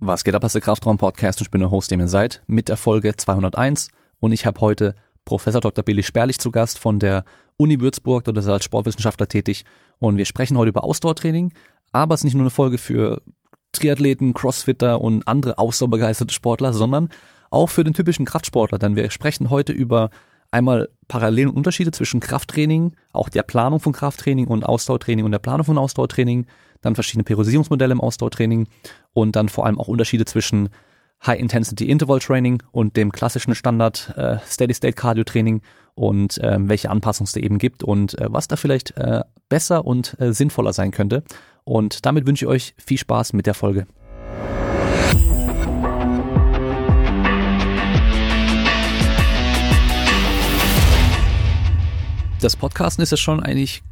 Was geht ab, das ist der Kraftraum-Podcast und ich bin der Host, dem ihr seid, mit der Folge 201 und ich habe heute Professor Dr. Billy Sperlich zu Gast von der Uni Würzburg, dort ist er als Sportwissenschaftler tätig. Und wir sprechen heute über Ausdauertraining, aber es ist nicht nur eine Folge für Triathleten, Crossfitter und andere ausdauerbegeisterte Sportler, sondern auch für den typischen Kraftsportler, denn wir sprechen heute über einmal Parallelen und Unterschiede zwischen Krafttraining, auch der Planung von Krafttraining und Ausdauertraining und der Planung von Ausdauertraining, dann verschiedene Periodisierungsmodelle im Ausdauertraining und dann vor allem auch Unterschiede zwischen High-Intensity-Interval-Training und dem klassischen Standard äh, Steady-State-Cardio-Training und ähm, welche Anpassungen es da eben gibt und äh, was da vielleicht äh, besser und äh, sinnvoller sein könnte. Und damit wünsche ich euch viel Spaß mit der Folge. Das Podcasten ist ja schon eigentlich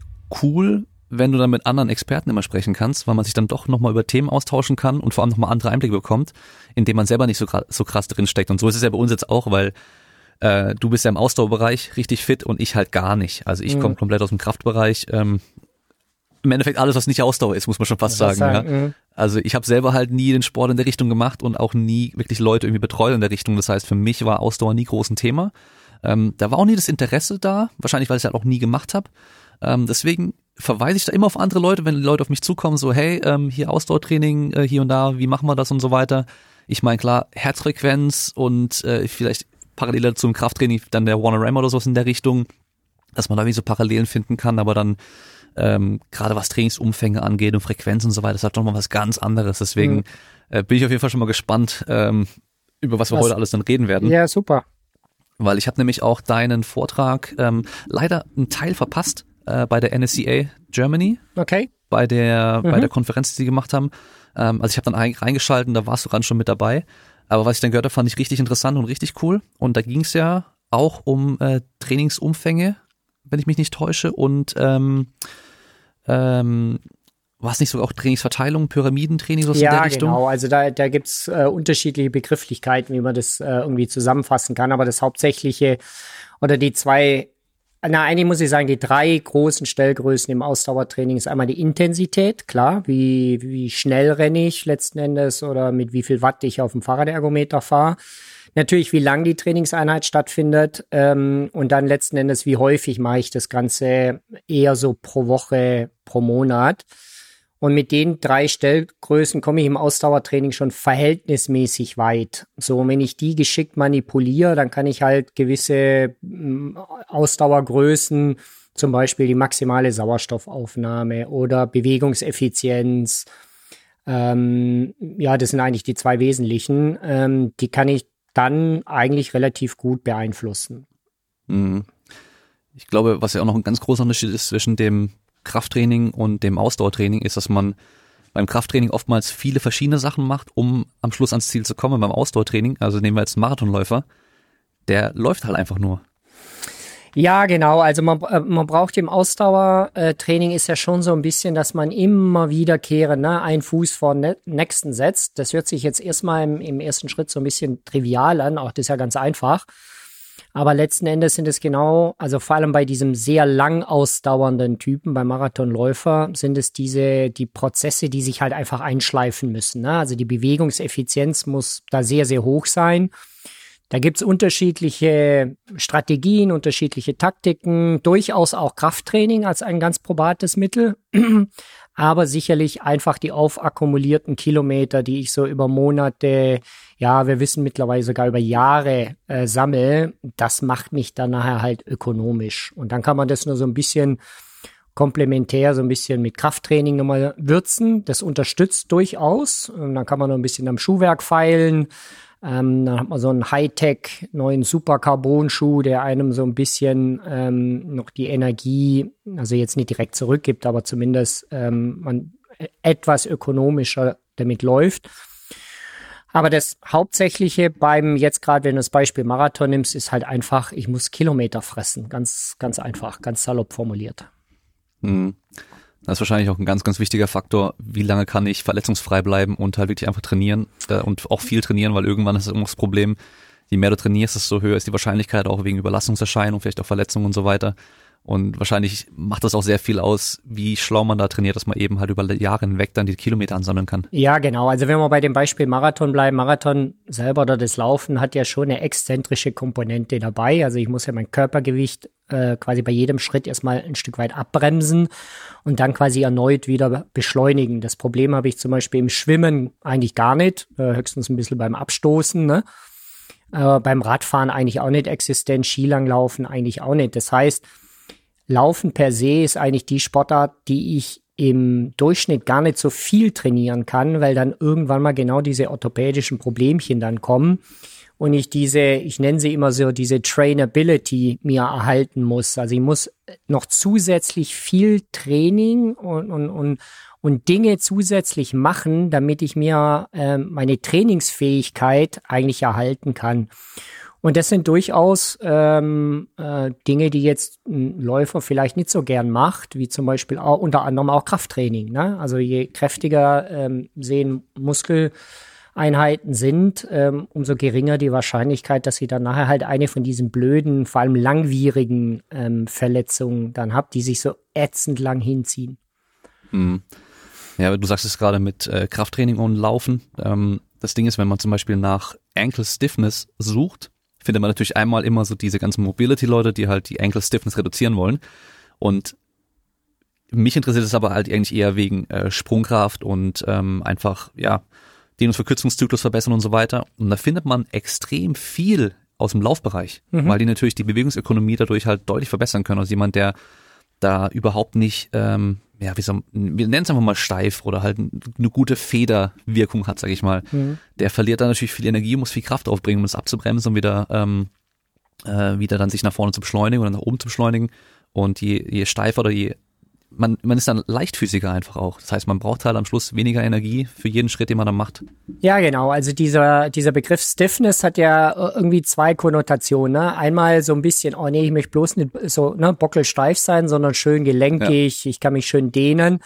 cool, wenn du dann mit anderen Experten immer sprechen kannst, weil man sich dann doch nochmal über Themen austauschen kann und vor allem nochmal andere Einblicke bekommt, indem man selber nicht so, so krass drinsteckt. Und so ist es ja bei uns jetzt auch, weil äh, du bist ja im Ausdauerbereich richtig fit und ich halt gar nicht. Also ich mhm. komme komplett aus dem Kraftbereich. Ähm, Im Endeffekt alles, was nicht Ausdauer ist, muss man schon fast sagen. sagen. Ja. Mhm. Also ich habe selber halt nie den Sport in der Richtung gemacht und auch nie wirklich Leute irgendwie betreut in der Richtung. Das heißt, für mich war Ausdauer nie groß ein Thema. Ähm, da war auch nie das Interesse da, wahrscheinlich weil ich es halt auch nie gemacht habe. Ähm, deswegen verweise ich da immer auf andere Leute, wenn Leute auf mich zukommen, so hey, ähm, hier Ausdauertraining, äh, hier und da, wie machen wir das und so weiter. Ich meine, klar, Herzfrequenz und äh, vielleicht parallel zum Krafttraining dann der One-Ram oder sowas in der Richtung, dass man da wie so Parallelen finden kann, aber dann ähm, gerade was Trainingsumfänge angeht und Frequenz und so weiter, das hat nochmal was ganz anderes. Deswegen mhm. äh, bin ich auf jeden Fall schon mal gespannt, ähm, über was wir was? heute alles dann reden werden. Ja, super. Weil ich habe nämlich auch deinen Vortrag ähm, leider einen Teil verpasst äh, bei der NSCA Germany. Okay. Bei der, mhm. bei der Konferenz, die sie gemacht haben. Ähm, also ich habe dann reingeschalten, da warst du gerade schon mit dabei. Aber was ich dann gehört habe, fand ich richtig interessant und richtig cool. Und da ging es ja auch um äh, Trainingsumfänge, wenn ich mich nicht täusche, und ähm, ähm, war es nicht so auch Trainingsverteilung, Pyramidentraining, so ja, in der Richtung? genau. Also da, da gibt's äh, unterschiedliche Begrifflichkeiten, wie man das äh, irgendwie zusammenfassen kann. Aber das Hauptsächliche oder die zwei na, eigentlich muss ich sagen, die drei großen Stellgrößen im Ausdauertraining ist einmal die Intensität, klar, wie, wie schnell renne ich letzten Endes oder mit wie viel Watt ich auf dem Fahrradergometer fahre. Natürlich, wie lang die Trainingseinheit stattfindet ähm, und dann letzten Endes, wie häufig mache ich das Ganze eher so pro Woche, pro Monat. Und mit den drei Stellgrößen komme ich im Ausdauertraining schon verhältnismäßig weit. So, wenn ich die geschickt manipuliere, dann kann ich halt gewisse mm, Ausdauergrößen, zum Beispiel die maximale Sauerstoffaufnahme oder Bewegungseffizienz, ähm, ja, das sind eigentlich die zwei wesentlichen, ähm, die kann ich dann eigentlich relativ gut beeinflussen. Mhm. Ich glaube, was ja auch noch ein ganz großer Unterschied ist zwischen dem Krafttraining und dem Ausdauertraining ist, dass man beim Krafttraining oftmals viele verschiedene Sachen macht, um am Schluss ans Ziel zu kommen. Beim Ausdauertraining, also nehmen wir jetzt einen Marathonläufer, der läuft halt einfach nur. Ja, genau. Also man, äh, man braucht im Ausdauertraining ist ja schon so ein bisschen, dass man immer wiederkehrend ne, einen Fuß vor den nächsten setzt. Das hört sich jetzt erstmal im, im ersten Schritt so ein bisschen trivial an. Auch das ist ja ganz einfach. Aber letzten Endes sind es genau, also vor allem bei diesem sehr lang ausdauernden Typen, beim Marathonläufer, sind es diese, die Prozesse, die sich halt einfach einschleifen müssen. Ne? Also die Bewegungseffizienz muss da sehr, sehr hoch sein. Da gibt's unterschiedliche Strategien, unterschiedliche Taktiken, durchaus auch Krafttraining als ein ganz probates Mittel aber sicherlich einfach die aufakkumulierten Kilometer, die ich so über Monate, ja, wir wissen mittlerweile sogar über Jahre äh, sammle, das macht mich dann nachher halt ökonomisch. Und dann kann man das nur so ein bisschen komplementär, so ein bisschen mit Krafttraining nochmal würzen. Das unterstützt durchaus. Und dann kann man noch ein bisschen am Schuhwerk feilen. Ähm, dann hat man so einen Hightech neuen Supercarbon-Schuh, der einem so ein bisschen ähm, noch die Energie, also jetzt nicht direkt zurückgibt, aber zumindest ähm, man etwas ökonomischer damit läuft. Aber das Hauptsächliche beim, jetzt gerade wenn du das Beispiel Marathon nimmst, ist halt einfach, ich muss Kilometer fressen. Ganz, ganz einfach, ganz salopp formuliert. Mhm. Das ist wahrscheinlich auch ein ganz, ganz wichtiger Faktor. Wie lange kann ich verletzungsfrei bleiben und halt wirklich einfach trainieren äh, und auch viel trainieren, weil irgendwann ist das Problem, je mehr du trainierst, desto höher ist die Wahrscheinlichkeit auch wegen Überlastungserscheinungen, vielleicht auch Verletzungen und so weiter. Und wahrscheinlich macht das auch sehr viel aus, wie schlau man da trainiert, dass man eben halt über Jahre hinweg dann die Kilometer ansammeln kann. Ja, genau. Also wenn wir bei dem Beispiel Marathon bleiben, Marathon selber oder das Laufen hat ja schon eine exzentrische Komponente dabei. Also ich muss ja mein Körpergewicht äh, quasi bei jedem Schritt erstmal ein Stück weit abbremsen und dann quasi erneut wieder beschleunigen. Das Problem habe ich zum Beispiel im Schwimmen eigentlich gar nicht, äh, höchstens ein bisschen beim Abstoßen. Ne? Äh, beim Radfahren eigentlich auch nicht existent, Skilanglaufen eigentlich auch nicht. Das heißt, Laufen per se ist eigentlich die Sportart, die ich im Durchschnitt gar nicht so viel trainieren kann, weil dann irgendwann mal genau diese orthopädischen Problemchen dann kommen und ich diese, ich nenne sie immer so, diese Trainability mir erhalten muss. Also ich muss noch zusätzlich viel Training und, und, und, und Dinge zusätzlich machen, damit ich mir äh, meine Trainingsfähigkeit eigentlich erhalten kann. Und das sind durchaus ähm, äh, Dinge, die jetzt ein Läufer vielleicht nicht so gern macht, wie zum Beispiel auch unter anderem auch Krafttraining. Ne? Also je kräftiger ähm, sehen Muskeleinheiten sind, ähm, umso geringer die Wahrscheinlichkeit, dass sie dann nachher halt eine von diesen blöden, vor allem langwierigen ähm, Verletzungen dann habt, die sich so ätzend lang hinziehen. Hm. Ja, du sagst es gerade mit äh, Krafttraining und Laufen. Ähm, das Ding ist, wenn man zum Beispiel nach Ankle Stiffness sucht, findet man natürlich einmal immer so diese ganzen Mobility-Leute, die halt die Ankle Stiffness reduzieren wollen. Und mich interessiert es aber halt eigentlich eher wegen äh, Sprungkraft und ähm, einfach, ja, Dehnungsverkürzungszyklus verbessern und so weiter. Und da findet man extrem viel aus dem Laufbereich, mhm. weil die natürlich die Bewegungsökonomie dadurch halt deutlich verbessern können. Also jemand, der da überhaupt nicht ähm, ja, wie so, wir nennen es einfach mal steif oder halt eine gute Federwirkung hat, sag ich mal. Mhm. Der verliert dann natürlich viel Energie, muss viel Kraft aufbringen, um es abzubremsen und wieder, ähm, äh, wieder dann sich nach vorne zu beschleunigen oder nach oben zu beschleunigen. Und je, je steifer oder je man, man ist dann leichtfüßiger einfach auch. Das heißt, man braucht halt am Schluss weniger Energie für jeden Schritt, den man dann macht. Ja, genau. Also dieser, dieser Begriff Stiffness hat ja äh, irgendwie zwei Konnotationen. Ne? Einmal so ein bisschen, oh nee, ich möchte bloß nicht so ne, bockelsteif sein, sondern schön gelenkig, ja. ich kann mich schön dehnen.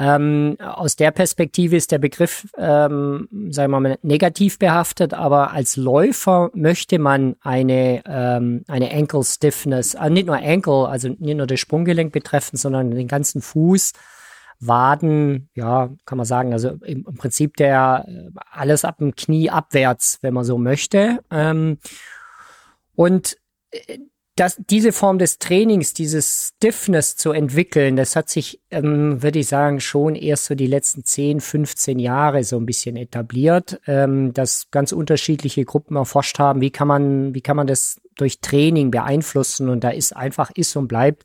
Ähm, aus der Perspektive ist der Begriff, ähm, sagen wir mal, negativ behaftet, aber als Läufer möchte man eine, ähm, eine Ankle Stiffness, also nicht nur Ankle, also nicht nur das Sprunggelenk betreffen, sondern den ganzen Fuß, Waden, ja, kann man sagen, also im, im Prinzip der alles ab dem Knie abwärts, wenn man so möchte. Ähm, und äh, das, diese Form des Trainings, dieses Stiffness zu entwickeln, das hat sich, ähm, würde ich sagen, schon erst so die letzten 10, 15 Jahre so ein bisschen etabliert, ähm, dass ganz unterschiedliche Gruppen erforscht haben, wie kann man, wie kann man das durch Training beeinflussen und da ist einfach, ist und bleibt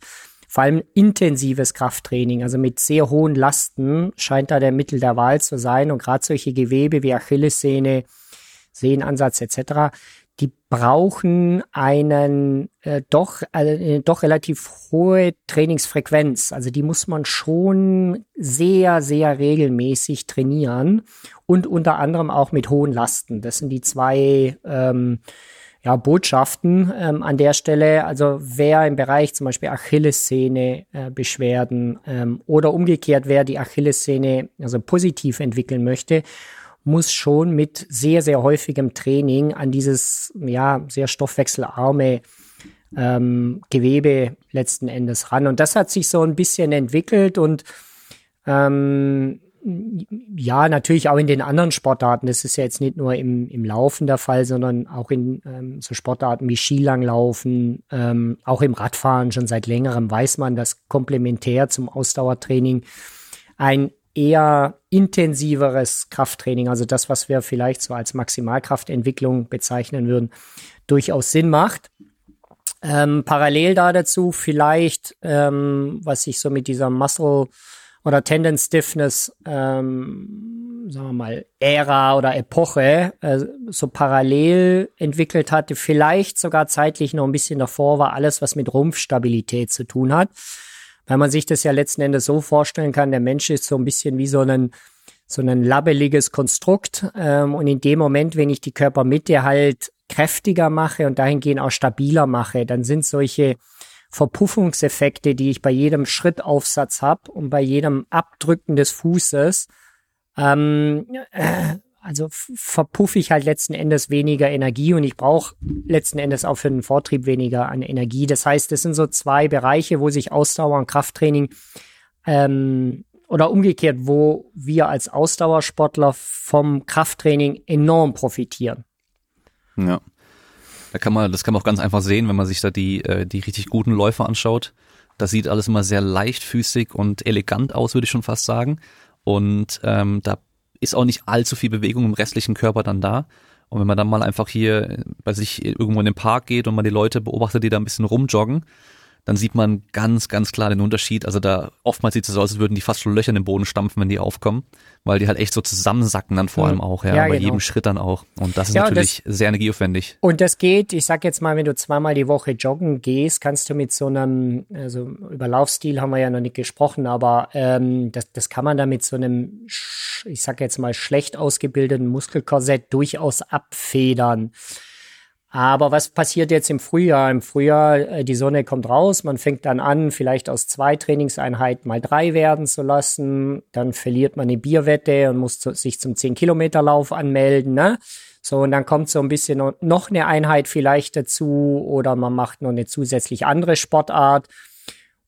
vor allem intensives Krafttraining, also mit sehr hohen Lasten scheint da der Mittel der Wahl zu sein und gerade solche Gewebe wie Achillessehne, Sehnenansatz etc., die brauchen einen äh, doch äh, doch relativ hohe Trainingsfrequenz. Also die muss man schon sehr sehr regelmäßig trainieren und unter anderem auch mit hohen Lasten. Das sind die zwei ähm, ja, Botschaften ähm, an der Stelle. Also wer im Bereich zum Beispiel Achillessehne äh, Beschwerden ähm, oder umgekehrt wer die Achillessehne also positiv entwickeln möchte muss schon mit sehr, sehr häufigem Training an dieses, ja, sehr stoffwechselarme ähm, Gewebe letzten Endes ran. Und das hat sich so ein bisschen entwickelt und ähm, ja, natürlich auch in den anderen Sportarten. Das ist ja jetzt nicht nur im, im Laufen der Fall, sondern auch in ähm, so Sportarten wie Skilanglaufen, ähm, auch im Radfahren schon seit längerem weiß man, dass komplementär zum Ausdauertraining ein eher intensiveres Krafttraining, also das, was wir vielleicht so als Maximalkraftentwicklung bezeichnen würden, durchaus Sinn macht. Ähm, parallel da dazu vielleicht, ähm, was ich so mit dieser Muscle oder Tendon Stiffness, ähm, sagen wir mal, Ära oder Epoche äh, so parallel entwickelt hatte, vielleicht sogar zeitlich noch ein bisschen davor war, alles, was mit Rumpfstabilität zu tun hat weil man sich das ja letzten Endes so vorstellen kann, der Mensch ist so ein bisschen wie so ein so ein labbeliges Konstrukt ähm, und in dem Moment, wenn ich die Körpermitte halt kräftiger mache und dahingehend auch stabiler mache, dann sind solche Verpuffungseffekte, die ich bei jedem Schrittaufsatz habe und bei jedem Abdrücken des Fußes, ähm, äh, also verpuffe ich halt letzten Endes weniger Energie und ich brauche letzten Endes auch für den Vortrieb weniger an Energie. Das heißt, das sind so zwei Bereiche, wo sich Ausdauer und Krafttraining ähm, oder umgekehrt, wo wir als Ausdauersportler vom Krafttraining enorm profitieren. Ja. Da kann man, das kann man auch ganz einfach sehen, wenn man sich da die, äh, die richtig guten Läufer anschaut. Das sieht alles immer sehr leichtfüßig und elegant aus, würde ich schon fast sagen. Und ähm, da ist auch nicht allzu viel Bewegung im restlichen Körper dann da. Und wenn man dann mal einfach hier bei sich irgendwo in den Park geht und man die Leute beobachtet, die da ein bisschen rumjoggen, dann sieht man ganz, ganz klar den Unterschied. Also da oftmals sieht es so aus, als würden die fast schon Löcher in den Boden stampfen, wenn die aufkommen, weil die halt echt so zusammensacken dann vor allem auch, ja, ja bei genau. jedem Schritt dann auch. Und das ist ja, natürlich das, sehr energieaufwendig. Und das geht, ich sag jetzt mal, wenn du zweimal die Woche joggen gehst, kannst du mit so einem, also über Laufstil haben wir ja noch nicht gesprochen, aber ähm, das, das kann man da mit so einem, ich sag jetzt mal, schlecht ausgebildeten Muskelkorsett durchaus abfedern. Aber was passiert jetzt im Frühjahr? Im Frühjahr, äh, die Sonne kommt raus, man fängt dann an, vielleicht aus zwei Trainingseinheiten mal drei werden zu lassen. Dann verliert man eine Bierwette und muss sich zum 10-Kilometer-Lauf anmelden. Ne? So, und dann kommt so ein bisschen noch eine Einheit vielleicht dazu oder man macht noch eine zusätzlich andere Sportart.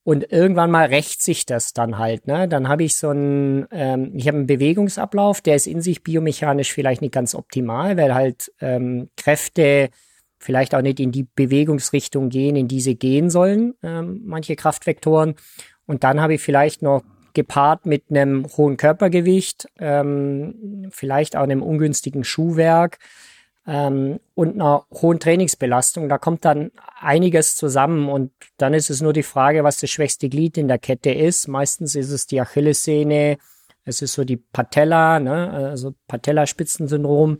Und irgendwann mal rächt sich das dann halt. Ne? Dann habe ich so einen, ähm, ich habe einen Bewegungsablauf, der ist in sich biomechanisch vielleicht nicht ganz optimal, weil halt ähm, Kräfte vielleicht auch nicht in die Bewegungsrichtung gehen, in die sie gehen sollen, ähm, manche Kraftvektoren. Und dann habe ich vielleicht noch gepaart mit einem hohen Körpergewicht, ähm, vielleicht auch einem ungünstigen Schuhwerk ähm, und einer hohen Trainingsbelastung. Da kommt dann einiges zusammen und dann ist es nur die Frage, was das schwächste Glied in der Kette ist. Meistens ist es die Achillessehne, es ist so die Patella, ne, also Patellaspitzensyndrom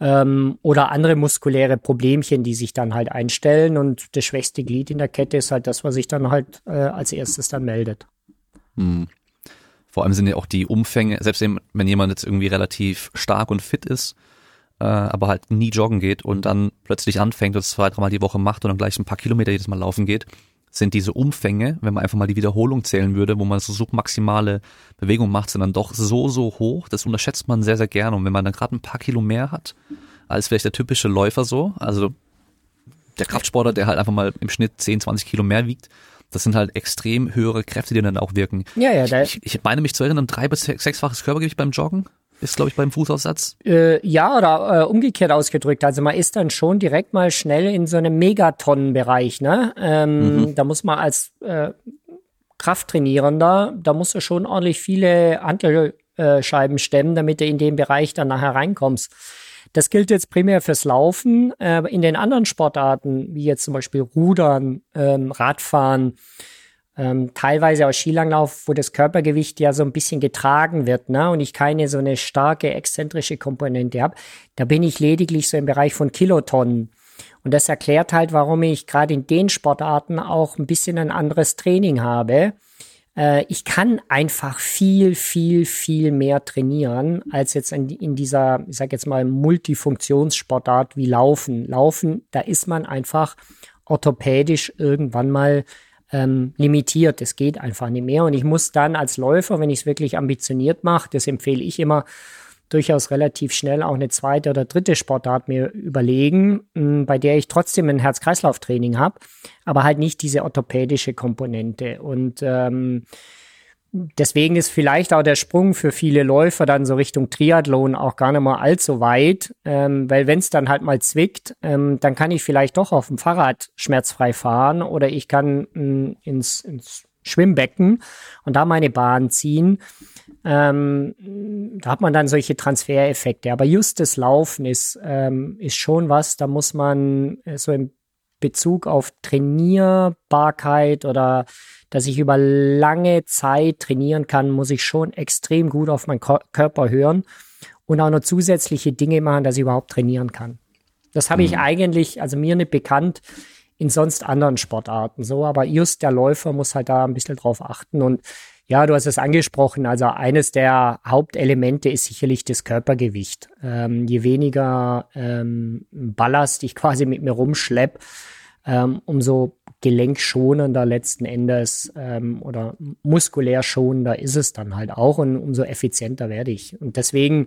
ähm, oder andere muskuläre Problemchen, die sich dann halt einstellen. Und das schwächste Glied in der Kette ist halt das, was sich dann halt äh, als erstes dann meldet. Hm. Vor allem sind ja auch die Umfänge, selbst wenn jemand jetzt irgendwie relativ stark und fit ist, äh, aber halt nie joggen geht und dann plötzlich anfängt und zwei, dreimal die Woche macht und dann gleich ein paar Kilometer jedes Mal laufen geht, sind diese Umfänge, wenn man einfach mal die Wiederholung zählen würde, wo man so submaximale Bewegung macht, sind dann doch so, so hoch. Das unterschätzt man sehr, sehr gerne. Und wenn man dann gerade ein paar Kilo mehr hat, als vielleicht der typische Läufer so, also der Kraftsportler, der halt einfach mal im Schnitt 10, 20 Kilo mehr wiegt, das sind halt extrem höhere Kräfte, die dann auch wirken. Ja, ja, ich, ich, ich meine mich zu erinnern, drei bis sechsfaches Körpergewicht beim Joggen ist, glaube ich, beim Fußaufsatz. Äh, ja, oder äh, umgekehrt ausgedrückt. Also man ist dann schon direkt mal schnell in so einem Megatonnenbereich. Ne? Ähm, mhm. Da muss man als äh, Krafttrainierender, da muss er schon ordentlich viele Hantelscheiben stemmen, damit du in den Bereich dann nachher reinkommst. Das gilt jetzt primär fürs Laufen. Äh, in den anderen Sportarten, wie jetzt zum Beispiel Rudern, ähm, Radfahren, ähm, teilweise auch Skilanglauf, wo das Körpergewicht ja so ein bisschen getragen wird, ne? Und ich keine so eine starke exzentrische Komponente habe, da bin ich lediglich so im Bereich von Kilotonnen. Und das erklärt halt, warum ich gerade in den Sportarten auch ein bisschen ein anderes Training habe. Äh, ich kann einfach viel, viel, viel mehr trainieren als jetzt in, in dieser, ich sag jetzt mal, Multifunktionssportart wie Laufen. Laufen, da ist man einfach orthopädisch irgendwann mal ähm, limitiert. Es geht einfach nicht mehr. Und ich muss dann als Läufer, wenn ich es wirklich ambitioniert mache, das empfehle ich immer, durchaus relativ schnell auch eine zweite oder dritte Sportart mir überlegen, mh, bei der ich trotzdem ein Herz-Kreislauf-Training habe, aber halt nicht diese orthopädische Komponente. Und ähm, deswegen ist vielleicht auch der Sprung für viele Läufer dann so Richtung Triathlon auch gar nicht mal allzu weit, ähm, weil wenn es dann halt mal zwickt, ähm, dann kann ich vielleicht doch auf dem Fahrrad schmerzfrei fahren oder ich kann äh, ins, ins Schwimmbecken und da meine Bahn ziehen. Ähm, da hat man dann solche Transfereffekte. Aber just das Laufen ist, ähm, ist schon was, da muss man äh, so im Bezug auf Trainierbarkeit oder dass ich über lange Zeit trainieren kann, muss ich schon extrem gut auf meinen Körper hören und auch noch zusätzliche Dinge machen, dass ich überhaupt trainieren kann. Das habe mhm. ich eigentlich, also mir nicht bekannt in sonst anderen Sportarten so, aber just der Läufer muss halt da ein bisschen drauf achten und ja, du hast es angesprochen. Also eines der Hauptelemente ist sicherlich das Körpergewicht. Ähm, je weniger ähm, Ballast ich quasi mit mir rumschlepp, ähm, umso gelenkschonender letzten Endes ähm, oder muskulär schonender ist es dann halt auch und umso effizienter werde ich. Und deswegen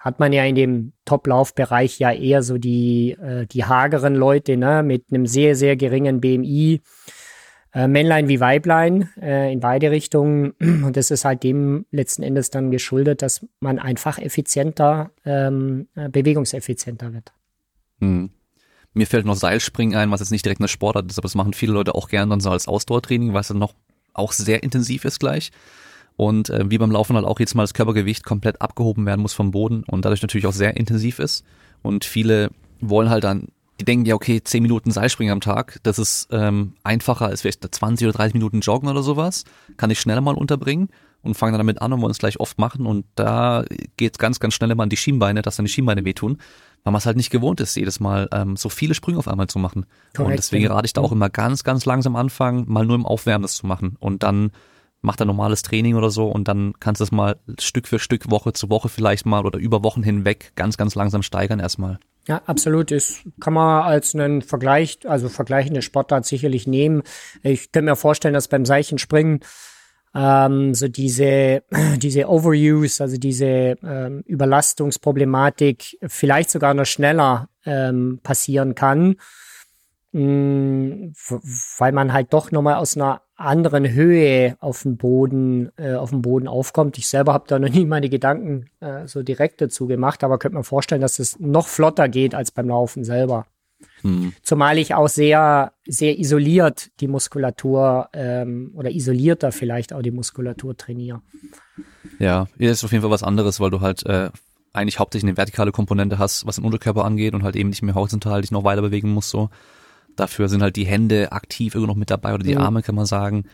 hat man ja in dem Top-Laufbereich ja eher so die, äh, die hageren Leute, ne, mit einem sehr, sehr geringen BMI. Äh, Männlein wie Weiblein äh, in beide Richtungen. Und das ist halt dem letzten Endes dann geschuldet, dass man einfach effizienter, ähm, äh, bewegungseffizienter wird. Hm. Mir fällt noch Seilspringen ein, was jetzt nicht direkt eine Sportart ist, aber das machen viele Leute auch gerne dann so als Ausdauertraining, weil es dann noch auch sehr intensiv ist gleich. Und äh, wie beim Laufen halt auch jetzt mal das Körpergewicht komplett abgehoben werden muss vom Boden und dadurch natürlich auch sehr intensiv ist. Und viele wollen halt dann, die denken ja, okay, 10 Minuten Seilspringen am Tag, das ist ähm, einfacher als vielleicht 20 oder 30 Minuten Joggen oder sowas. Kann ich schneller mal unterbringen und fangen dann damit an und wollen es gleich oft machen. Und da geht ganz, ganz schnell immer an die Schienbeine, dass dann die Schienbeine wehtun weil man es halt nicht gewohnt ist, jedes Mal ähm, so viele Sprünge auf einmal zu machen. Korrekt, und deswegen rate ich da auch immer ganz, ganz langsam anfangen, mal nur im Aufwärmen das zu machen und dann macht er normales Training oder so und dann kannst du es mal Stück für Stück, Woche zu Woche vielleicht mal oder über Wochen hinweg ganz, ganz langsam steigern erstmal. Ja, absolut. Das kann man als einen Vergleich, also vergleichende Sportart sicherlich nehmen. Ich könnte mir vorstellen, dass beim Seichenspringen ähm, so diese, diese Overuse, also diese ähm, Überlastungsproblematik vielleicht sogar noch schneller ähm, passieren kann, mh, mm, weil man halt doch nochmal aus einer anderen Höhe auf den Boden, äh, auf den Boden aufkommt. Ich selber habe da noch nie meine Gedanken äh, so direkt dazu gemacht, aber könnte man vorstellen, dass es noch flotter geht als beim Laufen selber. Hm. Zumal ich auch sehr, sehr isoliert die Muskulatur ähm, oder isolierter vielleicht auch die Muskulatur trainiere. Ja, ist auf jeden Fall was anderes, weil du halt äh, eigentlich hauptsächlich eine vertikale Komponente hast, was den Unterkörper angeht und halt eben nicht mehr horizontal dich noch weiter bewegen musst so. Dafür sind halt die Hände aktiv immer noch mit dabei oder die mhm. Arme kann man sagen.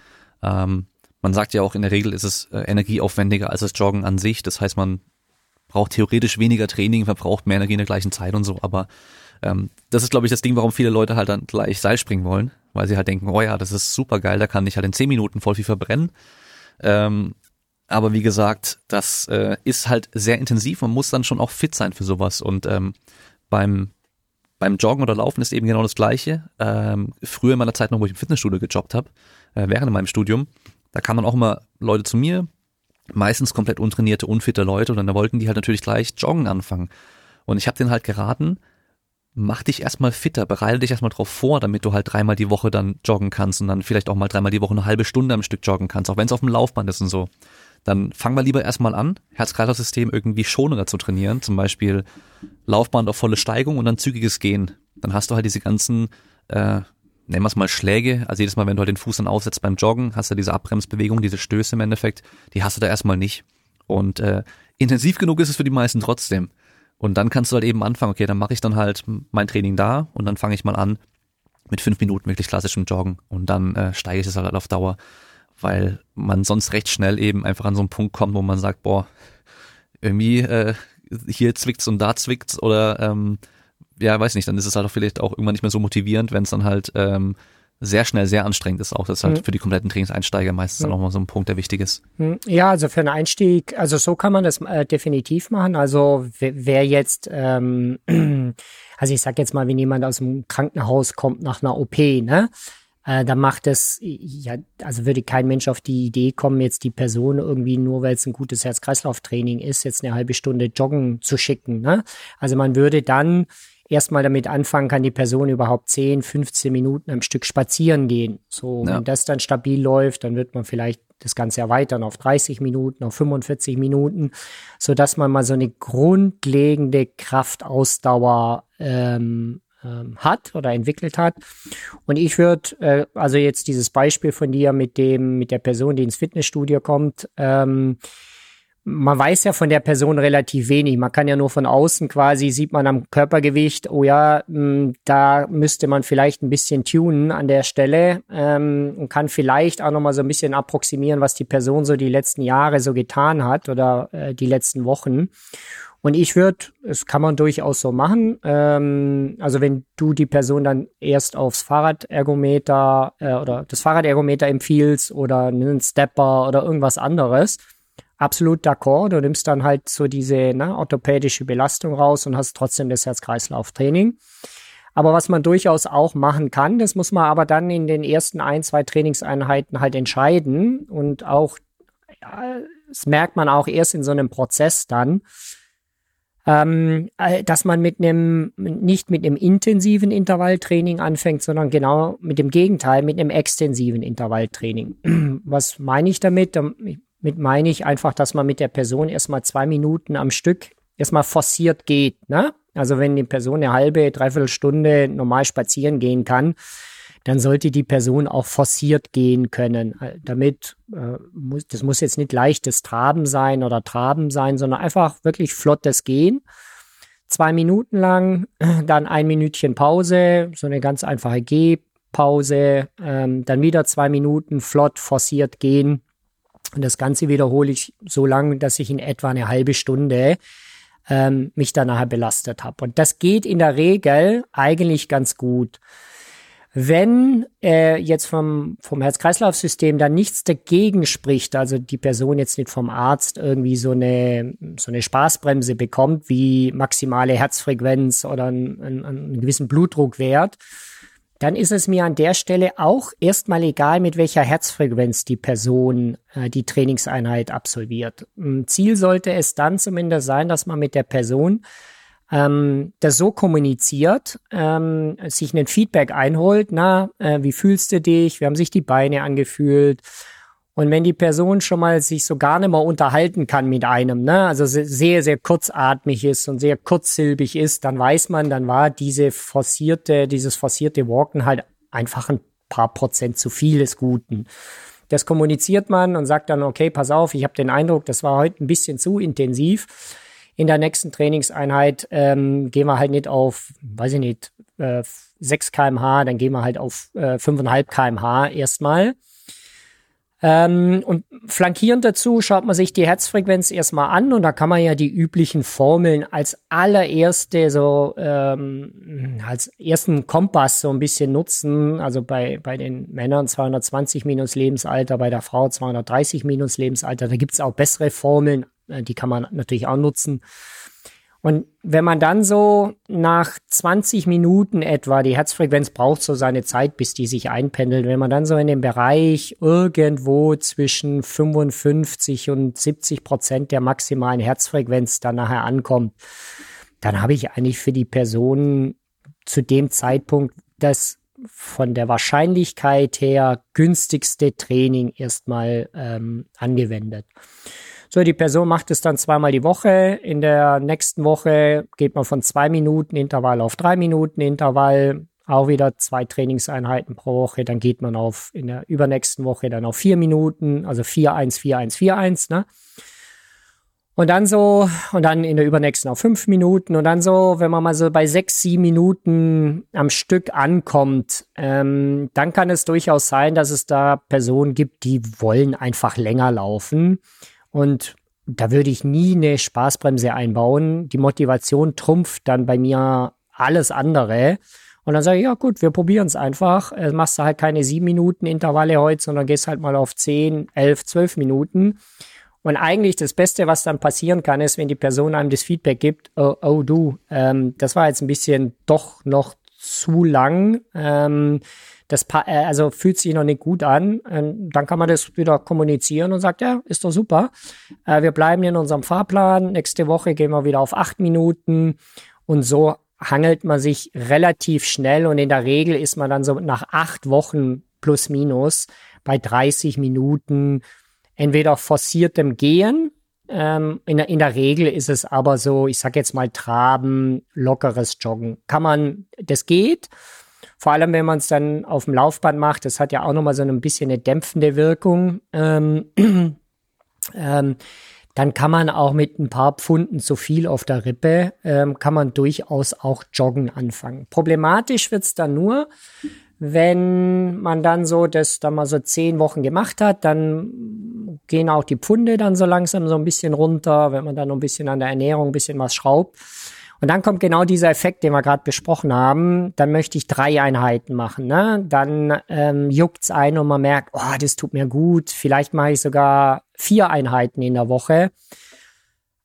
Ähm, man sagt ja auch in der Regel ist es äh, energieaufwendiger als das Joggen an sich. Das heißt, man braucht theoretisch weniger Training, verbraucht mehr Energie in der gleichen Zeit und so, aber ähm, das ist, glaube ich, das Ding, warum viele Leute halt dann gleich Seil springen wollen, weil sie halt denken, oh ja, das ist super geil, da kann ich halt in zehn Minuten voll viel verbrennen. Ähm, aber wie gesagt, das äh, ist halt sehr intensiv. Man muss dann schon auch fit sein für sowas. Und ähm, beim beim Joggen oder Laufen ist eben genau das Gleiche. Ähm, früher in meiner Zeit noch, wo ich im Fitnessstudio gejobbt habe, äh, während meinem Studium, da kamen dann auch immer Leute zu mir, meistens komplett untrainierte, unfitte Leute, und dann wollten die halt natürlich gleich Joggen anfangen. Und ich habe denen halt geraten, mach dich erstmal fitter, bereite dich erstmal drauf vor, damit du halt dreimal die Woche dann joggen kannst und dann vielleicht auch mal dreimal die Woche eine halbe Stunde am Stück joggen kannst, auch wenn es auf dem Laufband ist und so. Dann fang mal lieber erstmal an, Herz-Kreislauf-System irgendwie schonender zu trainieren, zum Beispiel Laufband auf volle Steigung und dann zügiges Gehen. Dann hast du halt diese ganzen, äh, nennen wir es mal Schläge, also jedes Mal, wenn du halt den Fuß dann aufsetzt beim Joggen, hast du diese Abbremsbewegung, diese Stöße im Endeffekt, die hast du da erstmal nicht. Und äh, intensiv genug ist es für die meisten trotzdem. Und dann kannst du halt eben anfangen, okay, dann mache ich dann halt mein Training da und dann fange ich mal an mit fünf Minuten wirklich klassischem Joggen. Und dann äh, steige ich es halt auf Dauer, weil man sonst recht schnell eben einfach an so einen Punkt kommt, wo man sagt, boah, irgendwie äh, hier zwickt's und da zwickt's oder ähm, ja, weiß nicht, dann ist es halt auch vielleicht auch irgendwann nicht mehr so motivierend, wenn es dann halt ähm, sehr schnell sehr anstrengend ist auch. Das ist halt mhm. für die kompletten Trainingseinsteiger meistens mhm. dann auch mal so ein Punkt, der wichtig ist. Mhm. Ja, also für einen Einstieg, also so kann man das äh, definitiv machen. Also wer jetzt, ähm, also ich sag jetzt mal, wenn jemand aus dem Krankenhaus kommt nach einer OP, ne? Äh, da macht es, ja, also würde kein Mensch auf die Idee kommen, jetzt die Person irgendwie nur, weil es ein gutes Herz-Kreislauf-Training ist, jetzt eine halbe Stunde joggen zu schicken. Ne? Also man würde dann erstmal damit anfangen, kann die Person überhaupt 10, 15 Minuten am Stück spazieren gehen. So, ja. wenn das dann stabil läuft, dann wird man vielleicht das Ganze erweitern auf 30 Minuten, auf 45 Minuten, so dass man mal so eine grundlegende Kraftausdauer ähm, ähm, hat oder entwickelt hat. Und ich würde, äh, also jetzt dieses Beispiel von dir mit dem, mit der Person, die ins Fitnessstudio kommt, ähm, man weiß ja von der Person relativ wenig. Man kann ja nur von außen quasi, sieht man am Körpergewicht, oh ja, hm, da müsste man vielleicht ein bisschen tunen an der Stelle ähm, und kann vielleicht auch nochmal so ein bisschen approximieren, was die Person so die letzten Jahre so getan hat oder äh, die letzten Wochen. Und ich würde, das kann man durchaus so machen, ähm, also wenn du die Person dann erst aufs Fahrradergometer äh, oder das Fahrradergometer empfiehlst oder einen Stepper oder irgendwas anderes, absolut d'accord. Du nimmst dann halt so diese ne, orthopädische Belastung raus und hast trotzdem das Herz-Kreislauf-Training. Aber was man durchaus auch machen kann, das muss man aber dann in den ersten ein, zwei Trainingseinheiten halt entscheiden und auch, ja, das merkt man auch erst in so einem Prozess dann. ähm, äh, dass man mit einem nicht mit einem intensiven Intervalltraining anfängt, sondern genau mit dem Gegenteil, mit einem extensiven Intervalltraining. Was meine ich damit? Damit meine ich einfach, dass man mit der Person erstmal zwei Minuten am Stück erstmal forciert geht. Ne? Also wenn die Person eine halbe, dreiviertel Stunde normal spazieren gehen kann, dann sollte die Person auch forciert gehen können. Äh, damit äh, muss, das muss jetzt nicht leichtes Traben sein oder Traben sein, sondern einfach wirklich flottes Gehen. Zwei Minuten lang, dann ein Minütchen Pause, so eine ganz einfache Gehpause, ähm, dann wieder zwei Minuten flott forciert gehen. Und das Ganze wiederhole ich so lange, dass ich in etwa eine halbe Stunde ähm, mich dann nachher belastet habe. Und das geht in der Regel eigentlich ganz gut. Wenn äh, jetzt vom, vom Herz-Kreislauf-System da nichts dagegen spricht, also die Person jetzt nicht vom Arzt irgendwie so eine, so eine Spaßbremse bekommt, wie maximale Herzfrequenz oder einen, einen, einen gewissen Blutdruckwert, dann ist es mir an der Stelle auch erstmal egal, mit welcher Herzfrequenz die Person äh, die Trainingseinheit absolviert. Ziel sollte es dann zumindest sein, dass man mit der Person ähm, das so kommuniziert, ähm, sich ein Feedback einholt, na, äh, wie fühlst du dich, wie haben sich die Beine angefühlt, und wenn die Person schon mal sich so gar nicht mehr unterhalten kann mit einem, ne, also sehr, sehr kurzatmig ist und sehr kurzsilbig ist, dann weiß man, dann war diese forcierte, dieses forcierte Walken halt einfach ein paar Prozent zu viel des Guten. Das kommuniziert man und sagt dann, okay, pass auf, ich habe den Eindruck, das war heute ein bisschen zu intensiv. In der nächsten Trainingseinheit ähm, gehen wir halt nicht auf, weiß ich nicht, äh, 6 kmh, dann gehen wir halt auf äh, 5,5 kmh erstmal ähm, und flankierend dazu schaut man sich die Herzfrequenz erstmal an und da kann man ja die üblichen Formeln als allererste so ähm, als ersten Kompass so ein bisschen nutzen. Also bei, bei den Männern 220 minus Lebensalter, bei der Frau 230 minus Lebensalter. Da gibt's auch bessere Formeln, äh, die kann man natürlich auch nutzen. Und wenn man dann so nach 20 Minuten etwa, die Herzfrequenz braucht so seine Zeit, bis die sich einpendelt, wenn man dann so in dem Bereich irgendwo zwischen 55 und 70 Prozent der maximalen Herzfrequenz dann nachher ankommt, dann habe ich eigentlich für die Person zu dem Zeitpunkt das von der Wahrscheinlichkeit her günstigste Training erstmal ähm, angewendet. So, die Person macht es dann zweimal die Woche. In der nächsten Woche geht man von zwei Minuten Intervall auf drei Minuten Intervall. Auch wieder zwei Trainingseinheiten pro Woche. Dann geht man auf in der übernächsten Woche dann auf vier Minuten, also 4-1, 4-1, 4-1, ne? Und dann so, und dann in der übernächsten auf fünf Minuten und dann so, wenn man mal so bei sechs, sieben Minuten am Stück ankommt, ähm, dann kann es durchaus sein, dass es da Personen gibt, die wollen einfach länger laufen. Und da würde ich nie eine Spaßbremse einbauen. Die Motivation trumpft dann bei mir alles andere. Und dann sage ich, ja gut, wir probieren es einfach. Äh, machst du halt keine sieben Minuten Intervalle heute, sondern gehst halt mal auf zehn, elf, zwölf Minuten. Und eigentlich das Beste, was dann passieren kann, ist, wenn die Person einem das Feedback gibt, oh, oh du, ähm, das war jetzt ein bisschen doch noch zu lang. Ähm, das äh, also fühlt sich noch nicht gut an, ähm, dann kann man das wieder kommunizieren und sagt, ja, ist doch super. Äh, wir bleiben in unserem Fahrplan. Nächste Woche gehen wir wieder auf acht Minuten und so hangelt man sich relativ schnell und in der Regel ist man dann so nach acht Wochen plus minus bei 30 Minuten entweder forciertem Gehen, ähm, in, in, der Regel ist es aber so, ich sag jetzt mal Traben, lockeres Joggen. Kann man, das geht. Vor allem, wenn man es dann auf dem Laufband macht, das hat ja auch nochmal so ein bisschen eine dämpfende Wirkung. Ähm, ähm, dann kann man auch mit ein paar Pfunden zu viel auf der Rippe, ähm, kann man durchaus auch joggen anfangen. Problematisch wird's dann nur, wenn man dann so das dann mal so zehn Wochen gemacht hat, dann gehen auch die Pfunde dann so langsam so ein bisschen runter, wenn man dann noch ein bisschen an der Ernährung ein bisschen was schraubt. Und dann kommt genau dieser Effekt, den wir gerade besprochen haben. Dann möchte ich drei Einheiten machen. Ne? Dann ähm, juckt's ein und man merkt, oh, das tut mir gut. Vielleicht mache ich sogar vier Einheiten in der Woche.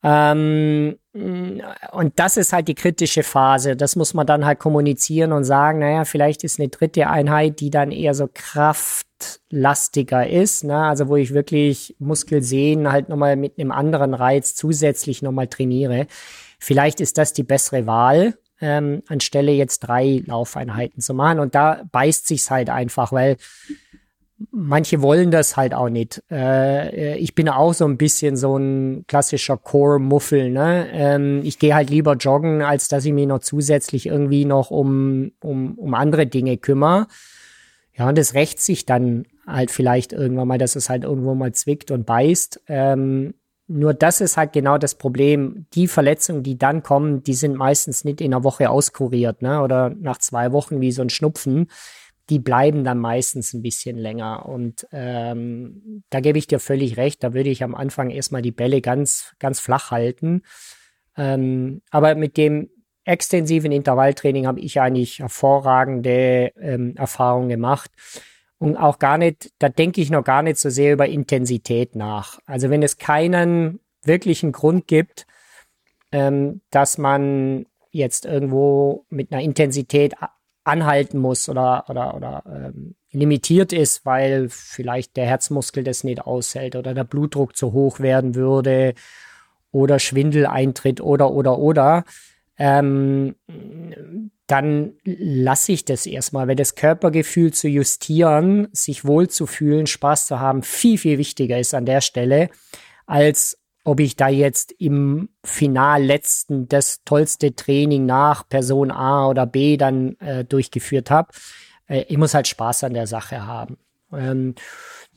Ähm, und das ist halt die kritische Phase. Das muss man dann halt kommunizieren und sagen, naja, vielleicht ist eine dritte Einheit, die dann eher so kraftlastiger ist, ne? also wo ich wirklich Muskelsehnen halt nochmal mit einem anderen Reiz zusätzlich nochmal trainiere vielleicht ist das die bessere Wahl, ähm, anstelle jetzt drei Laufeinheiten zu machen. Und da beißt sich's halt einfach, weil manche wollen das halt auch nicht. Äh, ich bin auch so ein bisschen so ein klassischer Core-Muffel. Ne? Ähm, ich gehe halt lieber joggen, als dass ich mich noch zusätzlich irgendwie noch um, um, um andere Dinge kümmere. Ja, und das rächt sich dann halt vielleicht irgendwann mal, dass es halt irgendwo mal zwickt und beißt. Ähm, nur das ist halt genau das Problem. Die Verletzungen, die dann kommen, die sind meistens nicht in einer Woche auskuriert, ne? Oder nach zwei Wochen wie so ein Schnupfen die bleiben dann meistens ein bisschen länger. Und ähm, da gebe ich dir völlig recht, da würde ich am Anfang erstmal die Bälle ganz, ganz flach halten. Ähm, aber mit dem extensiven Intervalltraining habe ich eigentlich hervorragende ähm, Erfahrungen gemacht. Und auch gar nicht, da denke ich noch gar nicht so sehr über Intensität nach. Also wenn es keinen wirklichen Grund gibt, ähm, dass man jetzt irgendwo mit einer Intensität anhalten muss oder, oder, oder ähm, limitiert ist, weil vielleicht der Herzmuskel das nicht aushält oder der Blutdruck zu hoch werden würde oder Schwindel eintritt oder, oder, oder, ähm, dann lasse ich das erstmal, weil das Körpergefühl zu justieren, sich wohlzufühlen, Spaß zu haben, viel, viel wichtiger ist an der Stelle, als ob ich da jetzt im Final letzten das tollste Training nach Person A oder B dann äh, durchgeführt habe. Äh, ich muss halt Spaß an der Sache haben. Ähm,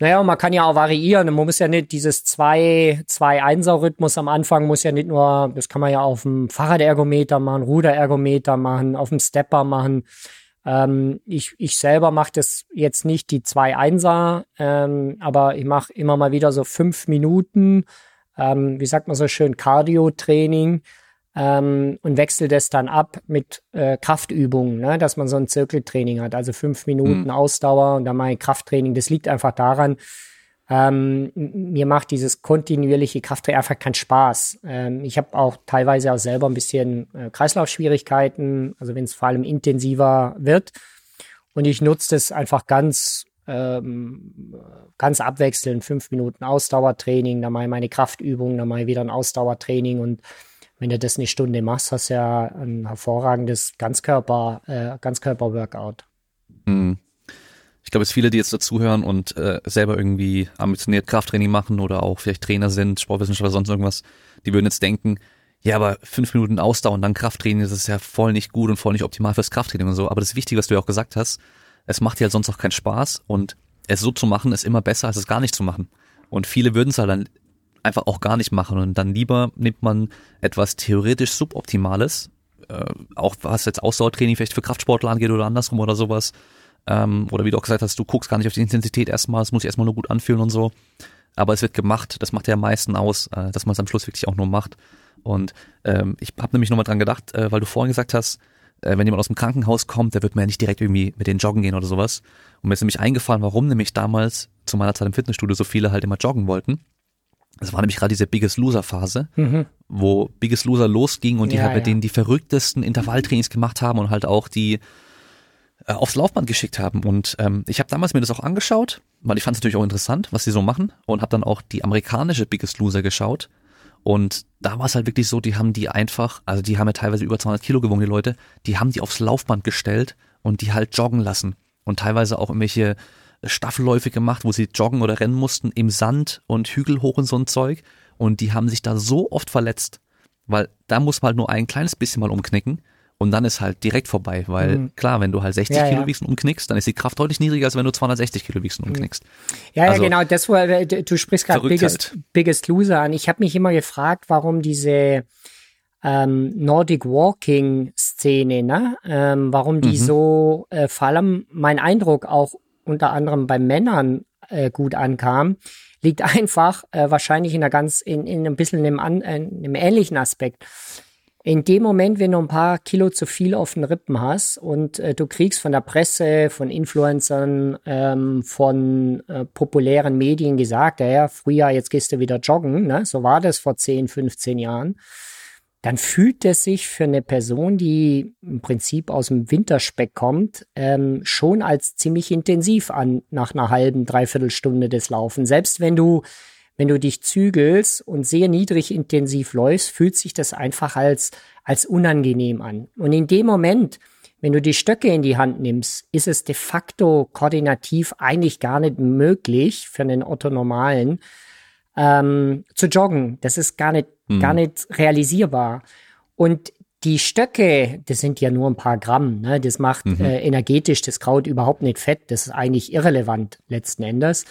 naja, man kann ja auch variieren. Man muss ja nicht dieses zwei, zwei Einser-Rhythmus am Anfang muss ja nicht nur, das kann man ja auf dem Fahrradergometer machen, Ruderergometer machen, auf dem Stepper machen. Ähm, ich, ich selber mache das jetzt nicht die zwei Einser, ähm, aber ich mache immer mal wieder so fünf Minuten ähm, wie sagt man so schön, Cardio-Training ähm, und wechselt es dann ab mit äh, Kraftübungen, ne? dass man so ein Zirkeltraining hat, also fünf Minuten mhm. Ausdauer und dann mal Krafttraining. Das liegt einfach daran, ähm, mir macht dieses kontinuierliche Krafttraining einfach keinen Spaß. Ähm, ich habe auch teilweise auch selber ein bisschen äh, Kreislaufschwierigkeiten, also wenn es vor allem intensiver wird. Und ich nutze das einfach ganz ähm, ganz abwechselnd, fünf Minuten Ausdauertraining, dann mal meine Kraftübungen, dann mal wieder ein Ausdauertraining und wenn du das eine Stunde machst, hast du ja ein hervorragendes Ganzkörper, äh, Ganzkörper-Workout. Mhm. Ich glaube, es viele, die jetzt dazuhören und äh, selber irgendwie ambitioniert Krafttraining machen oder auch vielleicht Trainer sind, Sportwissenschaftler, sonst irgendwas, die würden jetzt denken, ja, aber fünf Minuten Ausdauer und dann Krafttraining, das ist ja voll nicht gut und voll nicht optimal fürs Krafttraining und so. Aber das Wichtige, was du ja auch gesagt hast, es macht dir halt sonst auch keinen Spaß und es so zu machen ist immer besser, als es gar nicht zu machen. Und viele würden es halt dann einfach auch gar nicht machen und dann lieber nimmt man etwas theoretisch suboptimales, äh, auch was jetzt Ausdauertraining vielleicht für Kraftsportler angeht oder andersrum oder sowas. Ähm, oder wie du auch gesagt hast, du guckst gar nicht auf die Intensität erstmal, es muss sich erstmal nur gut anfühlen und so. Aber es wird gemacht, das macht ja am meisten aus, äh, dass man es am Schluss wirklich auch nur macht. Und ähm, ich habe nämlich nochmal dran gedacht, äh, weil du vorhin gesagt hast, äh, wenn jemand aus dem Krankenhaus kommt, der wird mir ja nicht direkt irgendwie mit den joggen gehen oder sowas. Und mir ist nämlich eingefallen, warum nämlich damals zu meiner Zeit im Fitnessstudio so viele halt immer joggen wollten. Das war nämlich gerade diese Biggest Loser Phase, mhm. wo Biggest Loser losging und die ja, halt mit ja. denen die verrücktesten Intervalltrainings gemacht haben und halt auch die äh, aufs Laufband geschickt haben. Und ähm, ich habe damals mir das auch angeschaut, weil ich fand es natürlich auch interessant, was die so machen und habe dann auch die amerikanische Biggest Loser geschaut und da war es halt wirklich so, die haben die einfach, also die haben ja teilweise über 200 Kilo gewogen, die Leute, die haben die aufs Laufband gestellt und die halt joggen lassen. Und teilweise auch irgendwelche Staffelläufe gemacht, wo sie joggen oder rennen mussten im Sand und Hügel hoch und so ein Zeug. Und die haben sich da so oft verletzt, weil da muss man halt nur ein kleines bisschen mal umknicken und dann ist halt direkt vorbei, weil mhm. klar, wenn du halt 60 ja, Kilo ja. wiegst und umknickst, dann ist die Kraft deutlich niedriger, als wenn du 260 Kilo wiegst und mhm. umknickst. Ja, also, ja, genau, das war, äh, du sprichst gerade Biggest, halt. Biggest Loser an. Ich habe mich immer gefragt, warum diese ähm, Nordic Walking Szene, ne? Ähm, warum die mhm. so, äh, vor allem mein Eindruck auch unter anderem bei Männern äh, gut ankam, liegt einfach äh, wahrscheinlich in einer ganz, in, in ein bisschen einem, an, äh, einem ähnlichen Aspekt in dem Moment, wenn du ein paar Kilo zu viel auf den Rippen hast und äh, du kriegst von der Presse, von Influencern, ähm, von äh, populären Medien gesagt, ja, Frühjahr, jetzt gehst du wieder joggen, ne? so war das vor 10, 15 Jahren, dann fühlt es sich für eine Person, die im Prinzip aus dem Winterspeck kommt, ähm, schon als ziemlich intensiv an nach einer halben, dreiviertel Stunde des Laufen. Selbst wenn du wenn du dich zügelst und sehr niedrig intensiv läufst, fühlt sich das einfach als, als unangenehm an. Und in dem Moment, wenn du die Stöcke in die Hand nimmst, ist es de facto koordinativ eigentlich gar nicht möglich für einen Otto Normalen ähm, zu joggen. Das ist gar nicht, mhm. gar nicht realisierbar. Und die Stöcke, das sind ja nur ein paar Gramm, ne? das macht mhm. äh, energetisch das Kraut überhaupt nicht fett, das ist eigentlich irrelevant letzten Endes,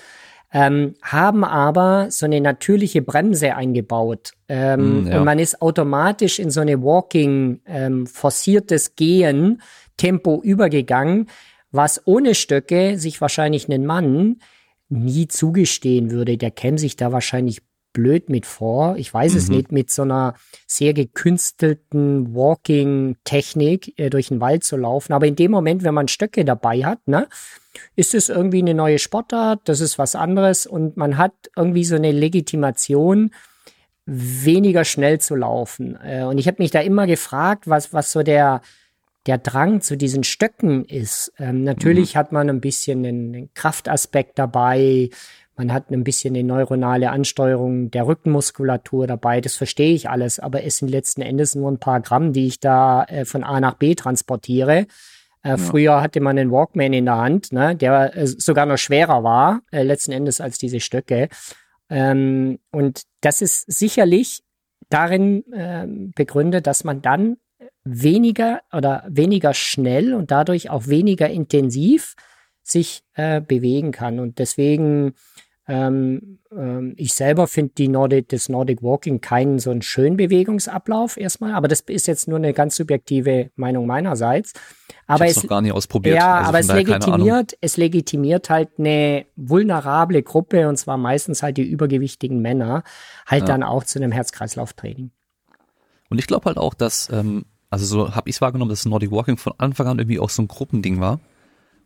ähm, haben aber so eine natürliche Bremse eingebaut ähm, mm, ja. und man ist automatisch in so eine Walking, ähm, forciertes Gehen, Tempo übergegangen, was ohne Stöcke sich wahrscheinlich einen Mann nie zugestehen würde. Der käme sich da wahrscheinlich blöd mit vor. Ich weiß mhm. es nicht, mit so einer sehr gekünstelten Walking-Technik äh, durch den Wald zu laufen. Aber in dem Moment, wenn man Stöcke dabei hat, ne, ist es irgendwie eine neue Sportart, das ist was anderes und man hat irgendwie so eine Legitimation, weniger schnell zu laufen. Äh, und ich habe mich da immer gefragt, was, was so der, der Drang zu diesen Stöcken ist. Ähm, natürlich mhm. hat man ein bisschen einen Kraftaspekt dabei, man hat ein bisschen eine neuronale Ansteuerung der Rückenmuskulatur dabei, das verstehe ich alles, aber es sind letzten Endes nur ein paar Gramm, die ich da äh, von A nach B transportiere. Äh, ja. Früher hatte man einen Walkman in der Hand, ne, der äh, sogar noch schwerer war, äh, letzten Endes als diese Stöcke. Ähm, und das ist sicherlich darin äh, begründet, dass man dann weniger oder weniger schnell und dadurch auch weniger intensiv sich äh, bewegen kann. Und deswegen ähm, ähm, ich selber finde die Nordic, das Nordic Walking keinen so einen schönen Bewegungsablauf erstmal, aber das ist jetzt nur eine ganz subjektive Meinung meinerseits. Aber ich es noch gar nicht ausprobiert. Ja, also aber es legitimiert, es legitimiert halt eine vulnerable Gruppe und zwar meistens halt die übergewichtigen Männer halt ja. dann auch zu einem Herz-Kreislauf-Training. Und ich glaube halt auch, dass ähm, also so habe ich es wahrgenommen, dass Nordic Walking von Anfang an irgendwie auch so ein Gruppending war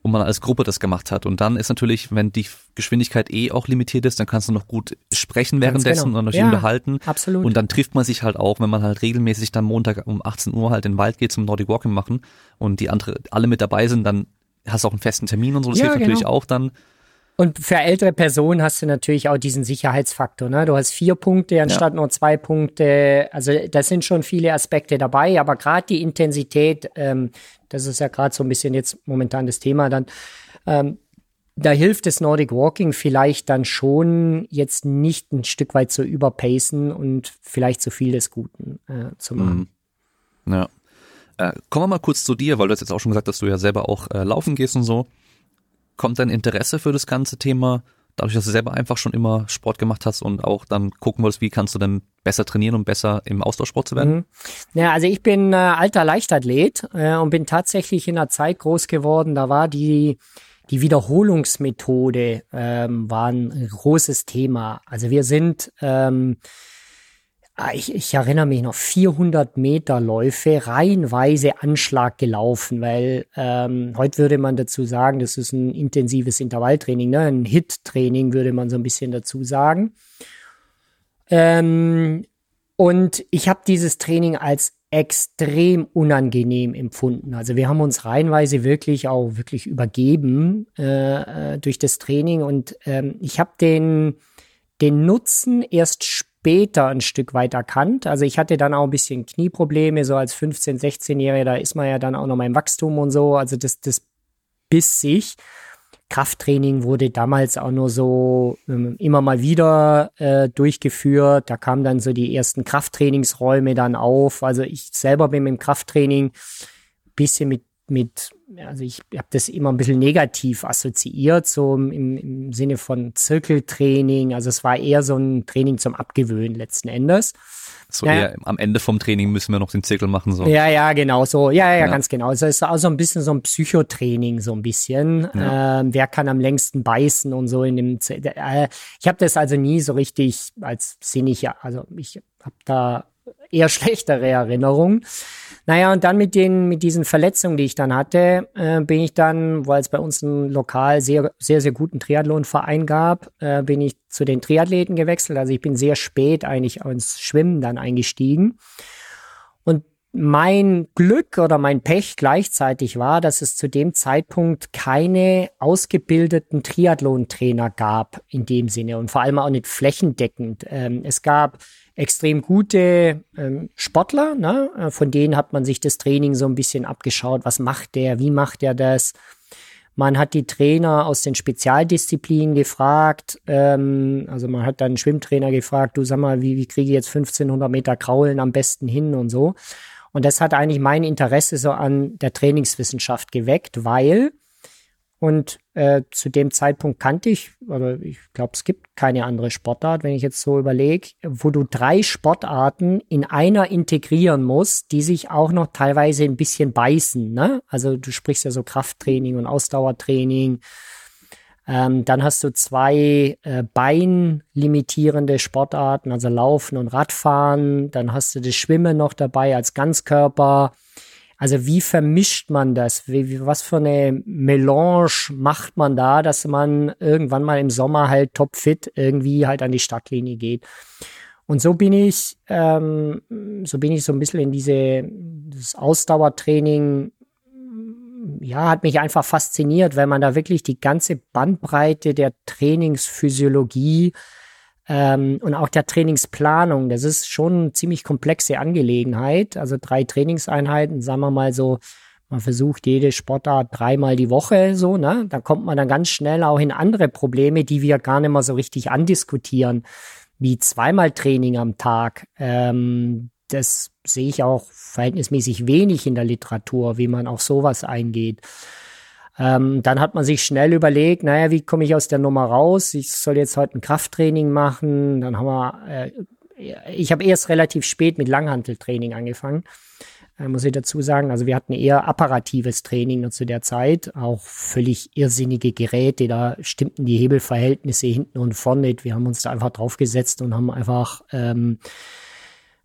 wo man als Gruppe das gemacht hat. Und dann ist natürlich, wenn die Geschwindigkeit eh auch limitiert ist, dann kannst du noch gut sprechen währenddessen genau. und noch ja, unterhalten. Absolut. Und dann trifft man sich halt auch, wenn man halt regelmäßig dann Montag um 18 Uhr halt in den Wald geht zum Nordic Walking machen und die andere alle mit dabei sind, dann hast du auch einen festen Termin und so. Das ja, hilft genau. natürlich auch dann. Und für ältere Personen hast du natürlich auch diesen Sicherheitsfaktor. Ne? Du hast vier Punkte anstatt ja. nur zwei Punkte. Also da sind schon viele Aspekte dabei, aber gerade die Intensität, ähm, das ist ja gerade so ein bisschen jetzt momentan das Thema dann. Ähm, da hilft das Nordic Walking vielleicht dann schon, jetzt nicht ein Stück weit zu überpacen und vielleicht zu viel des Guten äh, zu machen. Mhm. Ja. Äh, kommen wir mal kurz zu dir, weil du hast jetzt auch schon gesagt, dass du ja selber auch äh, laufen gehst und so kommt dein Interesse für das ganze Thema dadurch, dass du selber einfach schon immer Sport gemacht hast und auch dann gucken wolltest, wie kannst du denn besser trainieren, um besser im Austauschsport zu werden? Mhm. Ja, also ich bin äh, alter Leichtathlet äh, und bin tatsächlich in einer Zeit groß geworden, da war die die Wiederholungsmethode ähm, war ein großes Thema. Also wir sind ähm, ich, ich erinnere mich noch, 400 Meter Läufe, reihenweise Anschlag gelaufen, weil ähm, heute würde man dazu sagen, das ist ein intensives Intervalltraining, ne? ein Hit-Training würde man so ein bisschen dazu sagen. Ähm, und ich habe dieses Training als extrem unangenehm empfunden. Also wir haben uns reihenweise wirklich auch wirklich übergeben äh, äh durch das Training und ähm, ich habe den den Nutzen erst später später ein Stück weit erkannt. Also ich hatte dann auch ein bisschen Knieprobleme, so als 15-, 16-Jähriger, da ist man ja dann auch noch mal im Wachstum und so. Also das, das biss sich. Krafttraining wurde damals auch nur so ähm, immer mal wieder äh, durchgeführt. Da kamen dann so die ersten Krafttrainingsräume dann auf. Also ich selber bin mit Krafttraining bisschen mit mit, also ich habe das immer ein bisschen negativ assoziiert, so im, im Sinne von Zirkeltraining. Also es war eher so ein Training zum Abgewöhnen letzten Endes. So ja. eher am Ende vom Training müssen wir noch den Zirkel machen. So. Ja, ja, genau so. Ja, ja, ja. ganz genau. Also es ist auch so ein bisschen so ein Psychotraining, so ein bisschen. Ja. Ähm, wer kann am längsten beißen und so in dem. Z äh, ich habe das also nie so richtig als sinnig, also ich habe da eher schlechtere Erinnerungen. Naja, und dann mit den, mit diesen Verletzungen, die ich dann hatte, äh, bin ich dann, weil es bei uns ein lokal sehr, sehr, sehr guten Triathlonverein gab, äh, bin ich zu den Triathleten gewechselt. Also ich bin sehr spät eigentlich ins Schwimmen dann eingestiegen. Und mein Glück oder mein Pech gleichzeitig war, dass es zu dem Zeitpunkt keine ausgebildeten Triathlon-Trainer gab in dem Sinne und vor allem auch nicht flächendeckend. Ähm, es gab extrem gute ähm, Sportler, ne? Äh, von denen hat man sich das Training so ein bisschen abgeschaut. Was macht der? Wie macht er das? Man hat die Trainer aus den Spezialdisziplinen gefragt. Ähm, also man hat dann Schwimmtrainer gefragt, du sag mal, wie, wie kriege ich jetzt 1500 Meter Kraulen am besten hin und so. Und das hat eigentlich mein Interesse so an der Trainingswissenschaft geweckt, weil und äh, zu dem Zeitpunkt kannte ich, oder ich glaube, es gibt keine andere Sportart, wenn ich jetzt so überlege, wo du drei Sportarten in einer integrieren musst, die sich auch noch teilweise ein bisschen beißen. Ne? Also du sprichst ja so Krafttraining und Ausdauertraining. Ähm, dann hast du zwei äh, beinlimitierende Sportarten, also Laufen und Radfahren. Dann hast du das Schwimmen noch dabei als Ganzkörper. Also wie vermischt man das? Wie, wie, was für eine Melange macht man da, dass man irgendwann mal im Sommer halt topfit irgendwie halt an die Stadtlinie geht? Und so bin ich, ähm, so bin ich so ein bisschen in diese das Ausdauertraining. Ja, hat mich einfach fasziniert, weil man da wirklich die ganze Bandbreite der Trainingsphysiologie ähm, und auch der Trainingsplanung, das ist schon eine ziemlich komplexe Angelegenheit. Also drei Trainingseinheiten, sagen wir mal so, man versucht jede Sportart dreimal die Woche so, ne? Da kommt man dann ganz schnell auch in andere Probleme, die wir gar nicht mehr so richtig andiskutieren, wie zweimal Training am Tag. Ähm, das sehe ich auch verhältnismäßig wenig in der Literatur, wie man auf sowas eingeht. Ähm, dann hat man sich schnell überlegt, naja, wie komme ich aus der Nummer raus? Ich soll jetzt heute ein Krafttraining machen. Dann haben wir, äh, ich habe erst relativ spät mit Langhanteltraining angefangen, äh, muss ich dazu sagen. Also wir hatten eher apparatives Training nur zu der Zeit, auch völlig irrsinnige Geräte. Da stimmten die Hebelverhältnisse hinten und vorne nicht. Wir haben uns da einfach draufgesetzt und haben einfach ähm,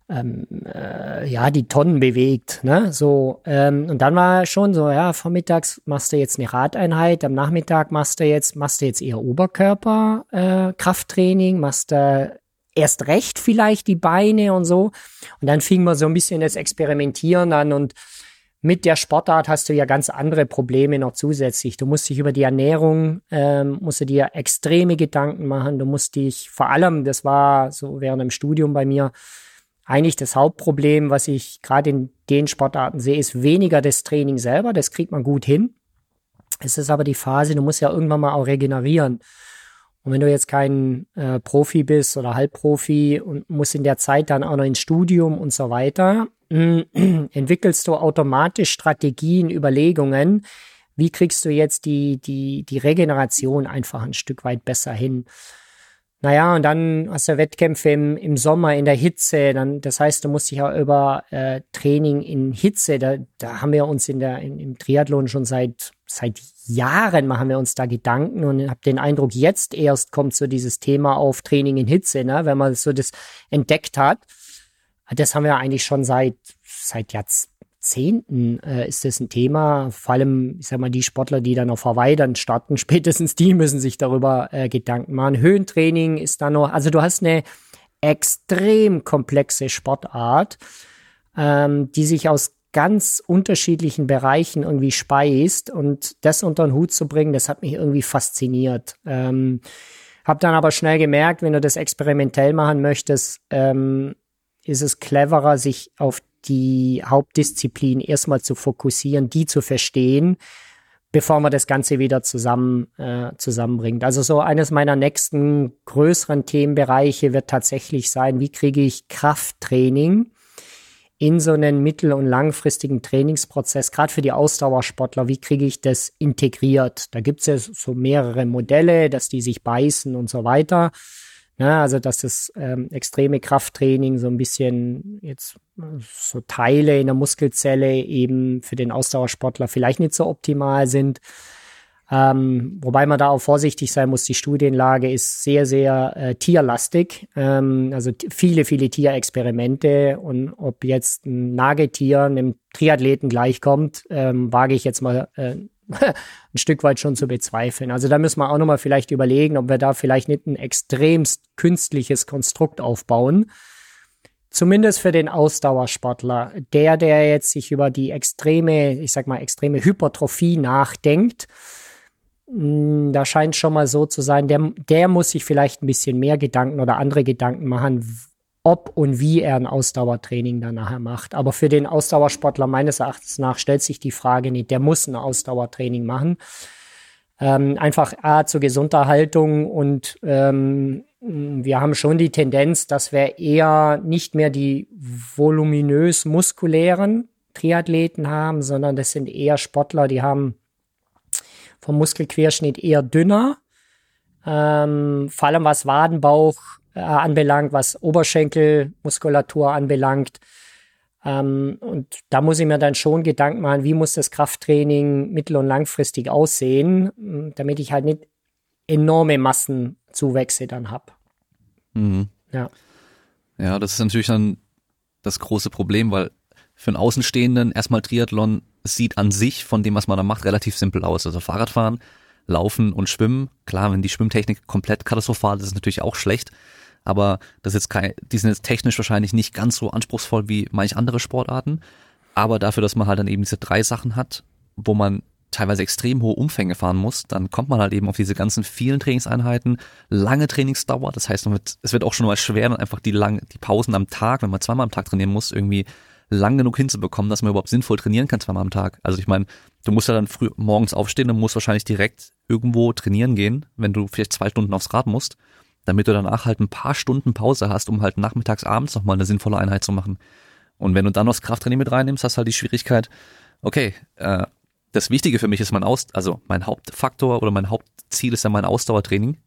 ähm, äh, ja die Tonnen bewegt, ne? So ähm, und dann war schon so, ja, vormittags machst du jetzt eine Radeinheit, am Nachmittag machst du jetzt machst du jetzt eher Oberkörper äh, Krafttraining, machst du erst recht vielleicht die Beine und so und dann fing man so ein bisschen das Experimentieren an und mit der Sportart hast du ja ganz andere Probleme noch zusätzlich. Du musst dich über die Ernährung, ähm, musst du dir extreme Gedanken machen. Du musst dich vor allem, das war so während dem Studium bei mir, eigentlich das Hauptproblem, was ich gerade in den Sportarten sehe, ist weniger das Training selber. Das kriegt man gut hin. Es ist aber die Phase, du musst ja irgendwann mal auch regenerieren. Und wenn du jetzt kein äh, Profi bist oder Halbprofi und musst in der Zeit dann auch noch ins Studium und so weiter, entwickelst du automatisch Strategien, Überlegungen, wie kriegst du jetzt die, die, die Regeneration einfach ein Stück weit besser hin. Naja, und dann hast du Wettkämpfe im, im Sommer in der Hitze. Dann, das heißt, du musst dich auch über äh, Training in Hitze, da, da haben wir uns in der, in, im Triathlon schon seit, seit Jahren machen wir uns da Gedanken und habe den Eindruck, jetzt erst kommt so dieses Thema auf Training in Hitze, ne, wenn man so das entdeckt hat. Das haben wir eigentlich schon seit, seit Jahrzehnten Jahrzehnten äh, ist das ein Thema. Vor allem, ich sag mal, die Sportler, die dann auf Hawaii dann starten, spätestens die müssen sich darüber äh, Gedanken machen. Höhentraining ist da noch, also du hast eine extrem komplexe Sportart, ähm, die sich aus ganz unterschiedlichen Bereichen irgendwie speist und das unter den Hut zu bringen, das hat mich irgendwie fasziniert. Ähm, hab dann aber schnell gemerkt, wenn du das experimentell machen möchtest, ähm, ist es cleverer, sich auf die Hauptdisziplin erstmal zu fokussieren, die zu verstehen, bevor man das Ganze wieder zusammen äh, zusammenbringt. Also so eines meiner nächsten größeren Themenbereiche wird tatsächlich sein, wie kriege ich Krafttraining in so einen mittel- und langfristigen Trainingsprozess, gerade für die Ausdauersportler, wie kriege ich das integriert? Da gibt es ja so mehrere Modelle, dass die sich beißen und so weiter. Ja, also dass das ähm, extreme Krafttraining so ein bisschen jetzt so Teile in der Muskelzelle eben für den Ausdauersportler vielleicht nicht so optimal sind. Ähm, wobei man da auch vorsichtig sein muss. Die Studienlage ist sehr, sehr äh, tierlastig. Ähm, also viele, viele Tierexperimente. Und ob jetzt ein Nagetier einem Triathleten gleichkommt, ähm, wage ich jetzt mal äh, ein Stück weit schon zu bezweifeln. Also da müssen wir auch nochmal vielleicht überlegen, ob wir da vielleicht nicht ein extremst künstliches Konstrukt aufbauen, zumindest für den Ausdauersportler, der, der jetzt sich über die extreme, ich sag mal, extreme Hypertrophie nachdenkt, hm, da scheint schon mal so zu sein, der, der muss sich vielleicht ein bisschen mehr Gedanken oder andere Gedanken machen, ob und wie er ein Ausdauertraining dann nachher macht. Aber für den Ausdauersportler meines Erachtens nach stellt sich die Frage nicht, der muss ein Ausdauertraining machen. Ähm, einfach A zur Gesunderhaltung und ähm, wir haben schon die Tendenz, dass wir eher nicht mehr die voluminös muskulären Triathleten haben, sondern das sind eher Sportler, die haben vom Muskelquerschnitt eher dünner. Ähm, vor allem was Wadenbauch äh, anbelangt, was Oberschenkelmuskulatur anbelangt. Ähm, und da muss ich mir dann schon Gedanken machen, wie muss das Krafttraining mittel- und langfristig aussehen, damit ich halt nicht enorme Massenzuwächse dann habe. Mhm. Ja. Ja, das ist natürlich dann das große Problem, weil für einen Außenstehenden erstmal Triathlon sieht an sich von dem, was man da macht, relativ simpel aus. Also Fahrradfahren, Laufen und Schwimmen. Klar, wenn die Schwimmtechnik komplett katastrophal ist, ist es natürlich auch schlecht. Aber das ist jetzt kein, die sind jetzt technisch wahrscheinlich nicht ganz so anspruchsvoll wie manch andere Sportarten. Aber dafür, dass man halt dann eben diese drei Sachen hat, wo man teilweise extrem hohe Umfänge fahren muss, dann kommt man halt eben auf diese ganzen vielen Trainingseinheiten, lange Trainingsdauer. Das heißt, es wird auch schon mal schwer, dann einfach die langen, die Pausen am Tag, wenn man zweimal am Tag trainieren muss, irgendwie lang genug hinzubekommen, dass man überhaupt sinnvoll trainieren kann zweimal am Tag. Also ich meine, du musst ja dann früh morgens aufstehen und musst wahrscheinlich direkt irgendwo trainieren gehen, wenn du vielleicht zwei Stunden aufs Rad musst, damit du danach halt ein paar Stunden Pause hast, um halt nachmittags, abends nochmal eine sinnvolle Einheit zu machen. Und wenn du dann noch das Krafttraining mit reinnimmst, hast du halt die Schwierigkeit, okay, äh, das Wichtige für mich ist mein Aus, also mein Hauptfaktor oder mein Hauptziel ist ja mein Ausdauertraining.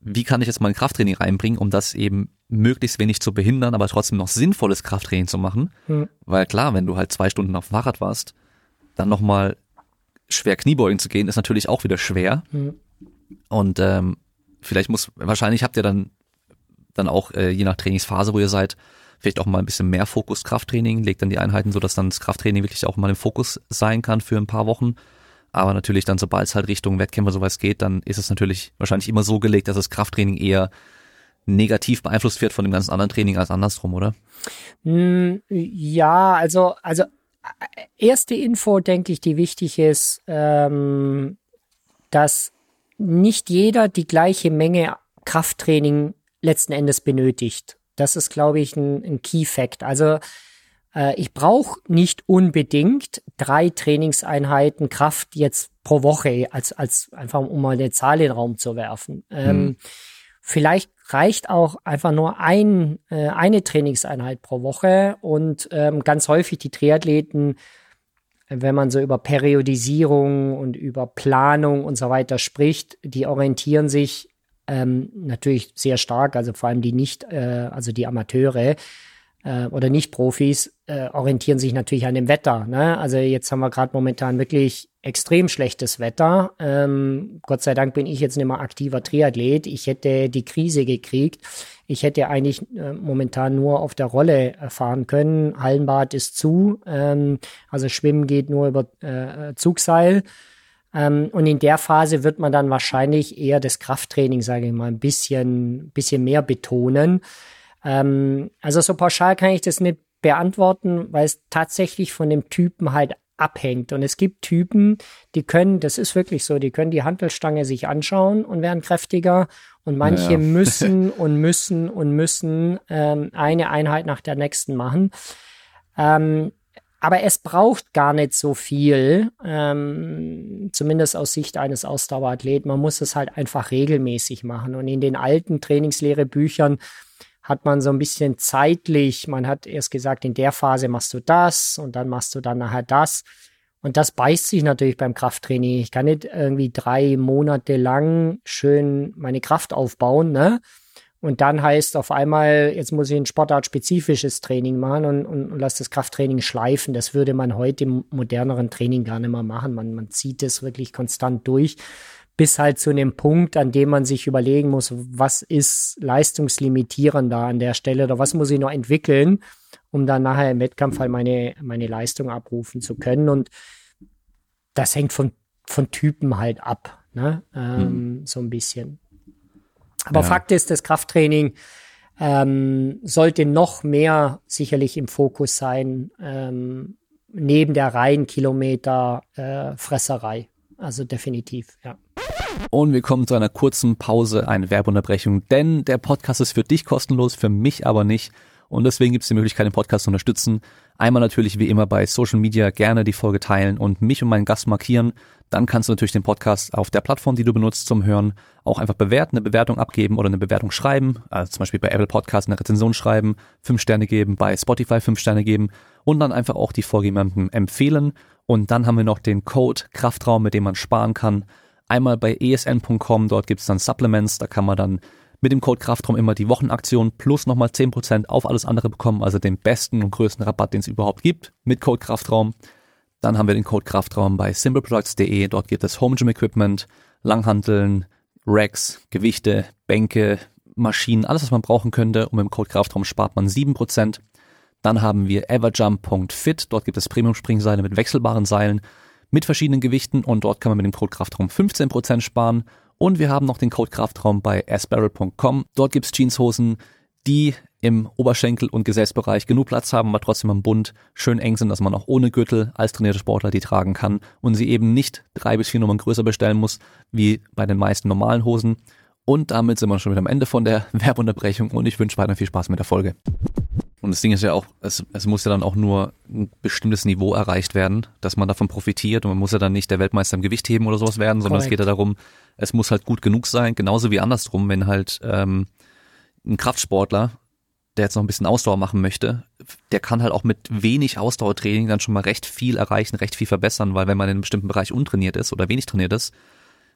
Wie kann ich jetzt mein Krafttraining reinbringen, um das eben möglichst wenig zu behindern, aber trotzdem noch sinnvolles Krafttraining zu machen? Hm. Weil klar, wenn du halt zwei Stunden auf dem Fahrrad warst, dann nochmal schwer Kniebeugen zu gehen, ist natürlich auch wieder schwer. Hm. Und ähm, vielleicht muss, wahrscheinlich habt ihr dann dann auch, äh, je nach Trainingsphase, wo ihr seid, vielleicht auch mal ein bisschen mehr Fokus Krafttraining, legt dann die Einheiten so, dass dann das Krafttraining wirklich auch mal im Fokus sein kann für ein paar Wochen. Aber natürlich dann, sobald es halt Richtung Wettkämpfe sowas geht, dann ist es natürlich wahrscheinlich immer so gelegt, dass das Krafttraining eher negativ beeinflusst wird von dem ganzen anderen Training als andersrum, oder? Hm, ja, also, also erste Info, denke ich, die wichtig ist, ähm, dass nicht jeder die gleiche Menge Krafttraining letzten Endes benötigt. Das ist, glaube ich, ein, ein Key Fact. Also äh, ich brauche nicht unbedingt drei Trainingseinheiten Kraft jetzt pro Woche, als, als einfach um mal eine Zahl in den Raum zu werfen. Ähm, hm. Vielleicht reicht auch einfach nur ein, äh, eine Trainingseinheit pro Woche und ähm, ganz häufig die Triathleten, wenn man so über Periodisierung und über Planung und so weiter spricht, die orientieren sich ähm, natürlich sehr stark, also vor allem die nicht, äh, also die Amateure äh, oder Nicht-Profis äh, orientieren sich natürlich an dem Wetter. Ne? Also jetzt haben wir gerade momentan wirklich extrem schlechtes Wetter. Ähm, Gott sei Dank bin ich jetzt nicht mehr aktiver Triathlet. Ich hätte die Krise gekriegt. Ich hätte eigentlich äh, momentan nur auf der Rolle fahren können. Hallenbad ist zu. Ähm, also Schwimmen geht nur über äh, Zugseil. Ähm, und in der Phase wird man dann wahrscheinlich eher das Krafttraining, sage ich mal, ein bisschen, bisschen mehr betonen. Ähm, also so pauschal kann ich das nicht beantworten, weil es tatsächlich von dem Typen halt abhängt. Und es gibt Typen, die können, das ist wirklich so, die können die Handelstange sich anschauen und werden kräftiger. Und manche ja. müssen und müssen und müssen ähm, eine Einheit nach der nächsten machen. Ähm, aber es braucht gar nicht so viel, ähm, zumindest aus Sicht eines Ausdauerathleten. Man muss es halt einfach regelmäßig machen. Und in den alten Trainingslehrebüchern hat man so ein bisschen zeitlich, man hat erst gesagt, in der Phase machst du das und dann machst du dann nachher das. Und das beißt sich natürlich beim Krafttraining. Ich kann nicht irgendwie drei Monate lang schön meine Kraft aufbauen, ne? Und dann heißt auf einmal, jetzt muss ich ein sportartspezifisches Training machen und, und, und lass das Krafttraining schleifen. Das würde man heute im moderneren Training gar nicht mehr machen. Man, man zieht es wirklich konstant durch, bis halt zu einem Punkt, an dem man sich überlegen muss, was ist leistungslimitierender an der Stelle oder was muss ich noch entwickeln, um dann nachher im Wettkampf halt meine, meine Leistung abrufen zu können. Und das hängt von, von Typen halt ab, ne? Ähm, mhm. So ein bisschen. Aber ja. Fakt ist, das Krafttraining ähm, sollte noch mehr sicherlich im Fokus sein, ähm, neben der reinen Kilometer äh, Fresserei. Also definitiv, ja. Und wir kommen zu einer kurzen Pause, eine Werbeunterbrechung, denn der Podcast ist für dich kostenlos, für mich aber nicht. Und deswegen gibt es die Möglichkeit, den Podcast zu unterstützen. Einmal natürlich wie immer bei Social Media gerne die Folge teilen und mich und meinen Gast markieren. Dann kannst du natürlich den Podcast auf der Plattform, die du benutzt zum Hören, auch einfach bewerten, eine Bewertung abgeben oder eine Bewertung schreiben. Also zum Beispiel bei Apple Podcast eine Rezension schreiben, fünf Sterne geben, bei Spotify fünf Sterne geben und dann einfach auch die jemandem empfehlen. Und dann haben wir noch den Code Kraftraum, mit dem man sparen kann. Einmal bei esn.com, dort gibt's dann Supplements, da kann man dann mit dem Code Kraftraum immer die Wochenaktion plus nochmal 10% auf alles andere bekommen, also den besten und größten Rabatt, den es überhaupt gibt, mit Code Kraftraum. Dann haben wir den Code Kraftraum bei simpleproducts.de, dort gibt es Home Gym Equipment, Langhanteln, Racks, Gewichte, Bänke, Maschinen, alles was man brauchen könnte. Und mit dem Code Kraftraum spart man 7%. Dann haben wir everjump.fit, dort gibt es Premium-Springseile mit wechselbaren Seilen mit verschiedenen Gewichten. Und dort kann man mit dem Code Kraftraum 15% sparen. Und wir haben noch den Code Kraftraum bei asbarrel.com. Dort gibt's Jeanshosen, die im Oberschenkel- und Gesäßbereich genug Platz haben, aber trotzdem am Bund schön eng sind, dass man auch ohne Gürtel als trainierte Sportler die tragen kann und sie eben nicht drei bis vier Nummern größer bestellen muss, wie bei den meisten normalen Hosen. Und damit sind wir schon wieder am Ende von der Werbeunterbrechung und ich wünsche weiter viel Spaß mit der Folge. Und das Ding ist ja auch, es, es muss ja dann auch nur ein bestimmtes Niveau erreicht werden, dass man davon profitiert und man muss ja dann nicht der Weltmeister im Gewicht heben oder sowas werden, sondern Correct. es geht ja darum, es muss halt gut genug sein, genauso wie andersrum, wenn halt ähm, ein Kraftsportler, der jetzt noch ein bisschen Ausdauer machen möchte, der kann halt auch mit wenig Ausdauertraining dann schon mal recht viel erreichen, recht viel verbessern, weil wenn man in einem bestimmten Bereich untrainiert ist oder wenig trainiert ist,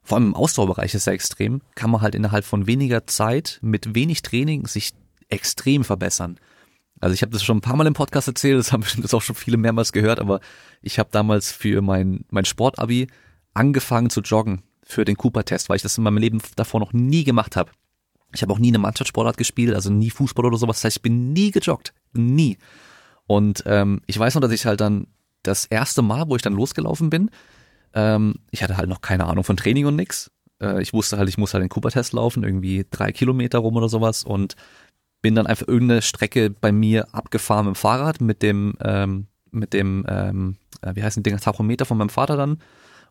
vor allem im Ausdauerbereich ist ja extrem, kann man halt innerhalb von weniger Zeit mit wenig Training sich extrem verbessern. Also ich habe das schon ein paar Mal im Podcast erzählt, das haben bestimmt auch schon viele mehrmals gehört, aber ich habe damals für mein, mein Sportabi angefangen zu joggen für den Cooper-Test, weil ich das in meinem Leben davor noch nie gemacht habe. Ich habe auch nie eine Mannschaftssportart gespielt, also nie Fußball oder sowas. Das heißt, ich bin nie gejoggt. Nie. Und ähm, ich weiß noch, dass ich halt dann das erste Mal, wo ich dann losgelaufen bin, ähm, ich hatte halt noch keine Ahnung von Training und nix. Äh, ich wusste halt, ich muss halt den Cooper-Test laufen, irgendwie drei Kilometer rum oder sowas. Und bin dann einfach irgendeine Strecke bei mir abgefahren mit dem Fahrrad, mit dem, ähm, mit dem, ähm, äh, wie heißt ein Ding, Tachometer von meinem Vater dann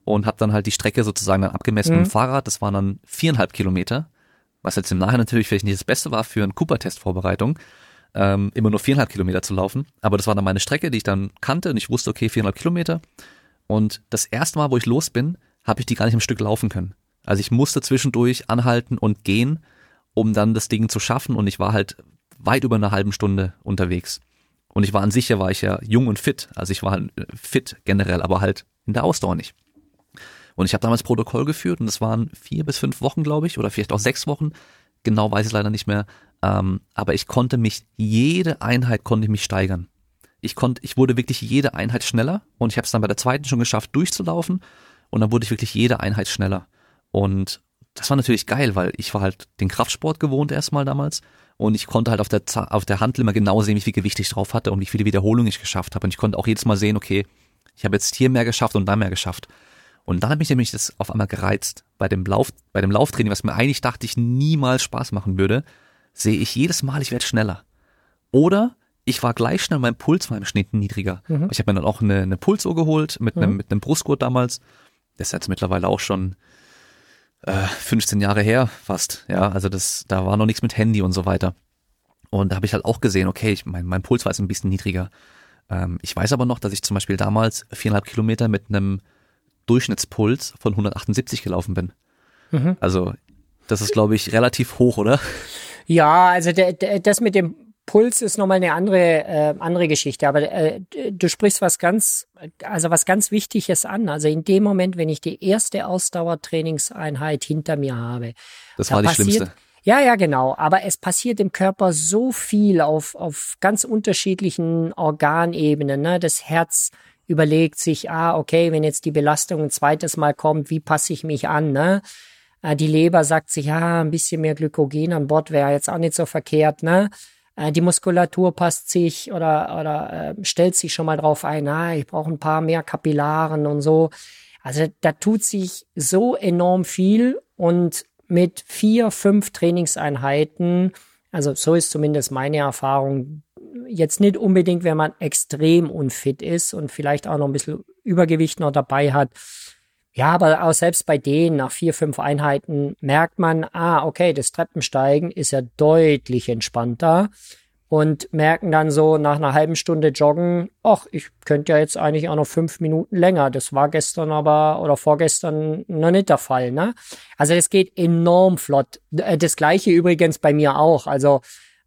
und habe dann halt die Strecke sozusagen dann abgemessen mhm. mit dem mhm. Fahrrad. Das waren dann viereinhalb Kilometer, was jetzt im Nachhinein natürlich vielleicht nicht das Beste war für eine Cooper-Test-Vorbereitung, ähm, immer nur viereinhalb Kilometer zu laufen. Aber das war dann meine Strecke, die ich dann kannte und ich wusste, okay, viereinhalb Kilometer. Und das erste Mal, wo ich los bin, habe ich die gar nicht im Stück laufen können. Also ich musste zwischendurch anhalten und gehen, um dann das Ding zu schaffen und ich war halt weit über eine halben Stunde unterwegs. Und ich war an sich ja, war ich ja jung und fit. Also ich war halt äh, fit generell, aber halt in der Ausdauer nicht. Und ich habe damals Protokoll geführt und es waren vier bis fünf Wochen, glaube ich, oder vielleicht auch sechs Wochen. Genau weiß ich leider nicht mehr. Ähm, aber ich konnte mich, jede Einheit konnte ich mich steigern. Ich konnte, ich wurde wirklich jede Einheit schneller und ich habe es dann bei der zweiten schon geschafft, durchzulaufen. Und dann wurde ich wirklich jede Einheit schneller. Und das war natürlich geil, weil ich war halt den Kraftsport gewohnt erstmal damals und ich konnte halt auf der, auf der Handel immer genau sehen, wie viel Gewicht ich drauf hatte und wie viele Wiederholungen ich geschafft habe und ich konnte auch jedes Mal sehen, okay, ich habe jetzt hier mehr geschafft und da mehr geschafft. Und dann hat mich nämlich das auf einmal gereizt. Bei dem Lauf, bei dem Lauftraining, was mir eigentlich dachte, ich niemals Spaß machen würde, sehe ich jedes Mal, ich werde schneller. Oder ich war gleich schnell, mein Puls war im Schnitt niedriger. Mhm. Ich habe mir dann auch eine, eine Pulsuhr geholt mit mhm. einem, mit einem Brustgurt damals. Das ist jetzt mittlerweile auch schon äh, 15 Jahre her fast. Ja, also das, da war noch nichts mit Handy und so weiter. Und da habe ich halt auch gesehen, okay, ich, mein, mein Puls war jetzt ein bisschen niedriger. Ähm, ich weiß aber noch, dass ich zum Beispiel damals viereinhalb Kilometer mit einem Durchschnittspuls von 178 gelaufen bin. Mhm. Also das ist, glaube ich, relativ hoch, oder? Ja, also der, der, das mit dem Puls ist nochmal eine andere, äh, andere Geschichte. Aber äh, du sprichst was ganz, also was ganz Wichtiges an. Also in dem Moment, wenn ich die erste Ausdauertrainingseinheit hinter mir habe. Das da war die passiert, schlimmste. Ja, ja, genau. Aber es passiert im Körper so viel auf, auf ganz unterschiedlichen Organebenen. Ne? Das Herz überlegt sich, ah, okay, wenn jetzt die Belastung ein zweites Mal kommt, wie passe ich mich an? Ne? Äh, die Leber sagt sich, ja, ein bisschen mehr Glykogen an Bord wäre jetzt auch nicht so verkehrt. Ne? Äh, die Muskulatur passt sich oder, oder äh, stellt sich schon mal drauf ein, ah, ich brauche ein paar mehr Kapillaren und so. Also da tut sich so enorm viel und mit vier, fünf Trainingseinheiten also so ist zumindest meine Erfahrung, jetzt nicht unbedingt, wenn man extrem unfit ist und vielleicht auch noch ein bisschen Übergewicht noch dabei hat. Ja, aber auch selbst bei denen nach vier, fünf Einheiten merkt man, ah, okay, das Treppensteigen ist ja deutlich entspannter und merken dann so nach einer halben Stunde Joggen, ach, ich könnte ja jetzt eigentlich auch noch fünf Minuten länger. Das war gestern aber oder vorgestern noch nicht der Fall. Ne? Also das geht enorm flott. Äh, das gleiche übrigens bei mir auch. Also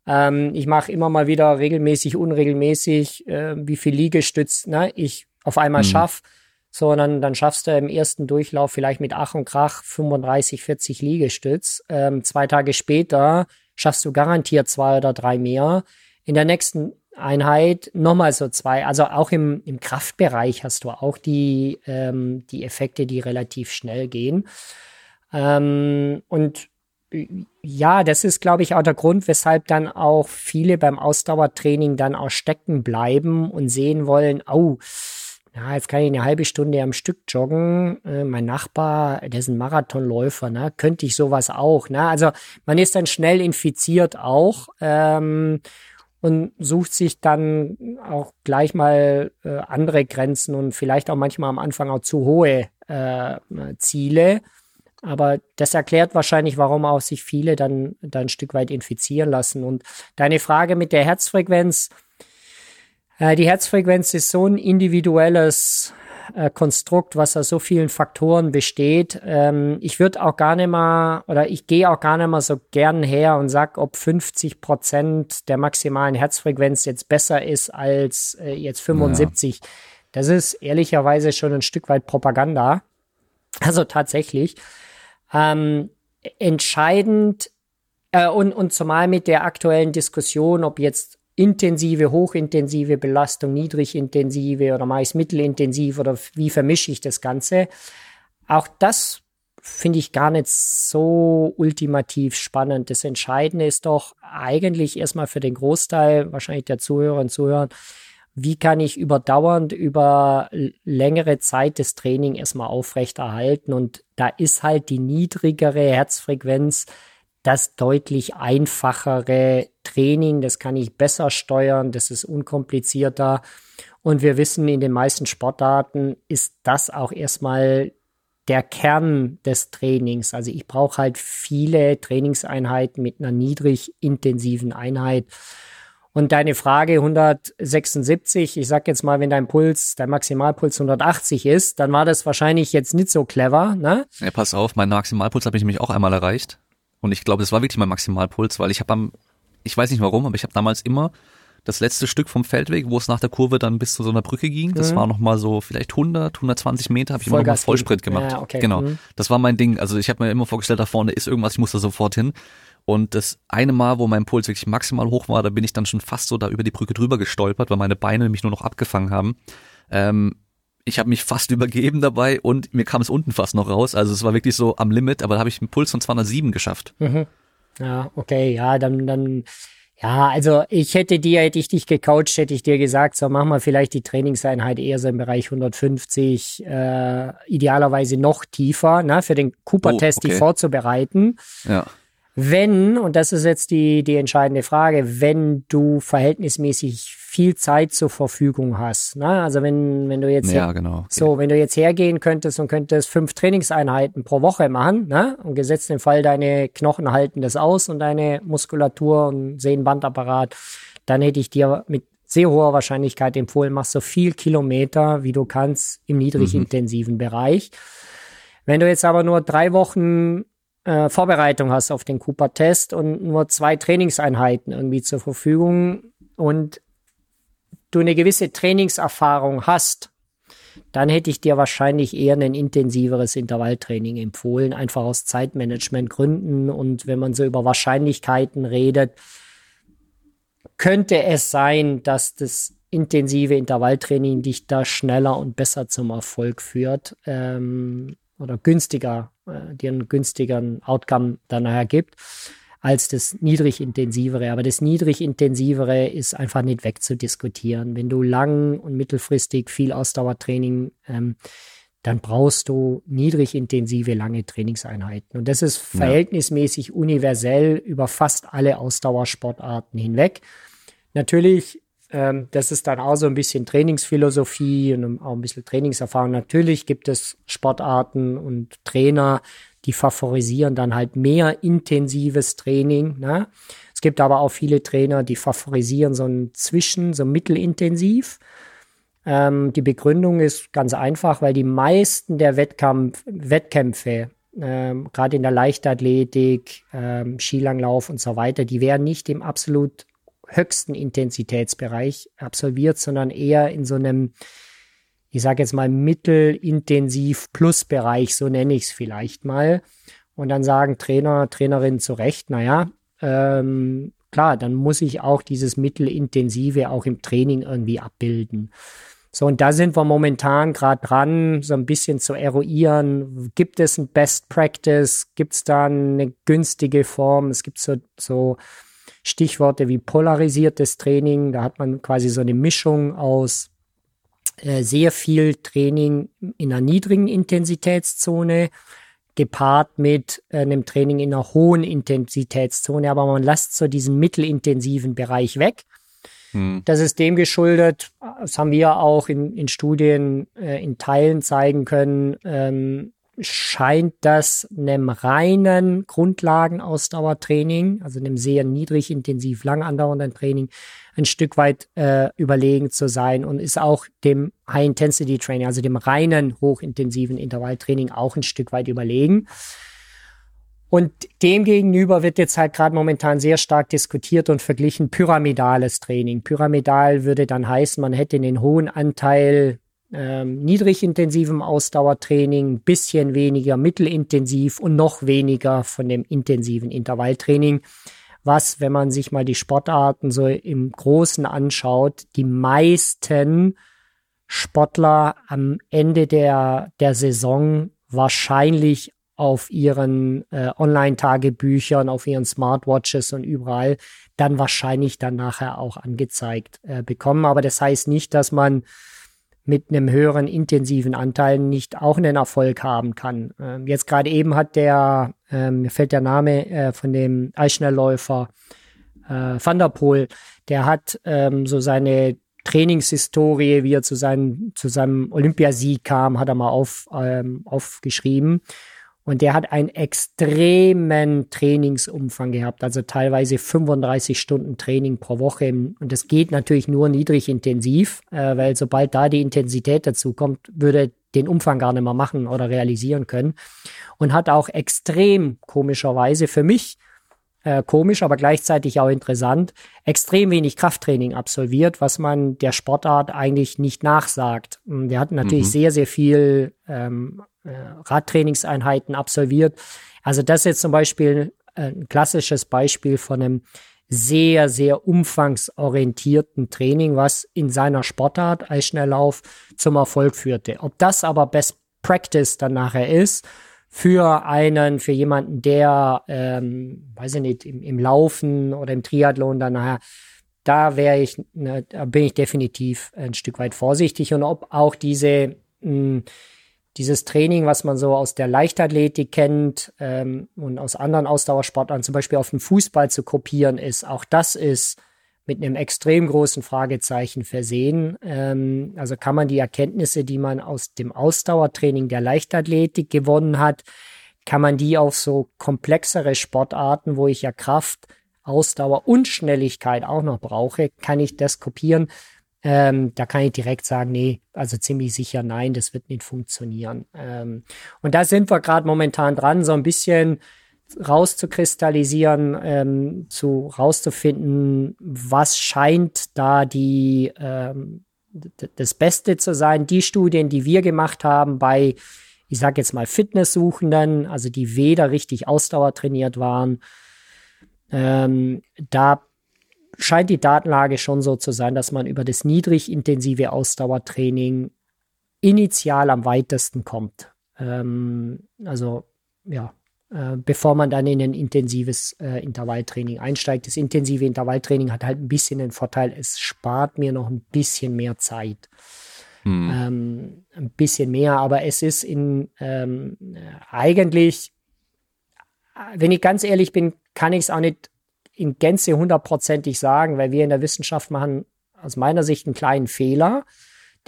ähm, ich mache immer mal wieder regelmäßig, unregelmäßig, äh, wie viel Liegestütz ne? ich auf einmal mhm. schaff. So, dann, dann schaffst du im ersten Durchlauf vielleicht mit Ach und Krach 35, 40 Liegestütz. Ähm, zwei Tage später schaffst du garantiert zwei oder drei mehr. In der nächsten Einheit nochmal so zwei. Also auch im, im Kraftbereich hast du auch die, ähm, die Effekte, die relativ schnell gehen. Ähm, und ja, das ist, glaube ich, auch der Grund, weshalb dann auch viele beim Ausdauertraining dann auch stecken bleiben und sehen wollen, oh, ja, jetzt kann ich eine halbe Stunde am Stück joggen. Äh, mein Nachbar, der ist ein Marathonläufer, ne? Könnte ich sowas auch, ne? Also man ist dann schnell infiziert auch ähm, und sucht sich dann auch gleich mal äh, andere Grenzen und vielleicht auch manchmal am Anfang auch zu hohe äh, Ziele. Aber das erklärt wahrscheinlich, warum auch sich viele dann, dann ein Stück weit infizieren lassen. Und deine Frage mit der Herzfrequenz, äh, die Herzfrequenz ist so ein individuelles äh, Konstrukt, was aus so vielen Faktoren besteht. Ähm, ich würde auch gar nicht mal oder ich gehe auch gar nicht mal so gern her und sag, ob 50 Prozent der maximalen Herzfrequenz jetzt besser ist als äh, jetzt 75. Ja. Das ist ehrlicherweise schon ein Stück weit Propaganda. Also tatsächlich. Ähm, entscheidend äh, und, und zumal mit der aktuellen Diskussion, ob jetzt intensive, hochintensive Belastung, niedrigintensive oder meist mittelintensiv oder wie vermische ich das Ganze. Auch das finde ich gar nicht so ultimativ spannend. Das Entscheidende ist doch eigentlich erstmal für den Großteil wahrscheinlich der Zuhörer und Zuhörer, wie kann ich überdauernd über längere Zeit das Training erstmal aufrechterhalten? Und da ist halt die niedrigere Herzfrequenz das deutlich einfachere Training, das kann ich besser steuern, das ist unkomplizierter. Und wir wissen, in den meisten Sportarten ist das auch erstmal der Kern des Trainings. Also ich brauche halt viele Trainingseinheiten mit einer niedrig intensiven Einheit. Und deine Frage 176, ich sag jetzt mal, wenn dein Puls, dein Maximalpuls 180 ist, dann war das wahrscheinlich jetzt nicht so clever, ne? Ja, pass auf, mein Maximalpuls habe ich nämlich auch einmal erreicht. Und ich glaube, das war wirklich mein Maximalpuls, weil ich habe am, ich weiß nicht warum, aber ich habe damals immer das letzte Stück vom Feldweg, wo es nach der Kurve dann bis zu so einer Brücke ging, das mhm. war nochmal so vielleicht 100, 120 Meter, habe ich immer nochmal Vollsprint gemacht. Ja, okay. Genau, mhm. das war mein Ding. Also ich habe mir immer vorgestellt, da vorne ist irgendwas, ich muss da sofort hin. Und das eine Mal, wo mein Puls wirklich maximal hoch war, da bin ich dann schon fast so da über die Brücke drüber gestolpert, weil meine Beine mich nur noch abgefangen haben. Ähm, ich habe mich fast übergeben dabei und mir kam es unten fast noch raus. Also es war wirklich so am Limit, aber da habe ich einen Puls von 207 geschafft. Mhm. Ja, okay, ja, dann, dann, ja, also ich hätte dir, hätte ich dich gecoacht, hätte ich dir gesagt, so machen wir vielleicht die Trainingseinheit eher so im Bereich 150, äh, idealerweise noch tiefer, ne, für den Cooper-Test oh, okay. die vorzubereiten. Ja. Wenn, und das ist jetzt die, die entscheidende Frage, wenn du verhältnismäßig viel Zeit zur Verfügung hast. Ne? Also wenn, wenn du jetzt ja, genau. so, wenn du jetzt hergehen könntest und könntest fünf Trainingseinheiten pro Woche machen, ne? Und gesetzt den Fall, deine Knochen halten das aus und deine Muskulatur und Sehnenbandapparat, dann hätte ich dir mit sehr hoher Wahrscheinlichkeit empfohlen, mach so viel Kilometer, wie du kannst im niedrig intensiven mhm. Bereich. Wenn du jetzt aber nur drei Wochen äh, Vorbereitung hast auf den Cooper-Test und nur zwei Trainingseinheiten irgendwie zur Verfügung und du eine gewisse Trainingserfahrung hast, dann hätte ich dir wahrscheinlich eher ein intensiveres Intervalltraining empfohlen, einfach aus Zeitmanagementgründen. Und wenn man so über Wahrscheinlichkeiten redet, könnte es sein, dass das intensive Intervalltraining dich da schneller und besser zum Erfolg führt ähm, oder günstiger äh, dir einen günstigeren Outcome dann nachher gibt als das niedrigintensivere. Aber das niedrigintensivere ist einfach nicht wegzudiskutieren. Wenn du lang und mittelfristig viel Ausdauertraining ähm, dann brauchst du niedrigintensive, lange Trainingseinheiten. Und das ist verhältnismäßig universell über fast alle Ausdauersportarten hinweg. Natürlich, ähm, das ist dann auch so ein bisschen Trainingsphilosophie und auch ein bisschen Trainingserfahrung. Natürlich gibt es Sportarten und Trainer, die favorisieren dann halt mehr intensives Training. Ne? Es gibt aber auch viele Trainer, die favorisieren so ein Zwischen, so mittelintensiv. Ähm, die Begründung ist ganz einfach, weil die meisten der Wettkampf, Wettkämpfe, ähm, gerade in der Leichtathletik, ähm, Skilanglauf und so weiter, die werden nicht im absolut höchsten Intensitätsbereich absolviert, sondern eher in so einem, ich sage jetzt mal, mittelintensiv Plus-Bereich, so nenne ich es vielleicht mal. Und dann sagen Trainer, Trainerinnen zu Recht, naja, ähm, klar, dann muss ich auch dieses Mittelintensive auch im Training irgendwie abbilden. So, und da sind wir momentan gerade dran, so ein bisschen zu eruieren. Gibt es ein Best Practice? Gibt es da eine günstige Form? Es gibt so, so Stichworte wie polarisiertes Training. Da hat man quasi so eine Mischung aus äh, sehr viel Training in einer niedrigen Intensitätszone, gepaart mit äh, einem Training in einer hohen Intensitätszone, aber man lässt so diesen mittelintensiven Bereich weg hm. Das ist dem geschuldet, das haben wir auch in, in Studien äh, in Teilen zeigen können, ähm, scheint das einem reinen Grundlagenausdauertraining, also einem sehr niedrig intensiv lang andauernden Training, ein Stück weit äh, überlegen zu sein und ist auch dem High-Intensity-Training, also dem reinen hochintensiven Intervalltraining auch ein Stück weit überlegen. Und demgegenüber wird jetzt halt gerade momentan sehr stark diskutiert und verglichen pyramidales Training. Pyramidal würde dann heißen, man hätte einen hohen Anteil ähm, niedrigintensivem Ausdauertraining, bisschen weniger mittelintensiv und noch weniger von dem intensiven Intervalltraining. Was, wenn man sich mal die Sportarten so im Großen anschaut, die meisten Sportler am Ende der, der Saison wahrscheinlich auf ihren äh, Online-Tagebüchern, auf ihren Smartwatches und überall dann wahrscheinlich dann nachher auch angezeigt äh, bekommen. Aber das heißt nicht, dass man mit einem höheren intensiven Anteil nicht auch einen Erfolg haben kann. Ähm, jetzt gerade eben hat der, ähm, mir fällt der Name äh, von dem Eisschnellläufer äh, Van der Poel, der hat ähm, so seine Trainingshistorie, wie er zu seinem, zu seinem Olympiasieg kam, hat er mal auf, ähm, aufgeschrieben. Und der hat einen extremen Trainingsumfang gehabt, also teilweise 35 Stunden Training pro Woche. Und das geht natürlich nur niedrig intensiv, äh, weil sobald da die Intensität dazu kommt, würde den Umfang gar nicht mehr machen oder realisieren können. Und hat auch extrem komischerweise für mich äh, komisch, aber gleichzeitig auch interessant, extrem wenig Krafttraining absolviert, was man der Sportart eigentlich nicht nachsagt. Der hat natürlich mhm. sehr, sehr viel ähm, äh, Radtrainingseinheiten absolviert. Also das ist jetzt zum Beispiel äh, ein klassisches Beispiel von einem sehr, sehr umfangsorientierten Training, was in seiner Sportart als Schnelllauf zum Erfolg führte. Ob das aber Best Practice dann nachher ist, für einen, für jemanden, der, ähm, weiß ich nicht, im, im Laufen oder im Triathlon dann nachher, da wäre ich, ne, da bin ich definitiv ein Stück weit vorsichtig. Und ob auch diese mh, hm, dieses Training, was man so aus der Leichtathletik kennt ähm, und aus anderen Ausdauersportarten, zum Beispiel auf den Fußball zu kopieren ist, auch das ist mit einem extrem großen Fragezeichen versehen. Ähm, also kann man die Erkenntnisse, die man aus dem Ausdauertraining der Leichtathletik gewonnen hat, kann man die auf so komplexere Sportarten, wo ich ja Kraft, Ausdauer und Schnelligkeit auch noch brauche, kann ich das kopieren. Ähm, da kann ich direkt sagen, nee, also ziemlich sicher nein, das wird nicht funktionieren. Ähm, und da sind wir gerade momentan dran, so ein bisschen rauszukristallisieren, ähm, zu rauszufinden, was scheint da die ähm, das Beste zu sein. Die Studien, die wir gemacht haben bei, ich sage jetzt mal Fitnesssuchenden, also die weder richtig Ausdauer trainiert waren, ähm, da scheint die Datenlage schon so zu sein, dass man über das niedrig intensive Ausdauertraining initial am weitesten kommt. Ähm, also ja, äh, bevor man dann in ein intensives äh, Intervalltraining einsteigt. Das intensive Intervalltraining hat halt ein bisschen den Vorteil, es spart mir noch ein bisschen mehr Zeit. Mhm. Ähm, ein bisschen mehr, aber es ist in ähm, eigentlich, wenn ich ganz ehrlich bin, kann ich es auch nicht in Gänze hundertprozentig sagen, weil wir in der Wissenschaft machen aus meiner Sicht einen kleinen Fehler.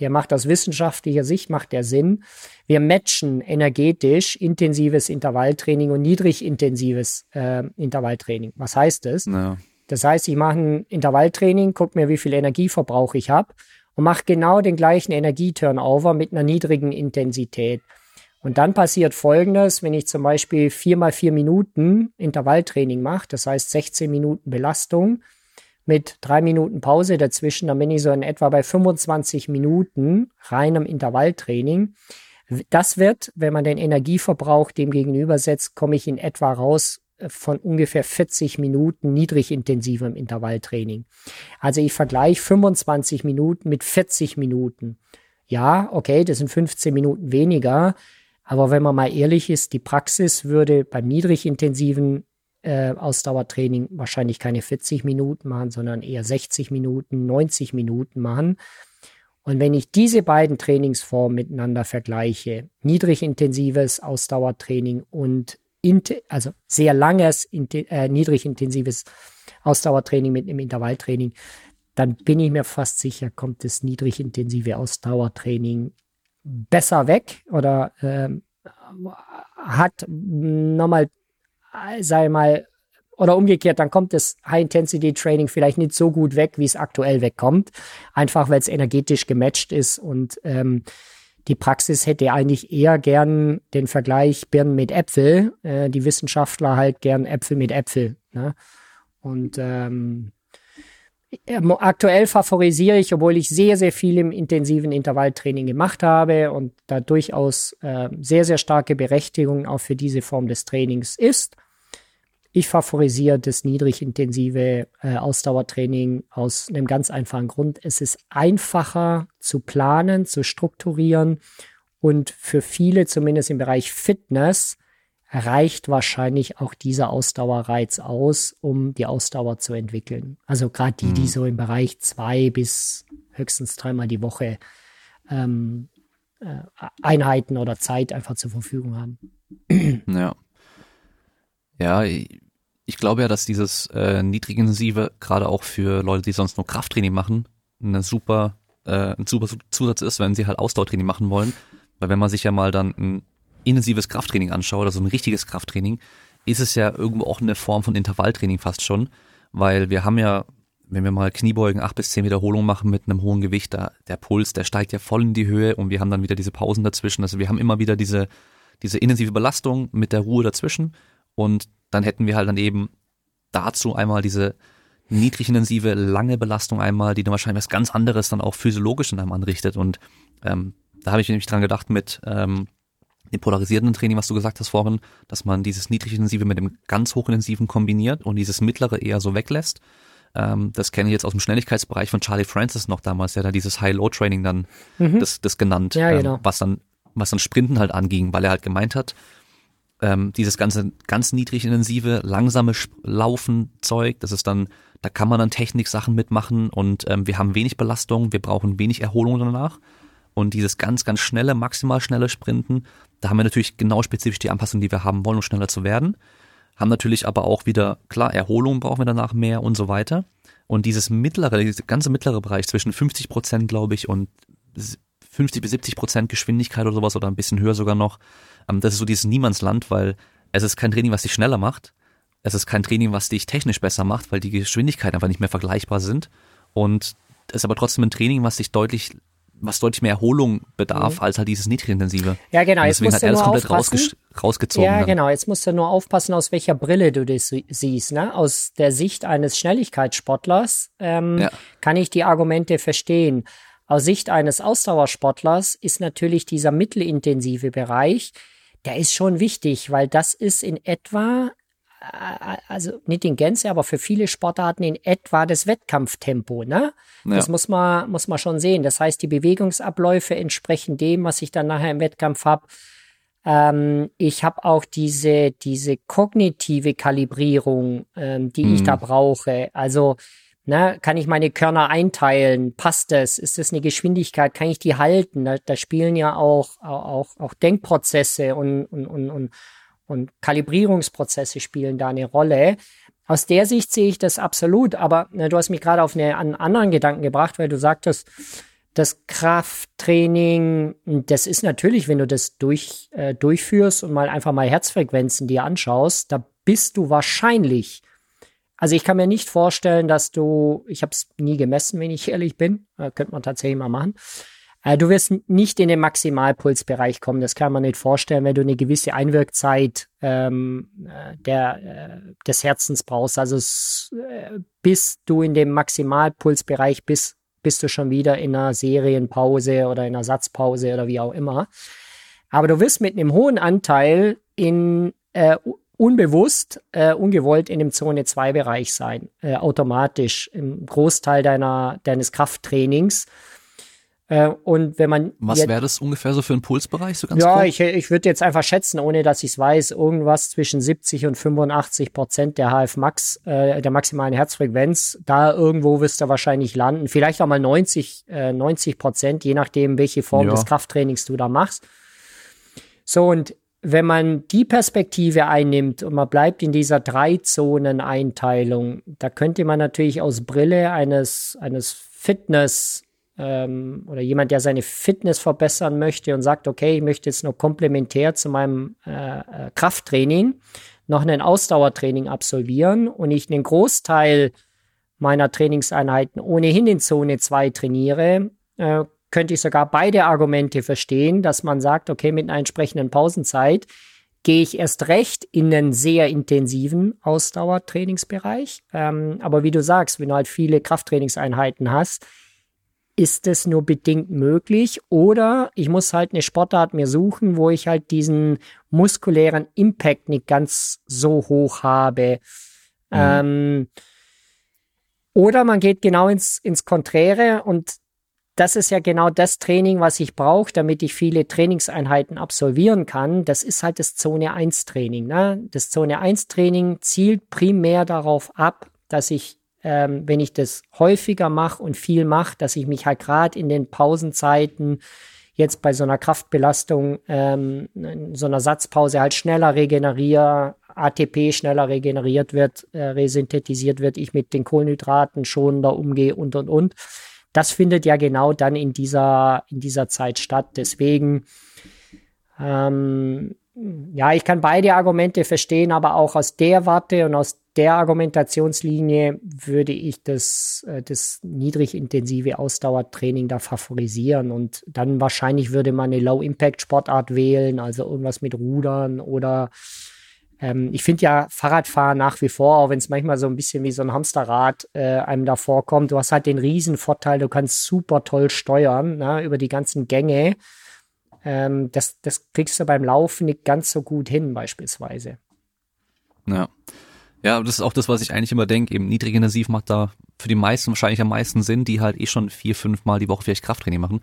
Der macht aus wissenschaftlicher Sicht, macht der Sinn. Wir matchen energetisch intensives Intervalltraining und niedrigintensives äh, Intervalltraining. Was heißt das? Ja. Das heißt, ich mache ein Intervalltraining, gucke mir, wie viel Energieverbrauch ich habe und mache genau den gleichen Energieturnover mit einer niedrigen Intensität. Und dann passiert Folgendes, wenn ich zum Beispiel vier mal vier Minuten Intervalltraining mache, das heißt 16 Minuten Belastung mit drei Minuten Pause dazwischen, dann bin ich so in etwa bei 25 Minuten reinem Intervalltraining. Das wird, wenn man den Energieverbrauch dem gegenübersetzt, komme ich in etwa raus von ungefähr 40 Minuten niedrigintensivem Intervalltraining. Also ich vergleiche 25 Minuten mit 40 Minuten. Ja, okay, das sind 15 Minuten weniger. Aber wenn man mal ehrlich ist, die Praxis würde beim niedrigintensiven äh, Ausdauertraining wahrscheinlich keine 40 Minuten machen, sondern eher 60 Minuten, 90 Minuten machen. Und wenn ich diese beiden Trainingsformen miteinander vergleiche, niedrigintensives Ausdauertraining und also sehr langes, äh, niedrigintensives Ausdauertraining mit einem Intervalltraining, dann bin ich mir fast sicher, kommt das niedrigintensive Ausdauertraining besser weg oder äh, hat nochmal, sei mal, oder umgekehrt, dann kommt das High-Intensity-Training vielleicht nicht so gut weg, wie es aktuell wegkommt. Einfach weil es energetisch gematcht ist und ähm, die Praxis hätte eigentlich eher gern den Vergleich Birnen mit Äpfel, äh, die Wissenschaftler halt gern Äpfel mit Äpfel. Ne? Und ähm, aktuell favorisiere ich, obwohl ich sehr, sehr viel im intensiven Intervalltraining gemacht habe und da durchaus äh, sehr, sehr starke Berechtigung auch für diese Form des Trainings ist, ich favorisiere das niedrigintensive äh, Ausdauertraining aus einem ganz einfachen Grund. Es ist einfacher zu planen, zu strukturieren und für viele, zumindest im Bereich Fitness, reicht wahrscheinlich auch dieser Ausdauerreiz aus, um die Ausdauer zu entwickeln. Also gerade die, die mhm. so im Bereich zwei bis höchstens dreimal die Woche ähm, äh, Einheiten oder Zeit einfach zur Verfügung haben. Ja. Ja, ich glaube ja, dass dieses äh, niedrigintensive gerade auch für Leute, die sonst nur Krafttraining machen, eine super, äh, ein super Zusatz ist, wenn sie halt Ausdauertraining machen wollen. Weil wenn man sich ja mal dann ein intensives Krafttraining anschaut, also ein richtiges Krafttraining, ist es ja irgendwo auch eine Form von Intervalltraining fast schon, weil wir haben ja, wenn wir mal Kniebeugen acht bis zehn Wiederholungen machen mit einem hohen Gewicht, da der Puls, der steigt ja voll in die Höhe und wir haben dann wieder diese Pausen dazwischen. Also wir haben immer wieder diese diese intensive Belastung mit der Ruhe dazwischen und dann hätten wir halt dann eben dazu einmal diese niedrigintensive, lange Belastung einmal, die dann wahrscheinlich was ganz anderes dann auch physiologisch in einem anrichtet. Und ähm, da habe ich nämlich dran gedacht mit ähm, dem polarisierenden Training, was du gesagt hast vorhin, dass man dieses niedrigintensive mit dem ganz hochintensiven kombiniert und dieses mittlere eher so weglässt. Ähm, das kenne ich jetzt aus dem Schnelligkeitsbereich von Charlie Francis noch damals, der da dieses High-Low-Training dann mhm. das, das genannt, ja, ähm, genau. was dann was dann Sprinten halt anging, weil er halt gemeint hat, ähm, dieses ganze ganz niedrig intensive, langsame Laufen Zeug, das ist dann, da kann man dann Technik-Sachen mitmachen und ähm, wir haben wenig Belastung, wir brauchen wenig Erholung danach. Und dieses ganz, ganz schnelle, maximal schnelle Sprinten, da haben wir natürlich genau spezifisch die Anpassung, die wir haben wollen, um schneller zu werden. Haben natürlich aber auch wieder, klar, Erholung brauchen wir danach mehr und so weiter. Und dieses mittlere, dieser ganze mittlere Bereich zwischen 50 Prozent, glaube ich, und 50 bis 70 Prozent Geschwindigkeit oder sowas oder ein bisschen höher sogar noch, ähm, das ist so dieses Niemandsland, weil es ist kein Training, was dich schneller macht. Es ist kein Training, was dich technisch besser macht, weil die Geschwindigkeiten einfach nicht mehr vergleichbar sind. Und es ist aber trotzdem ein Training, was dich deutlich was deutlich mehr Erholung bedarf mhm. als halt dieses niedrigintensive. Ja, genau. Und deswegen hat er das komplett rausge rausgezogen. Ja, dann. genau. Jetzt musst du nur aufpassen, aus welcher Brille du das siehst. Ne? Aus der Sicht eines Schnelligkeitssportlers ähm, ja. kann ich die Argumente verstehen. Aus Sicht eines Ausdauersportlers ist natürlich dieser mittelintensive Bereich, der ist schon wichtig, weil das ist in etwa, äh, also nicht in Gänze, aber für viele Sportarten in etwa das Wettkampftempo, ne? Ja. Das muss man, muss man schon sehen. Das heißt, die Bewegungsabläufe entsprechen dem, was ich dann nachher im Wettkampf habe. Ähm, ich habe auch diese, diese kognitive Kalibrierung, ähm, die mhm. ich da brauche. Also Ne, kann ich meine Körner einteilen? Passt das? Ist das eine Geschwindigkeit? Kann ich die halten? Da, da spielen ja auch, auch, auch Denkprozesse und, und, und, und, und Kalibrierungsprozesse spielen da eine Rolle. Aus der Sicht sehe ich das absolut, aber ne, du hast mich gerade auf eine, einen anderen Gedanken gebracht, weil du sagtest, das Krafttraining, das ist natürlich, wenn du das durch, äh, durchführst und mal einfach mal Herzfrequenzen dir anschaust, da bist du wahrscheinlich also ich kann mir nicht vorstellen, dass du, ich habe es nie gemessen, wenn ich ehrlich bin, äh, könnte man tatsächlich mal machen. Äh, du wirst nicht in den Maximalpulsbereich kommen, das kann man nicht vorstellen, wenn du eine gewisse Einwirkzeit ähm, äh, der, äh, des Herzens brauchst. Also äh, bis du in dem Maximalpulsbereich bist, bist du schon wieder in einer Serienpause oder in einer Satzpause oder wie auch immer. Aber du wirst mit einem hohen Anteil in äh, unbewusst, äh, ungewollt in dem Zone-2-Bereich sein, äh, automatisch im Großteil deiner, deines Krafttrainings. Äh, und wenn man. Was wäre das ungefähr so für ein Pulsbereich, so ganz Ja, grob? ich, ich würde jetzt einfach schätzen, ohne dass ich es weiß, irgendwas zwischen 70 und 85 Prozent der HF-Max, äh, der maximalen Herzfrequenz. Da irgendwo wirst du wahrscheinlich landen. Vielleicht auch mal 90, äh, 90 Prozent, je nachdem, welche Form ja. des Krafttrainings du da machst. So, und wenn man die Perspektive einnimmt und man bleibt in dieser Drei-Zonen-Einteilung, da könnte man natürlich aus Brille eines, eines Fitness ähm, oder jemand, der seine Fitness verbessern möchte und sagt, okay, ich möchte jetzt noch komplementär zu meinem äh, äh Krafttraining noch ein Ausdauertraining absolvieren und ich einen Großteil meiner Trainingseinheiten ohnehin in Zone 2 trainiere, äh, könnte ich sogar beide Argumente verstehen, dass man sagt, okay, mit einer entsprechenden Pausenzeit gehe ich erst recht in einen sehr intensiven Ausdauertrainingsbereich. Ähm, aber wie du sagst, wenn du halt viele Krafttrainingseinheiten hast, ist es nur bedingt möglich oder ich muss halt eine Sportart mir suchen, wo ich halt diesen muskulären Impact nicht ganz so hoch habe. Mhm. Ähm, oder man geht genau ins, ins Konträre und das ist ja genau das Training, was ich brauche, damit ich viele Trainingseinheiten absolvieren kann. Das ist halt das Zone 1 Training. Ne? Das Zone 1 Training zielt primär darauf ab, dass ich, ähm, wenn ich das häufiger mache und viel mache, dass ich mich halt gerade in den Pausenzeiten jetzt bei so einer Kraftbelastung, ähm, so einer Satzpause halt schneller regeneriere, ATP schneller regeneriert wird, äh, resynthetisiert wird, ich mit den Kohlenhydraten schonender umgehe und und und das findet ja genau dann in dieser, in dieser Zeit statt. Deswegen, ähm, ja, ich kann beide Argumente verstehen, aber auch aus der Warte und aus der Argumentationslinie würde ich das, äh, das niedrig intensive Ausdauertraining da favorisieren und dann wahrscheinlich würde man eine Low-Impact-Sportart wählen, also irgendwas mit Rudern oder ähm, ich finde ja Fahrradfahren nach wie vor, auch wenn es manchmal so ein bisschen wie so ein Hamsterrad äh, einem da vorkommt, du hast halt den riesen Vorteil, du kannst super toll steuern ne, über die ganzen Gänge. Ähm, das, das kriegst du beim Laufen nicht ganz so gut hin, beispielsweise. Ja. Ja, das ist auch das, was ich eigentlich immer denke. Eben niedrigintensiv macht da für die meisten wahrscheinlich am meisten Sinn, die halt eh schon vier, fünf Mal die Woche vielleicht Krafttraining machen.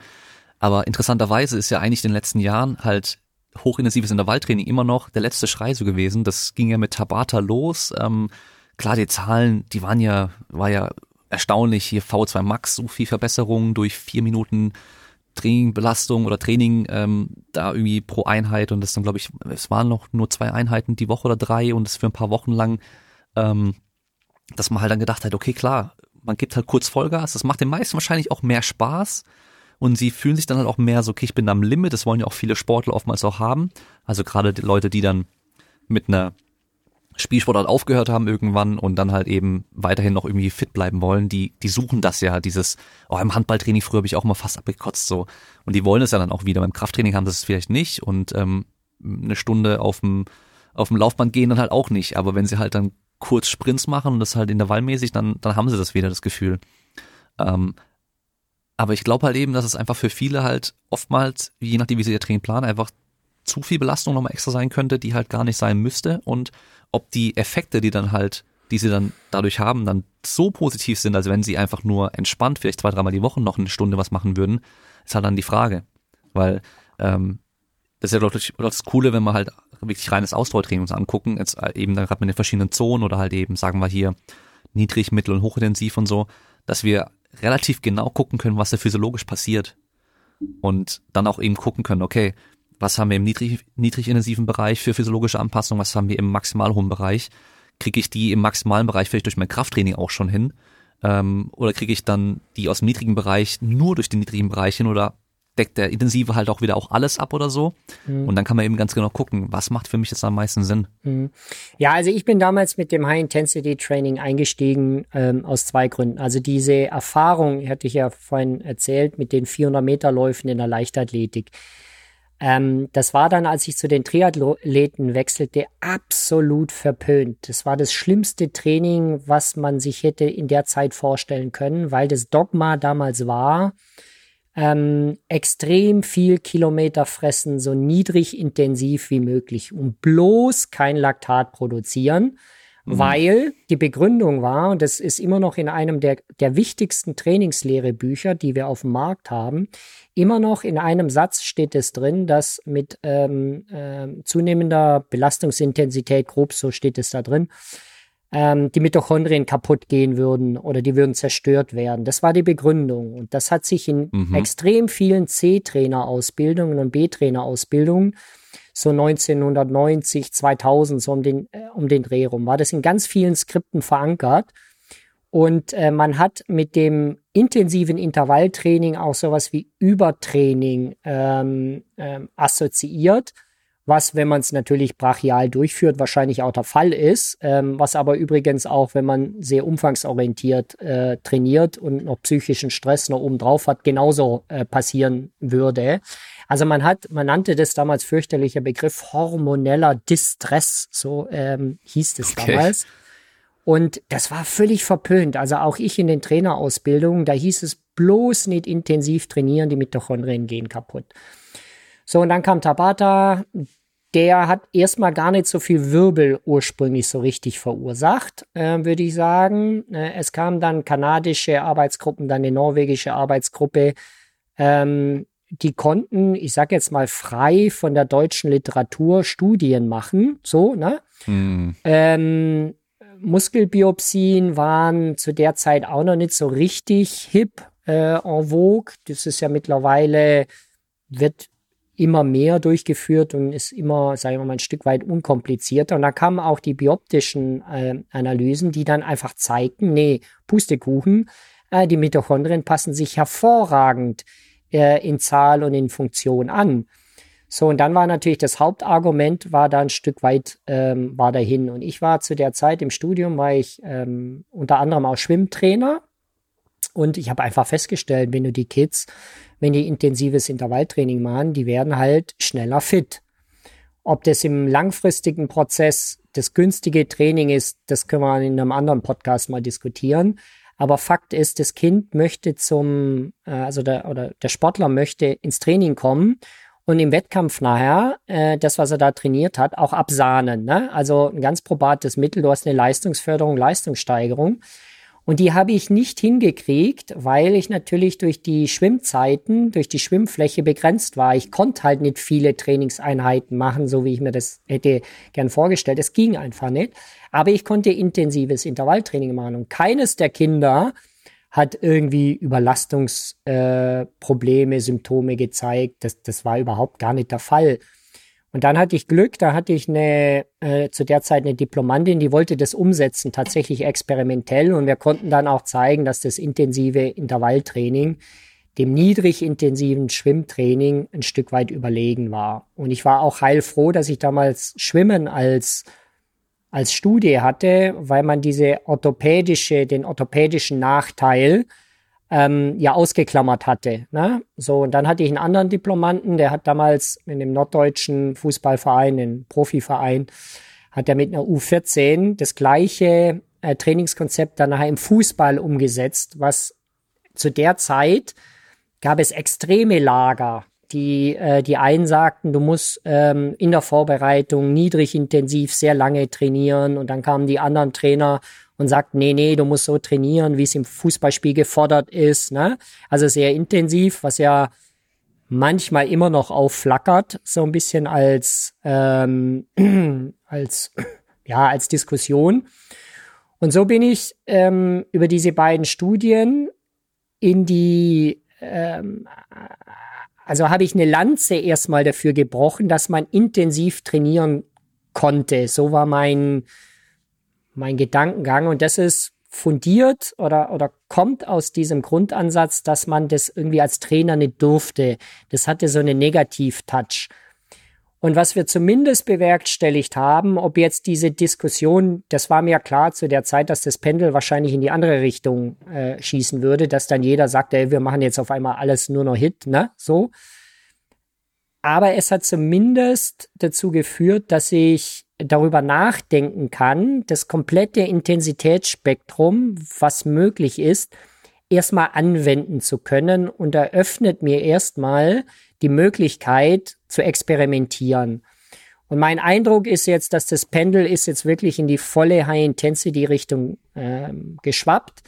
Aber interessanterweise ist ja eigentlich in den letzten Jahren halt hochintensives Intervalltraining immer noch der letzte Schrei so gewesen. Das ging ja mit Tabata los. Ähm, klar, die Zahlen, die waren ja, war ja erstaunlich. Hier V2 Max, so viel Verbesserung durch vier Minuten Training, Belastung oder Training ähm, da irgendwie pro Einheit und das dann glaube ich, es waren noch nur zwei Einheiten die Woche oder drei und das für ein paar Wochen lang, ähm, dass man halt dann gedacht hat, okay, klar, man gibt halt kurz Vollgas, das macht den meisten wahrscheinlich auch mehr Spaß, und sie fühlen sich dann halt auch mehr so, okay, ich bin am Limit, das wollen ja auch viele Sportler oftmals auch haben. Also gerade die Leute, die dann mit einer Spielsportart aufgehört haben irgendwann und dann halt eben weiterhin noch irgendwie fit bleiben wollen, die, die suchen das ja, dieses, oh, im Handballtraining früher habe ich auch mal fast abgekotzt so. Und die wollen es ja dann auch wieder. Beim Krafttraining haben sie es vielleicht nicht und ähm, eine Stunde auf dem, auf dem Laufband gehen dann halt auch nicht. Aber wenn sie halt dann kurz Sprints machen und das halt intervallmäßig, dann, dann haben sie das wieder, das Gefühl. Ähm, aber ich glaube halt eben, dass es einfach für viele halt oftmals, je nachdem wie sie ihr Training planen, einfach zu viel Belastung nochmal extra sein könnte, die halt gar nicht sein müsste und ob die Effekte, die dann halt, die sie dann dadurch haben, dann so positiv sind, als wenn sie einfach nur entspannt vielleicht zwei, dreimal die Woche noch eine Stunde was machen würden, ist halt dann die Frage. Weil ähm, das ist ja doch das Coole, wenn man halt wirklich reines Ausdauertraining uns angucken, jetzt eben dann gerade mit den verschiedenen Zonen oder halt eben, sagen wir hier, niedrig, mittel und hochintensiv und so, dass wir relativ genau gucken können, was da physiologisch passiert. Und dann auch eben gucken können, okay, was haben wir im niedrig, niedrigintensiven Bereich für physiologische Anpassung, was haben wir im maximal hohen Bereich, kriege ich die im maximalen Bereich vielleicht durch mein Krafttraining auch schon hin? Ähm, oder kriege ich dann die aus dem niedrigen Bereich nur durch den niedrigen Bereich hin? Oder deckt der Intensive halt auch wieder auch alles ab oder so. Mhm. Und dann kann man eben ganz genau gucken, was macht für mich jetzt am meisten Sinn. Mhm. Ja, also ich bin damals mit dem High-Intensity-Training eingestiegen ähm, aus zwei Gründen. Also diese Erfahrung, hatte ich ja vorhin erzählt, mit den 400-Meter-Läufen in der Leichtathletik. Ähm, das war dann, als ich zu den Triathleten wechselte, absolut verpönt. Das war das schlimmste Training, was man sich hätte in der Zeit vorstellen können, weil das Dogma damals war, ähm, extrem viel Kilometer fressen, so niedrig intensiv wie möglich und bloß kein Laktat produzieren, mhm. weil die Begründung war, und das ist immer noch in einem der, der wichtigsten Trainingslehrebücher, die wir auf dem Markt haben, immer noch in einem Satz steht es drin, dass mit ähm, äh, zunehmender Belastungsintensität, grob so steht es da drin, ähm, die Mitochondrien kaputt gehen würden oder die würden zerstört werden. Das war die Begründung. Und das hat sich in mhm. extrem vielen C-Trainer-Ausbildungen und B-Trainer-Ausbildungen so 1990, 2000, so um den, äh, um den Dreh rum, war das in ganz vielen Skripten verankert. Und äh, man hat mit dem intensiven Intervalltraining auch sowas wie Übertraining ähm, ähm, assoziiert was, wenn man es natürlich brachial durchführt, wahrscheinlich auch der Fall ist, ähm, was aber übrigens auch, wenn man sehr umfangsorientiert äh, trainiert und noch psychischen Stress noch oben drauf hat, genauso äh, passieren würde. Also man hat, man nannte das damals fürchterlicher Begriff hormoneller Distress, so ähm, hieß es okay. damals. Und das war völlig verpönt. Also auch ich in den Trainerausbildungen, da hieß es bloß nicht intensiv trainieren, die Mitochondrien gehen kaputt. So, und dann kam Tabata. Der hat erstmal gar nicht so viel Wirbel ursprünglich so richtig verursacht, äh, würde ich sagen. Äh, es kamen dann kanadische Arbeitsgruppen, dann eine norwegische Arbeitsgruppe. Ähm, die konnten, ich sag jetzt mal, frei von der deutschen Literatur Studien machen. So, ne? Hm. Ähm, Muskelbiopsien waren zu der Zeit auch noch nicht so richtig hip äh, en vogue. Das ist ja mittlerweile, wird immer mehr durchgeführt und ist immer, sagen wir mal, ein Stück weit unkomplizierter. Und da kamen auch die bioptischen äh, Analysen, die dann einfach zeigten, nee, Pustekuchen, äh, die Mitochondrien passen sich hervorragend äh, in Zahl und in Funktion an. So, und dann war natürlich das Hauptargument, war da ein Stück weit, ähm, war dahin. Und ich war zu der Zeit im Studium, war ich ähm, unter anderem auch Schwimmtrainer. Und ich habe einfach festgestellt, wenn du die Kids wenn die intensives Intervalltraining machen, die werden halt schneller fit. Ob das im langfristigen Prozess das günstige Training ist, das können wir in einem anderen Podcast mal diskutieren. Aber Fakt ist, das Kind möchte zum, äh, also der, oder der Sportler möchte ins Training kommen und im Wettkampf nachher äh, das, was er da trainiert hat, auch absahnen. Ne? Also ein ganz probates Mittel. Du hast eine Leistungsförderung, Leistungssteigerung. Und die habe ich nicht hingekriegt, weil ich natürlich durch die Schwimmzeiten, durch die Schwimmfläche begrenzt war. Ich konnte halt nicht viele Trainingseinheiten machen, so wie ich mir das hätte gern vorgestellt. Es ging einfach nicht. Aber ich konnte intensives Intervalltraining machen. Und keines der Kinder hat irgendwie Überlastungsprobleme, äh, Symptome gezeigt. Das, das war überhaupt gar nicht der Fall. Und dann hatte ich Glück, da hatte ich eine, äh, zu der Zeit eine Diplomantin, die wollte das umsetzen, tatsächlich experimentell. Und wir konnten dann auch zeigen, dass das intensive Intervalltraining dem niedrig intensiven Schwimmtraining ein Stück weit überlegen war. Und ich war auch heilfroh, dass ich damals Schwimmen als als Studie hatte, weil man diese orthopädische, den orthopädischen Nachteil ähm, ja ausgeklammert hatte. Ne? So, und dann hatte ich einen anderen Diplomanten, der hat damals in dem norddeutschen Fußballverein, den Profiverein, hat er mit einer U14 das gleiche äh, Trainingskonzept dann nachher im Fußball umgesetzt, was zu der Zeit gab es extreme Lager. Die, äh, die einen sagten, du musst ähm, in der Vorbereitung niedrig intensiv sehr lange trainieren und dann kamen die anderen Trainer und sagt, nee, nee, du musst so trainieren, wie es im Fußballspiel gefordert ist. Ne? Also sehr intensiv, was ja manchmal immer noch aufflackert, so ein bisschen als, ähm, als, ja, als Diskussion. Und so bin ich ähm, über diese beiden Studien in die, ähm, also habe ich eine Lanze erstmal dafür gebrochen, dass man intensiv trainieren konnte. So war mein, mein Gedankengang. Und das ist fundiert oder, oder kommt aus diesem Grundansatz, dass man das irgendwie als Trainer nicht durfte. Das hatte so einen Negativ-Touch. Und was wir zumindest bewerkstelligt haben, ob jetzt diese Diskussion, das war mir klar zu der Zeit, dass das Pendel wahrscheinlich in die andere Richtung äh, schießen würde, dass dann jeder sagt, ey, wir machen jetzt auf einmal alles nur noch Hit, ne? So. Aber es hat zumindest dazu geführt, dass ich darüber nachdenken kann, das komplette Intensitätsspektrum, was möglich ist, erstmal anwenden zu können und eröffnet mir erstmal die Möglichkeit zu experimentieren. Und mein Eindruck ist jetzt, dass das Pendel ist jetzt wirklich in die volle High-Intensity-Richtung ähm, geschwappt.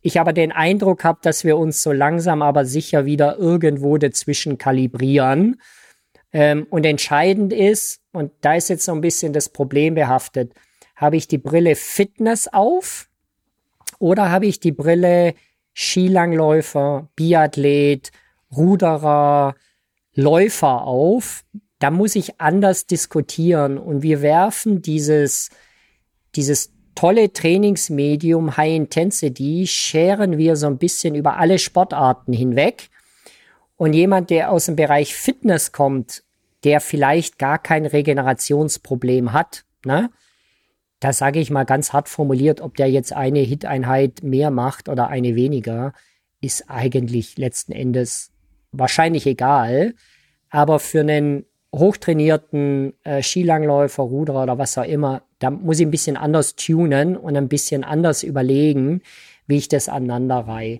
Ich aber den Eindruck habe, dass wir uns so langsam aber sicher wieder irgendwo dazwischen kalibrieren. Ähm, und entscheidend ist, und da ist jetzt so ein bisschen das Problem behaftet, habe ich die Brille Fitness auf oder habe ich die Brille Skilangläufer, Biathlet, Ruderer, Läufer auf, da muss ich anders diskutieren und wir werfen dieses, dieses tolle Trainingsmedium High Intensity, scheren wir so ein bisschen über alle Sportarten hinweg. Und jemand, der aus dem Bereich Fitness kommt, der vielleicht gar kein Regenerationsproblem hat, ne? Da sage ich mal ganz hart formuliert, ob der jetzt eine Hit-Einheit mehr macht oder eine weniger, ist eigentlich letzten Endes wahrscheinlich egal. Aber für einen hochtrainierten äh, Skilangläufer, Ruderer oder was auch immer, da muss ich ein bisschen anders tunen und ein bisschen anders überlegen, wie ich das aneinander reihe.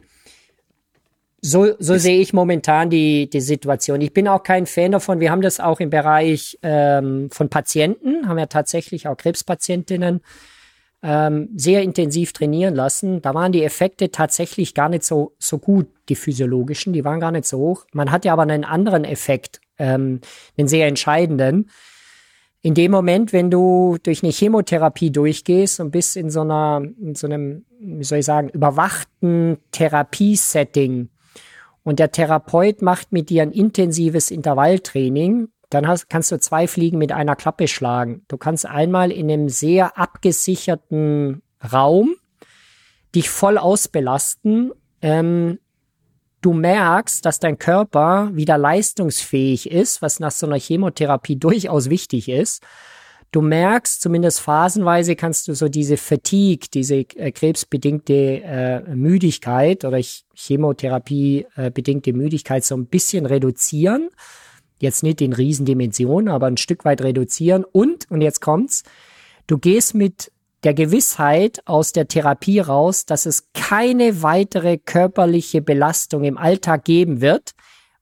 So, so sehe ich momentan die, die Situation. Ich bin auch kein Fan davon. Wir haben das auch im Bereich ähm, von Patienten, haben ja tatsächlich auch Krebspatientinnen ähm, sehr intensiv trainieren lassen. Da waren die Effekte tatsächlich gar nicht so, so gut, die physiologischen, die waren gar nicht so hoch. Man hatte aber einen anderen Effekt, ähm, einen sehr entscheidenden. In dem Moment, wenn du durch eine Chemotherapie durchgehst und bist in so einer, in so einem, wie soll ich sagen, überwachten Therapiesetting und der Therapeut macht mit dir ein intensives Intervalltraining dann hast, kannst du zwei Fliegen mit einer Klappe schlagen. Du kannst einmal in einem sehr abgesicherten Raum dich voll ausbelasten. Ähm, du merkst, dass dein Körper wieder leistungsfähig ist, was nach so einer Chemotherapie durchaus wichtig ist. Du merkst, zumindest phasenweise kannst du so diese Fatigue, diese äh, krebsbedingte äh, Müdigkeit oder Chemotherapie äh, bedingte Müdigkeit so ein bisschen reduzieren jetzt nicht in Riesendimensionen, aber ein Stück weit reduzieren. Und, und jetzt kommt's, du gehst mit der Gewissheit aus der Therapie raus, dass es keine weitere körperliche Belastung im Alltag geben wird,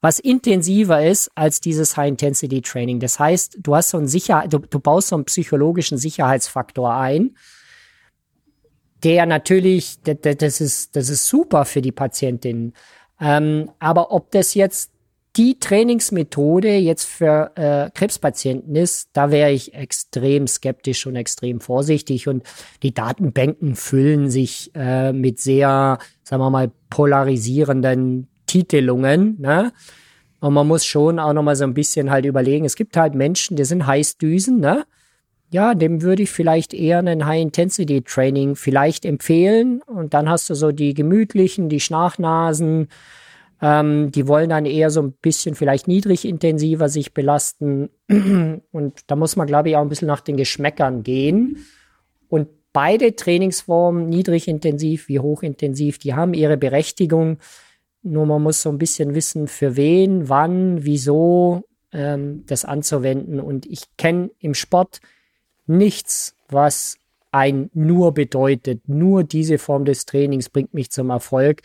was intensiver ist als dieses High-Intensity-Training. Das heißt, du hast so einen Sicher du, du baust so einen psychologischen Sicherheitsfaktor ein, der natürlich, das ist, das ist super für die Patientin. Ähm, aber ob das jetzt die Trainingsmethode jetzt für äh, Krebspatienten ist, da wäre ich extrem skeptisch und extrem vorsichtig. Und die Datenbanken füllen sich äh, mit sehr, sagen wir mal, polarisierenden Titelungen. Ne? Und man muss schon auch noch mal so ein bisschen halt überlegen. Es gibt halt Menschen, die sind Heißdüsen, ne? Ja, dem würde ich vielleicht eher einen High-Intensity-Training vielleicht empfehlen. Und dann hast du so die gemütlichen, die Schnachnasen, ähm, die wollen dann eher so ein bisschen vielleicht niedrig intensiver sich belasten. Und da muss man, glaube ich, auch ein bisschen nach den Geschmäckern gehen. Und beide Trainingsformen, niedrig intensiv wie hochintensiv, die haben ihre Berechtigung. Nur man muss so ein bisschen wissen, für wen, wann, wieso ähm, das anzuwenden. Und ich kenne im Sport nichts, was ein nur bedeutet. Nur diese Form des Trainings bringt mich zum Erfolg.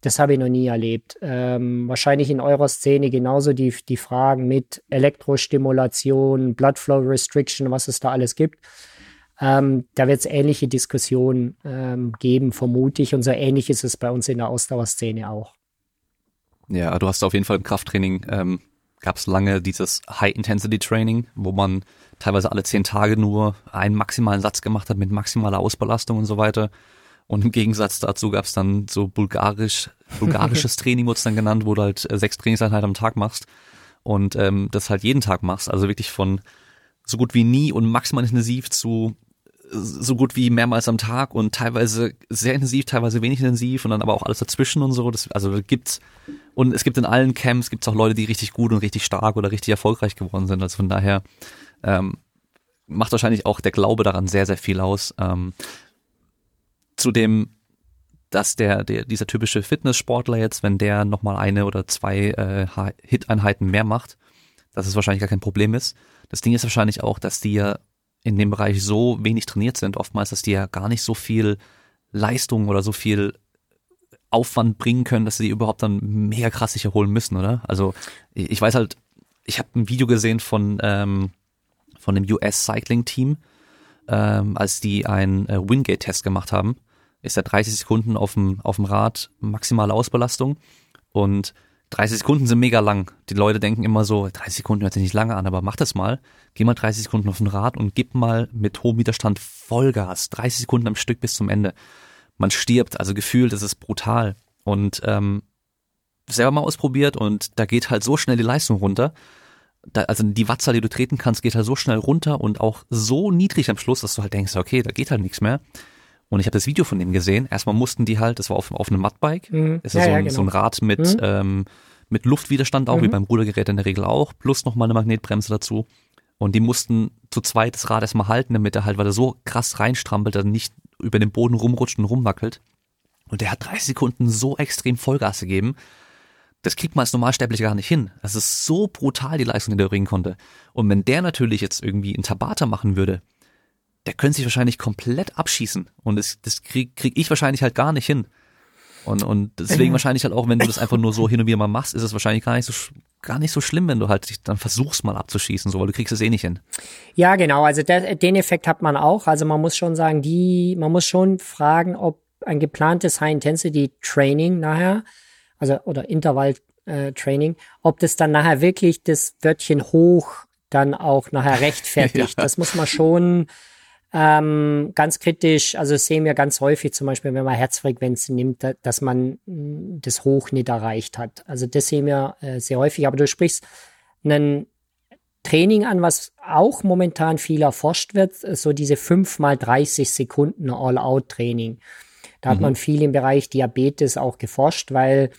Das habe ich noch nie erlebt. Ähm, wahrscheinlich in eurer Szene genauso die, die Fragen mit Elektrostimulation, Bloodflow Restriction, was es da alles gibt. Ähm, da wird es ähnliche Diskussionen ähm, geben, vermute ich. Und so ähnlich ist es bei uns in der Ausdauerszene auch. Ja, du hast auf jeden Fall im Krafttraining ähm, gab es lange dieses High-Intensity-Training, wo man teilweise alle zehn Tage nur einen maximalen Satz gemacht hat mit maximaler Ausbelastung und so weiter. Und im Gegensatz dazu gab es dann so bulgarisch, bulgarisches Training wurde es dann genannt, wo du halt äh, sechs Trainingseinheiten am Tag machst und ähm, das halt jeden Tag machst. Also wirklich von so gut wie nie und maximal intensiv zu so gut wie mehrmals am Tag und teilweise sehr intensiv, teilweise wenig intensiv und dann aber auch alles dazwischen und so. Das, also gibt's und es gibt in allen Camps gibt's auch Leute, die richtig gut und richtig stark oder richtig erfolgreich geworden sind. Also von daher ähm, macht wahrscheinlich auch der Glaube daran sehr sehr viel aus. Ähm, zu dem dass der, der dieser typische Fitnesssportler jetzt, wenn der nochmal eine oder zwei äh, Hit-Einheiten mehr macht, dass es wahrscheinlich gar kein Problem ist. Das Ding ist wahrscheinlich auch, dass die ja in dem Bereich so wenig trainiert sind, oftmals, dass die ja gar nicht so viel Leistung oder so viel Aufwand bringen können, dass sie überhaupt dann mega krass sich erholen müssen, oder? Also ich weiß halt, ich habe ein Video gesehen von ähm, von dem US Cycling Team, ähm, als die einen äh, Wingate Test gemacht haben, ist er 30 Sekunden auf dem auf dem Rad maximale Ausbelastung und 30 Sekunden sind mega lang. Die Leute denken immer so, 30 Sekunden hört sich nicht lange an, aber mach das mal. Geh mal 30 Sekunden auf ein Rad und gib mal mit hohem Widerstand Vollgas. 30 Sekunden am Stück bis zum Ende. Man stirbt, also gefühlt, das ist brutal. Und ähm, selber mal ausprobiert und da geht halt so schnell die Leistung runter. Da, also die Wattzahl, die du treten kannst, geht halt so schnell runter und auch so niedrig am Schluss, dass du halt denkst, okay, da geht halt nichts mehr. Und ich habe das Video von dem gesehen. Erstmal mussten die halt, das war auf, auf einem Mudbike. Mhm. Das ist ja, so, ein, ja, genau. so ein Rad mit, mhm. ähm, mit Luftwiderstand auch, mhm. wie beim Rudergerät in der Regel auch, plus nochmal eine Magnetbremse dazu. Und die mussten zu zweit das Rad erstmal halten, damit er halt, weil er so krass reinstrampelt, dass er nicht über den Boden rumrutscht und rumwackelt. Und der hat 30 Sekunden so extrem Vollgas gegeben. Das kriegt man als Normalsterblicher gar nicht hin. Das ist so brutal, die Leistung, die der bringen konnte. Und wenn der natürlich jetzt irgendwie einen Tabata machen würde, der könnte sich wahrscheinlich komplett abschießen. Und das, das krieg, krieg ich wahrscheinlich halt gar nicht hin. Und, und deswegen wahrscheinlich halt auch, wenn du das einfach nur so hin und wieder mal machst, ist es wahrscheinlich gar nicht so gar nicht so schlimm, wenn du halt dich dann versuchst mal abzuschießen, so, weil du kriegst es eh nicht hin. Ja, genau. Also der, den Effekt hat man auch. Also man muss schon sagen, die, man muss schon fragen, ob ein geplantes High-Intensity-Training nachher, also oder Intervall-Training, äh, ob das dann nachher wirklich das Wörtchen hoch dann auch nachher rechtfertigt. ja. Das muss man schon ähm, ganz kritisch, also sehen wir ganz häufig zum Beispiel, wenn man Herzfrequenzen nimmt, dass man mm, das Hoch nicht erreicht hat. Also das sehen wir äh, sehr häufig. Aber du sprichst ein Training an, was auch momentan viel erforscht wird, so diese 5 mal 30 Sekunden All-Out-Training. Da mhm. hat man viel im Bereich Diabetes auch geforscht, weil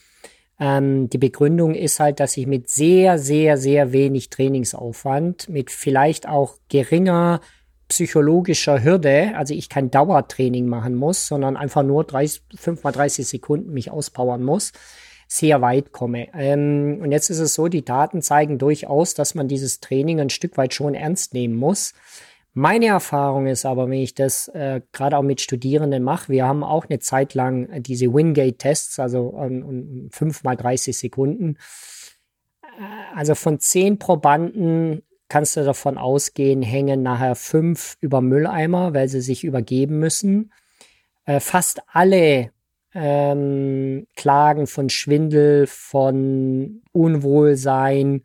ähm, die Begründung ist halt, dass ich mit sehr, sehr, sehr wenig Trainingsaufwand, mit vielleicht auch geringer psychologischer Hürde, also ich kein Dauertraining machen muss, sondern einfach nur 30, 5 mal 30 Sekunden mich auspowern muss, sehr weit komme. Ähm, und jetzt ist es so, die Daten zeigen durchaus, dass man dieses Training ein Stück weit schon ernst nehmen muss. Meine Erfahrung ist aber, wenn ich das äh, gerade auch mit Studierenden mache, wir haben auch eine Zeit lang diese Wingate-Tests, also ähm, 5 mal 30 Sekunden. Äh, also von zehn Probanden kannst du davon ausgehen, hängen nachher fünf über Mülleimer, weil sie sich übergeben müssen. Äh, fast alle ähm, Klagen von Schwindel, von Unwohlsein.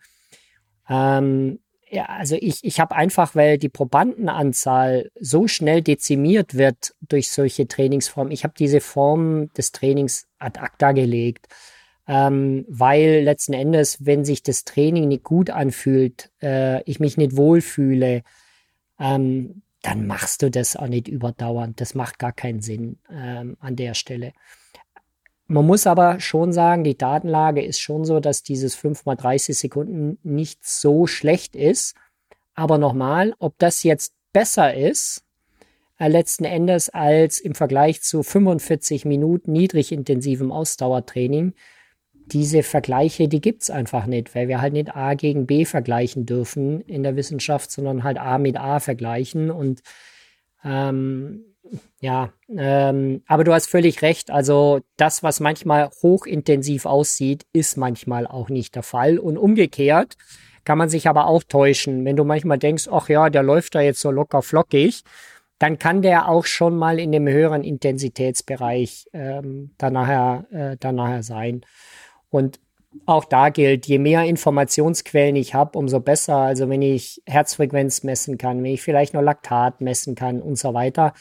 Ähm, ja, also ich, ich habe einfach, weil die Probandenanzahl so schnell dezimiert wird durch solche Trainingsformen, ich habe diese Form des Trainings ad acta gelegt ähm, weil letzten Endes, wenn sich das Training nicht gut anfühlt, äh, ich mich nicht wohlfühle, ähm, dann machst du das auch nicht überdauernd. Das macht gar keinen Sinn ähm, an der Stelle. Man muss aber schon sagen, die Datenlage ist schon so, dass dieses 5 mal 30 Sekunden nicht so schlecht ist. Aber nochmal, ob das jetzt besser ist, äh, letzten Endes als im Vergleich zu 45 Minuten niedrig intensivem Ausdauertraining, diese Vergleiche, die gibt's einfach nicht, weil wir halt nicht A gegen B vergleichen dürfen in der Wissenschaft, sondern halt A mit A vergleichen. Und ähm, ja, ähm, aber du hast völlig recht. Also das, was manchmal hochintensiv aussieht, ist manchmal auch nicht der Fall. Und umgekehrt kann man sich aber auch täuschen. Wenn du manchmal denkst, ach ja, der läuft da jetzt so locker flockig, dann kann der auch schon mal in dem höheren Intensitätsbereich ähm, dann äh, dann nachher sein. Und auch da gilt, je mehr Informationsquellen ich habe, umso besser. Also wenn ich Herzfrequenz messen kann, wenn ich vielleicht noch Laktat messen kann und so weiter,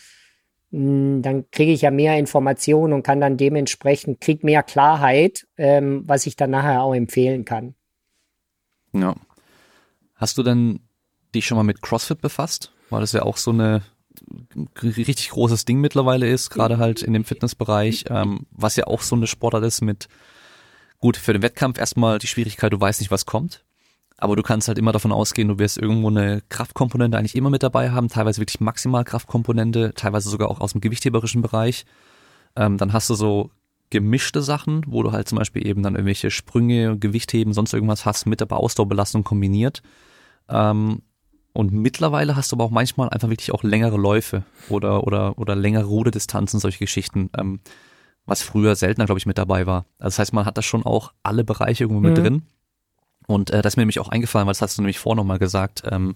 hm, dann kriege ich ja mehr Informationen und kann dann dementsprechend, krieg mehr Klarheit, ähm, was ich dann nachher auch empfehlen kann. Ja. Hast du denn dich schon mal mit CrossFit befasst? Weil das ja auch so eine richtig großes Ding mittlerweile ist, gerade halt in dem Fitnessbereich, ähm, was ja auch so eine Sportart ist mit, gut, für den Wettkampf erstmal die Schwierigkeit, du weißt nicht, was kommt. Aber du kannst halt immer davon ausgehen, du wirst irgendwo eine Kraftkomponente eigentlich immer mit dabei haben, teilweise wirklich maximal Kraftkomponente, teilweise sogar auch aus dem gewichtheberischen Bereich. Ähm, dann hast du so gemischte Sachen, wo du halt zum Beispiel eben dann irgendwelche Sprünge, Gewichtheben, sonst irgendwas hast mit der Ausdauerbelastung kombiniert. Ähm, und mittlerweile hast du aber auch manchmal einfach wirklich auch längere Läufe oder, oder, oder längere Rudedistanzen, solche Geschichten, ähm, was früher seltener, glaube ich, mit dabei war. Also das heißt, man hat da schon auch alle Bereiche irgendwo mit mhm. drin. Und äh, das ist mir nämlich auch eingefallen, weil das hast du nämlich vorher nochmal gesagt, ähm,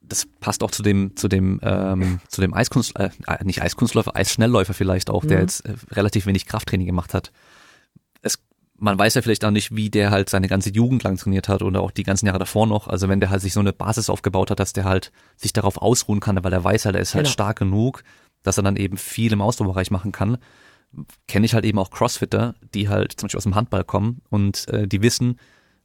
das passt auch zu dem, zu dem, ähm, zu dem Eiskunst, äh, nicht Eiskunstläufer, Eisschnellläufer vielleicht auch, mhm. der jetzt äh, relativ wenig Krafttraining gemacht hat. Es, man weiß ja vielleicht auch nicht, wie der halt seine ganze Jugend lang trainiert hat oder auch die ganzen Jahre davor noch. Also wenn der halt sich so eine Basis aufgebaut hat, dass der halt sich darauf ausruhen kann, weil er weiß halt, er ist halt genau. stark genug, dass er dann eben viel im Ausdauerbereich machen kann kenne ich halt eben auch Crossfitter, die halt zum Beispiel aus dem Handball kommen und äh, die wissen,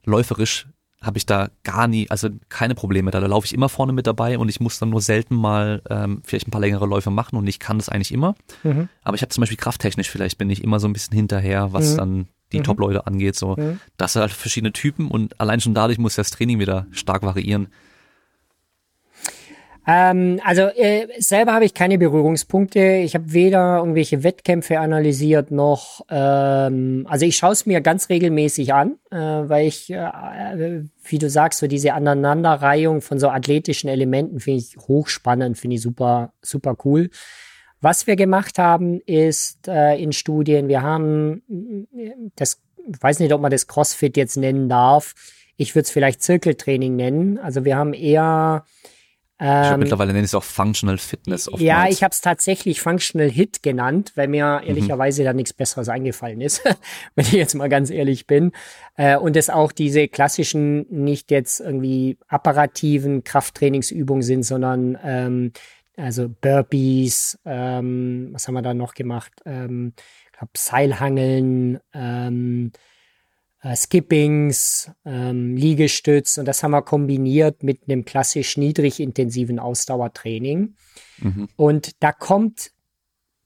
läuferisch habe ich da gar nie, also keine Probleme da. Da laufe ich immer vorne mit dabei und ich muss dann nur selten mal ähm, vielleicht ein paar längere Läufe machen und ich kann das eigentlich immer. Mhm. Aber ich habe zum Beispiel krafttechnisch vielleicht bin ich immer so ein bisschen hinterher, was mhm. dann die mhm. Top-Leute angeht. So, mhm. das sind halt verschiedene Typen und allein schon dadurch muss das Training wieder stark variieren. Ähm, also äh, selber habe ich keine Berührungspunkte. Ich habe weder irgendwelche Wettkämpfe analysiert noch, ähm, also ich schaue es mir ganz regelmäßig an, äh, weil ich, äh, wie du sagst, so diese Aneinanderreihung von so athletischen Elementen finde ich hochspannend, finde ich super, super cool. Was wir gemacht haben, ist äh, in Studien, wir haben das, ich weiß nicht, ob man das CrossFit jetzt nennen darf. Ich würde es vielleicht Zirkeltraining nennen. Also wir haben eher ich ähm, mittlerweile nenne ich es auch Functional Fitness. Oftmals. Ja, ich habe es tatsächlich Functional Hit genannt, weil mir mhm. ehrlicherweise da nichts Besseres eingefallen ist, wenn ich jetzt mal ganz ehrlich bin. Äh, und es auch diese klassischen, nicht jetzt irgendwie apparativen Krafttrainingsübungen sind, sondern ähm, also Burpees, ähm, was haben wir da noch gemacht? Ähm, ich glaub, Seilhangeln, ähm, äh, Skippings, ähm, Liegestütz und das haben wir kombiniert mit einem klassisch niedrig intensiven Ausdauertraining. Mhm. Und da kommt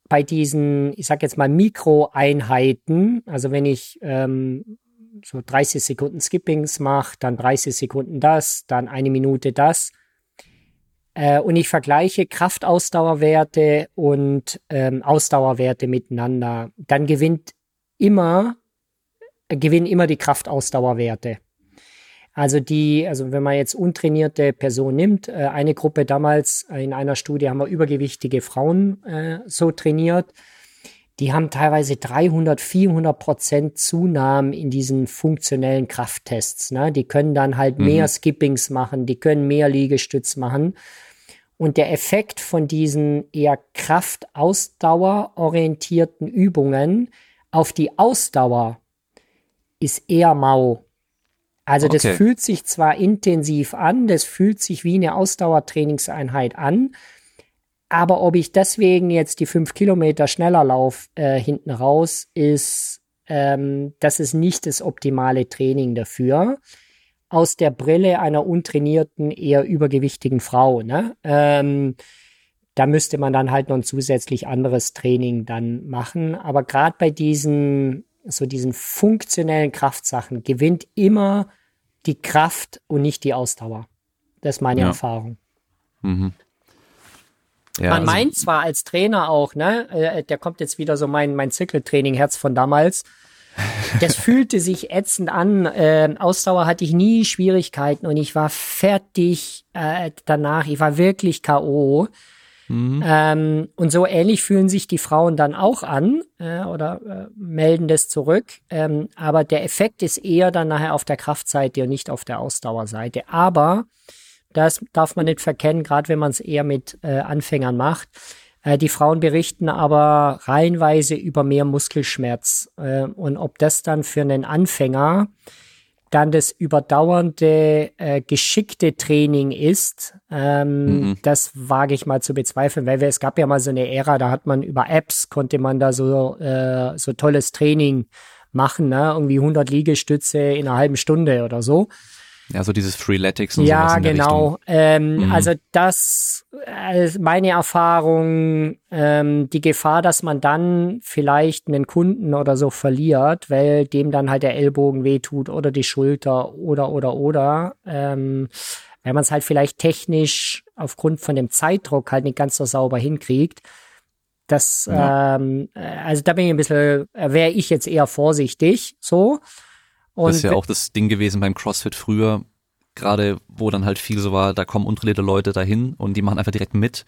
bei diesen, ich sag jetzt mal Mikroeinheiten, also wenn ich ähm, so 30 Sekunden Skippings mache, dann 30 Sekunden das, dann eine Minute das, äh, und ich vergleiche Kraftausdauerwerte und ähm, Ausdauerwerte miteinander, dann gewinnt immer gewinnen immer die Kraftausdauerwerte. Also die, also wenn man jetzt untrainierte Personen nimmt, äh, eine Gruppe damals in einer Studie haben wir übergewichtige Frauen äh, so trainiert, die haben teilweise 300, 400 Prozent Zunahmen in diesen funktionellen Krafttests. Ne? Die können dann halt mhm. mehr Skippings machen, die können mehr Liegestütz machen. Und der Effekt von diesen eher Kraftausdauerorientierten Übungen auf die Ausdauer ist eher mau. Also okay. das fühlt sich zwar intensiv an, das fühlt sich wie eine Ausdauertrainingseinheit an, aber ob ich deswegen jetzt die fünf Kilometer schneller laufe äh, hinten raus, ist ähm, das ist nicht das optimale Training dafür. Aus der Brille einer untrainierten, eher übergewichtigen Frau. Ne? Ähm, da müsste man dann halt noch ein zusätzlich anderes Training dann machen. Aber gerade bei diesen so diesen funktionellen Kraftsachen gewinnt immer die Kraft und nicht die Ausdauer. Das ist meine ja. Erfahrung. Mhm. Ja, Man also, meint zwar als Trainer auch, ne, äh, der kommt jetzt wieder so mein, mein Zirkeltraining-Herz von damals. Das fühlte sich ätzend an. Äh, Ausdauer hatte ich nie Schwierigkeiten und ich war fertig äh, danach. Ich war wirklich K.O. Mhm. Ähm, und so ähnlich fühlen sich die Frauen dann auch an äh, oder äh, melden das zurück. Ähm, aber der Effekt ist eher dann nachher auf der Kraftseite und nicht auf der Ausdauerseite. Aber das darf man nicht verkennen, gerade wenn man es eher mit äh, Anfängern macht. Äh, die Frauen berichten aber reihenweise über mehr Muskelschmerz. Äh, und ob das dann für einen Anfänger dann das überdauernde, äh, geschickte Training ist, ähm, mhm. das wage ich mal zu bezweifeln, weil wir, es gab ja mal so eine Ära, da hat man über Apps, konnte man da so, äh, so tolles Training machen, ne? irgendwie 100 Liegestütze in einer halben Stunde oder so. Ja, so dieses Freeletics und ja, sowas in genau. Ähm, mhm. Also das, äh, meine Erfahrung, ähm, die Gefahr, dass man dann vielleicht einen Kunden oder so verliert, weil dem dann halt der Ellbogen wehtut oder die Schulter oder oder oder, ähm, wenn man es halt vielleicht technisch aufgrund von dem Zeitdruck halt nicht ganz so sauber hinkriegt. Das, ja. ähm, äh, also da bin ich ein bisschen, äh, wäre ich jetzt eher vorsichtig, so. Und das ist ja auch das Ding gewesen beim CrossFit früher, gerade wo dann halt viel so war, da kommen untrainierte Leute dahin und die machen einfach direkt mit,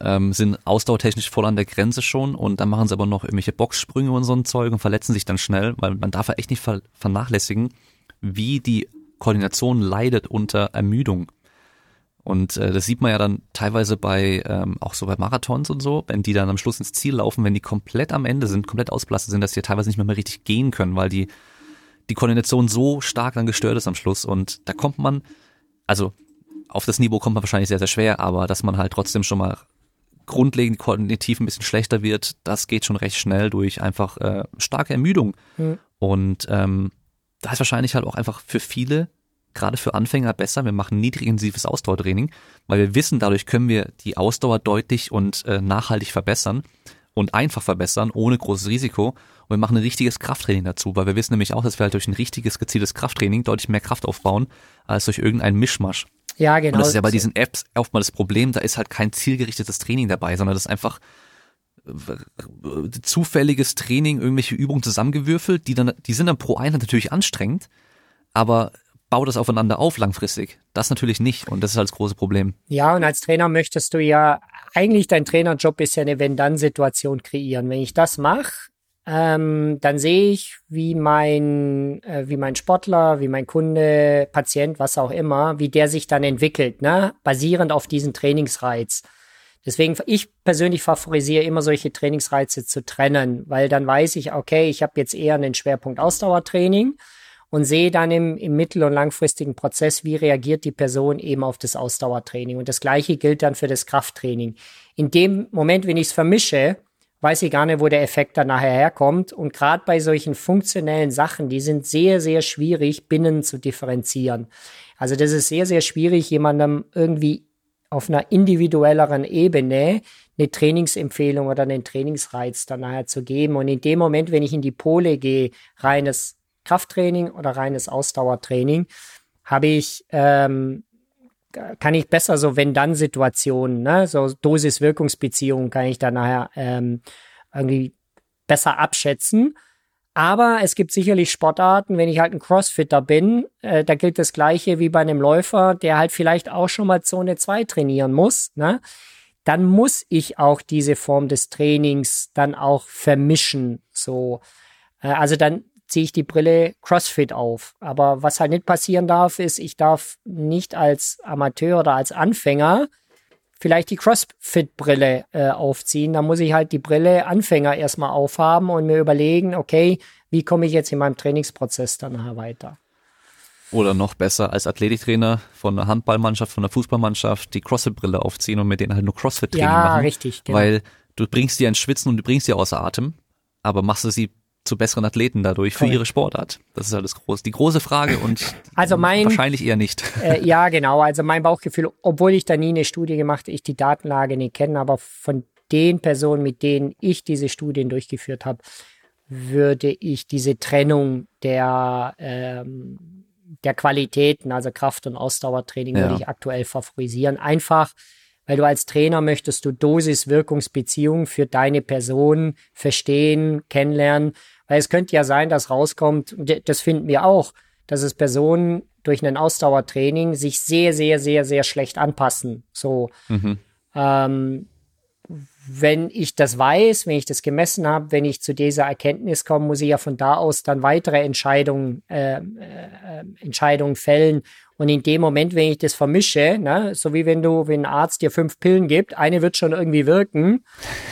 ähm, sind ausdauertechnisch voll an der Grenze schon und dann machen sie aber noch irgendwelche Boxsprünge und so ein Zeug und verletzen sich dann schnell, weil man darf ja echt nicht vernachlässigen, wie die Koordination leidet unter Ermüdung. Und äh, das sieht man ja dann teilweise bei ähm, auch so bei Marathons und so, wenn die dann am Schluss ins Ziel laufen, wenn die komplett am Ende sind, komplett ausbelastet sind, dass die teilweise nicht mehr, mehr richtig gehen können, weil die die Koordination so stark dann gestört ist am Schluss. Und da kommt man, also auf das Niveau kommt man wahrscheinlich sehr, sehr schwer, aber dass man halt trotzdem schon mal grundlegend koordinativ ein bisschen schlechter wird, das geht schon recht schnell durch einfach äh, starke Ermüdung. Mhm. Und ähm, da ist wahrscheinlich halt auch einfach für viele, gerade für Anfänger besser, wir machen niedrigintensives Ausdauertraining, weil wir wissen, dadurch können wir die Ausdauer deutlich und äh, nachhaltig verbessern und einfach verbessern, ohne großes Risiko. Und wir machen ein richtiges Krafttraining dazu, weil wir wissen nämlich auch, dass wir halt durch ein richtiges, gezieltes Krafttraining deutlich mehr Kraft aufbauen, als durch irgendeinen Mischmasch. Ja, genau. Und das ist ja bei diesen Apps oftmals das Problem, da ist halt kein zielgerichtetes Training dabei, sondern das ist einfach äh, zufälliges Training, irgendwelche Übungen zusammengewürfelt, die dann, die sind dann pro Einheit natürlich anstrengend, aber baut das aufeinander auf langfristig. Das natürlich nicht und das ist halt das große Problem. Ja, und als Trainer möchtest du ja, eigentlich dein Trainerjob ist ja eine Wenn-Dann-Situation kreieren. Wenn ich das mache, ähm, dann sehe ich, wie mein, äh, wie mein Sportler, wie mein Kunde, Patient, was auch immer, wie der sich dann entwickelt, ne? basierend auf diesen Trainingsreiz. Deswegen, ich persönlich favorisiere immer solche Trainingsreize zu trennen, weil dann weiß ich, okay, ich habe jetzt eher einen Schwerpunkt Ausdauertraining und sehe dann im, im mittel- und langfristigen Prozess, wie reagiert die Person eben auf das Ausdauertraining. Und das Gleiche gilt dann für das Krafttraining. In dem Moment, wenn ich es vermische, weiß ich gar nicht, wo der Effekt dann nachher herkommt. Und gerade bei solchen funktionellen Sachen, die sind sehr, sehr schwierig, binnen zu differenzieren. Also das ist sehr, sehr schwierig, jemandem irgendwie auf einer individuelleren Ebene eine Trainingsempfehlung oder einen Trainingsreiz dann nachher zu geben. Und in dem Moment, wenn ich in die Pole gehe, reines Krafttraining oder reines Ausdauertraining, habe ich ähm, kann ich besser so Wenn-Dann-Situationen, ne, so Dosis-Wirkungsbeziehungen kann ich dann nachher ähm, irgendwie besser abschätzen. Aber es gibt sicherlich Sportarten, wenn ich halt ein Crossfitter bin, äh, da gilt das Gleiche wie bei einem Läufer, der halt vielleicht auch schon mal Zone 2 trainieren muss, ne? Dann muss ich auch diese Form des Trainings dann auch vermischen, so. Äh, also dann ziehe ich die Brille CrossFit auf. Aber was halt nicht passieren darf, ist, ich darf nicht als Amateur oder als Anfänger vielleicht die CrossFit-Brille äh, aufziehen. Da muss ich halt die Brille Anfänger erstmal aufhaben und mir überlegen, okay, wie komme ich jetzt in meinem Trainingsprozess dann nachher weiter. Oder noch besser als Athletiktrainer von einer Handballmannschaft, von einer Fußballmannschaft die CrossFit-Brille aufziehen und mit denen halt nur CrossFit-Training ja, machen. Ja, richtig. Genau. Weil du bringst die ins Schwitzen und du bringst die außer Atem, aber machst du sie zu besseren Athleten dadurch für ihre Sportart? Das ist halt das große, die große Frage und also mein, wahrscheinlich eher nicht. Äh, ja, genau. Also mein Bauchgefühl, obwohl ich da nie eine Studie gemacht, ich die Datenlage nicht kenne, aber von den Personen, mit denen ich diese Studien durchgeführt habe, würde ich diese Trennung der ähm, der Qualitäten, also Kraft- und Ausdauertraining, ja. würde ich aktuell favorisieren. Einfach, weil du als Trainer möchtest du Dosis-Wirkungsbeziehungen für deine Person verstehen, kennenlernen weil es könnte ja sein, dass rauskommt, das finden wir auch, dass es Personen durch ein Ausdauertraining sich sehr, sehr, sehr, sehr schlecht anpassen. So. Mhm. Ähm, wenn ich das weiß, wenn ich das gemessen habe, wenn ich zu dieser Erkenntnis komme, muss ich ja von da aus dann weitere Entscheidungen, äh, äh, Entscheidungen fällen Und in dem Moment, wenn ich das vermische, ne, so wie wenn du, wenn ein Arzt dir fünf Pillen gibt, eine wird schon irgendwie wirken.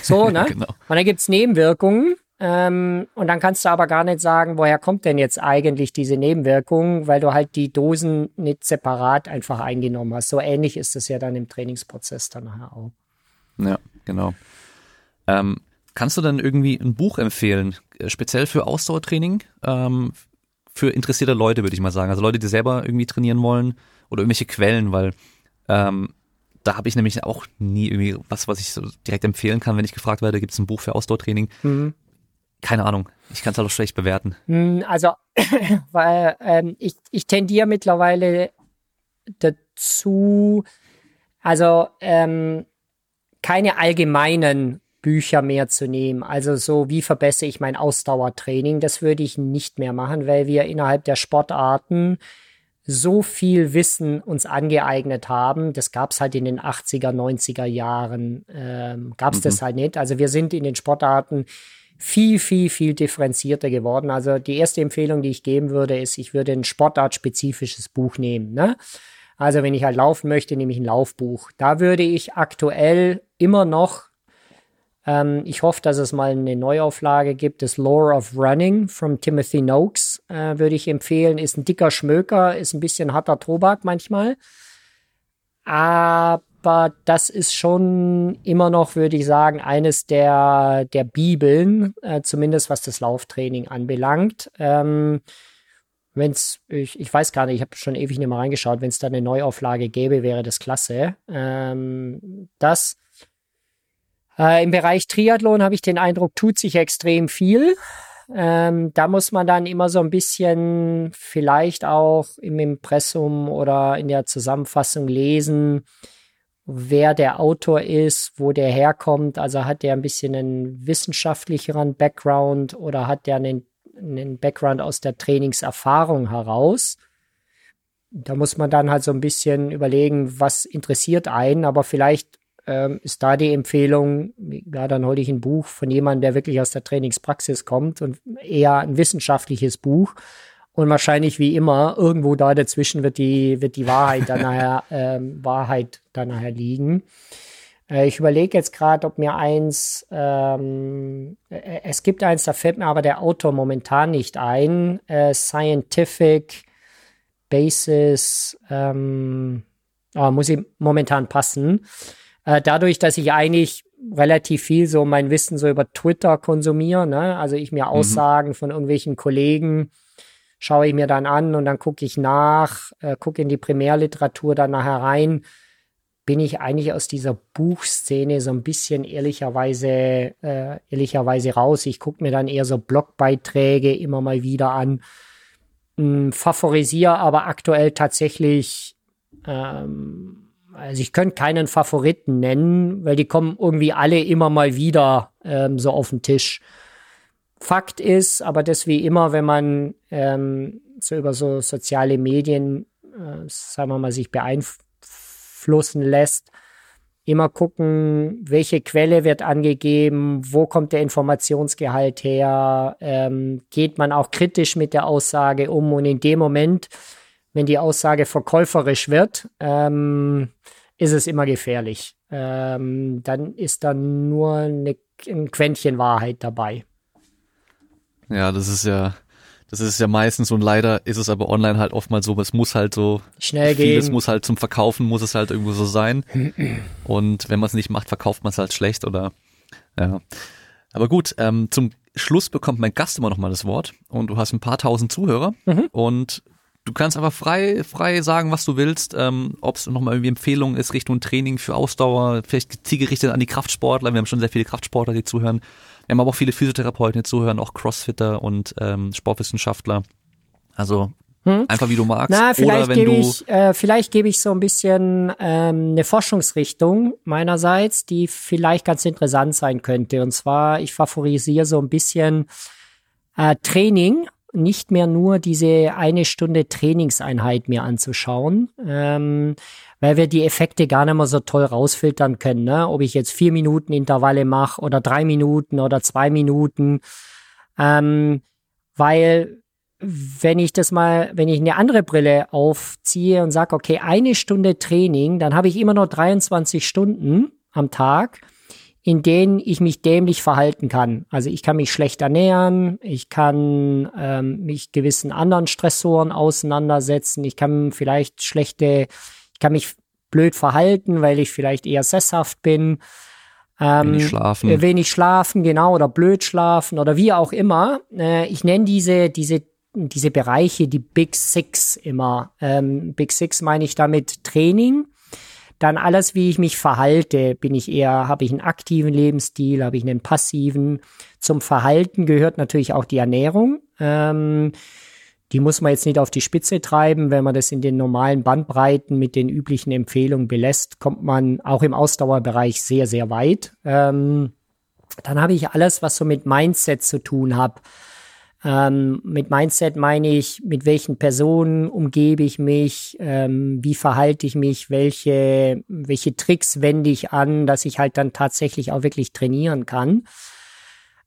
So, ne? genau. Und dann gibt's Nebenwirkungen. Ähm, und dann kannst du aber gar nicht sagen, woher kommt denn jetzt eigentlich diese Nebenwirkung, weil du halt die Dosen nicht separat einfach eingenommen hast. So ähnlich ist es ja dann im Trainingsprozess dann nachher auch. Ja, genau. Ähm, kannst du dann irgendwie ein Buch empfehlen, äh, speziell für Ausdauertraining? Ähm, für interessierte Leute, würde ich mal sagen. Also Leute, die selber irgendwie trainieren wollen oder irgendwelche Quellen, weil ähm, da habe ich nämlich auch nie irgendwie was, was ich so direkt empfehlen kann, wenn ich gefragt werde, gibt es ein Buch für Ausdauertraining? Mhm. Keine Ahnung. Ich kann es halt auch schlecht bewerten. Hm, also, weil ähm, ich, ich tendiere mittlerweile dazu, also ähm, keine allgemeinen Bücher mehr zu nehmen. Also so, wie verbessere ich mein Ausdauertraining? Das würde ich nicht mehr machen, weil wir innerhalb der Sportarten so viel Wissen uns angeeignet haben. Das gab es halt in den 80er, 90er Jahren, ähm, gab es mhm. das halt nicht. Also wir sind in den Sportarten viel, viel, viel differenzierter geworden. Also die erste Empfehlung, die ich geben würde, ist, ich würde ein sportartspezifisches Buch nehmen. Ne? Also wenn ich halt laufen möchte, nehme ich ein Laufbuch. Da würde ich aktuell immer noch ähm, ich hoffe, dass es mal eine Neuauflage gibt. Das Lore of Running von Timothy Noakes äh, würde ich empfehlen. Ist ein dicker Schmöker, ist ein bisschen harter Tobak manchmal. Aber das ist schon immer noch, würde ich sagen, eines der, der Bibeln, äh, zumindest was das Lauftraining anbelangt. Ähm, wenn's, ich, ich weiß gar nicht, ich habe schon ewig nicht mehr reingeschaut, wenn es da eine Neuauflage gäbe, wäre das klasse. Ähm, das äh, Im Bereich Triathlon habe ich den Eindruck, tut sich extrem viel. Ähm, da muss man dann immer so ein bisschen vielleicht auch im Impressum oder in der Zusammenfassung lesen, wer der Autor ist, wo der herkommt. Also hat der ein bisschen einen wissenschaftlicheren Background oder hat der einen, einen Background aus der Trainingserfahrung heraus. Da muss man dann halt so ein bisschen überlegen, was interessiert einen, aber vielleicht ähm, ist da die Empfehlung, ja, dann hole ich ein Buch von jemandem, der wirklich aus der Trainingspraxis kommt und eher ein wissenschaftliches Buch. Und wahrscheinlich wie immer, irgendwo da dazwischen wird die, wird die Wahrheit dann nachher, ähm, Wahrheit dann nachher liegen. Äh, ich überlege jetzt gerade, ob mir eins, ähm, äh, es gibt eins, da fällt mir aber der Autor momentan nicht ein. Äh, Scientific Basis, ähm, oh, muss ich momentan passen. Äh, dadurch, dass ich eigentlich relativ viel so mein Wissen so über Twitter konsumiere, ne? also ich mir mhm. Aussagen mhm. von irgendwelchen Kollegen schaue ich mir dann an und dann gucke ich nach, äh, gucke in die Primärliteratur dann nachher rein, bin ich eigentlich aus dieser Buchszene so ein bisschen ehrlicherweise, äh, ehrlicherweise raus. Ich gucke mir dann eher so Blogbeiträge immer mal wieder an, hm, favorisiere aber aktuell tatsächlich ähm, also ich könnte keinen Favoriten nennen, weil die kommen irgendwie alle immer mal wieder ähm, so auf den Tisch. Fakt ist, aber das wie immer, wenn man ähm, so über so soziale Medien, äh, sagen wir mal, sich beeinflussen lässt, immer gucken, welche Quelle wird angegeben, wo kommt der Informationsgehalt her, ähm, geht man auch kritisch mit der Aussage um und in dem Moment, wenn die Aussage verkäuferisch wird, ähm, ist es immer gefährlich. Ähm, dann ist da nur eine, ein Quäntchen Wahrheit dabei. Ja, das ist ja, das ist ja meistens und leider ist es aber online halt oftmals so, es muss halt so schnell gehen. Es muss halt zum Verkaufen muss es halt irgendwo so sein. und wenn man es nicht macht, verkauft man es halt schlecht oder ja. Aber gut, ähm, zum Schluss bekommt mein Gast immer noch mal das Wort und du hast ein paar tausend Zuhörer mhm. und du kannst aber frei, frei sagen, was du willst, ähm, ob es nochmal irgendwie Empfehlung ist Richtung Training für Ausdauer, vielleicht zielgerichtet an die Kraftsportler. Wir haben schon sehr viele Kraftsportler, die zuhören. Haben aber auch viele Physiotherapeuten, die zuhören, auch Crossfitter und ähm, Sportwissenschaftler. Also hm? einfach wie du magst. Na, vielleicht gebe ich, äh, vielleicht gebe ich so ein bisschen ähm, eine Forschungsrichtung meinerseits, die vielleicht ganz interessant sein könnte. Und zwar, ich favorisiere so ein bisschen äh, Training nicht mehr nur diese eine Stunde Trainingseinheit mir anzuschauen, ähm, weil wir die Effekte gar nicht mehr so toll rausfiltern können. Ne? Ob ich jetzt vier Minuten Intervalle mache oder drei Minuten oder zwei Minuten, ähm, weil wenn ich das mal, wenn ich eine andere Brille aufziehe und sage, okay, eine Stunde Training, dann habe ich immer noch 23 Stunden am Tag, in denen ich mich dämlich verhalten kann. Also ich kann mich schlecht ernähren, ich kann ähm, mich gewissen anderen Stressoren auseinandersetzen, ich kann vielleicht schlechte, ich kann mich blöd verhalten, weil ich vielleicht eher sesshaft bin. Ähm, wenig schlafen. Äh, wenig schlafen, genau, oder blöd schlafen oder wie auch immer. Äh, ich nenne diese, diese, diese Bereiche die Big Six immer. Ähm, Big Six meine ich damit Training, dann alles, wie ich mich verhalte. Bin ich eher, habe ich einen aktiven Lebensstil, habe ich einen passiven? Zum Verhalten gehört natürlich auch die Ernährung. Ähm, die muss man jetzt nicht auf die Spitze treiben. Wenn man das in den normalen Bandbreiten mit den üblichen Empfehlungen belässt, kommt man auch im Ausdauerbereich sehr, sehr weit. Ähm, dann habe ich alles, was so mit Mindset zu tun hat. Ähm, mit Mindset meine ich, mit welchen Personen umgebe ich mich, ähm, wie verhalte ich mich, welche, welche Tricks wende ich an, dass ich halt dann tatsächlich auch wirklich trainieren kann.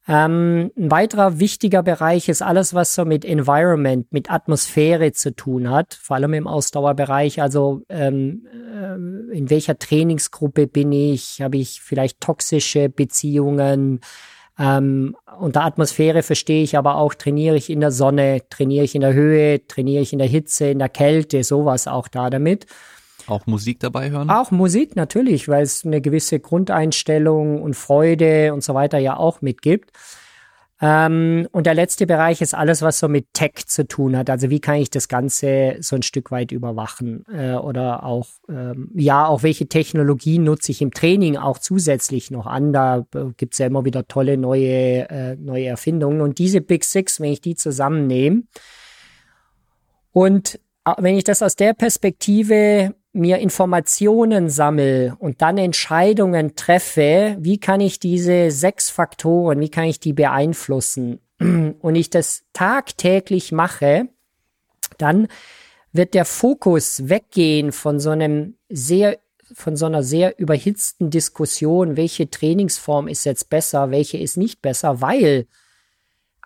Ähm, ein weiterer wichtiger Bereich ist alles, was so mit Environment, mit Atmosphäre zu tun hat, vor allem im Ausdauerbereich. Also ähm, äh, in welcher Trainingsgruppe bin ich? Habe ich vielleicht toxische Beziehungen? Ähm, unter Atmosphäre verstehe ich aber auch, trainiere ich in der Sonne, trainiere ich in der Höhe, trainiere ich in der Hitze, in der Kälte, sowas auch da damit. Auch Musik dabei hören? Auch Musik natürlich, weil es eine gewisse Grundeinstellung und Freude und so weiter ja auch mitgibt. Ähm, und der letzte Bereich ist alles, was so mit Tech zu tun hat. Also wie kann ich das Ganze so ein Stück weit überwachen? Äh, oder auch, ähm, ja, auch welche Technologien nutze ich im Training auch zusätzlich noch an? Da äh, gibt's ja immer wieder tolle neue, äh, neue Erfindungen. Und diese Big Six, wenn ich die zusammennehme und äh, wenn ich das aus der Perspektive mir Informationen sammel und dann Entscheidungen treffe, wie kann ich diese sechs Faktoren, wie kann ich die beeinflussen? Und ich das tagtäglich mache, dann wird der Fokus weggehen von so einem sehr von so einer sehr überhitzten Diskussion, welche Trainingsform ist jetzt besser, welche ist nicht besser, weil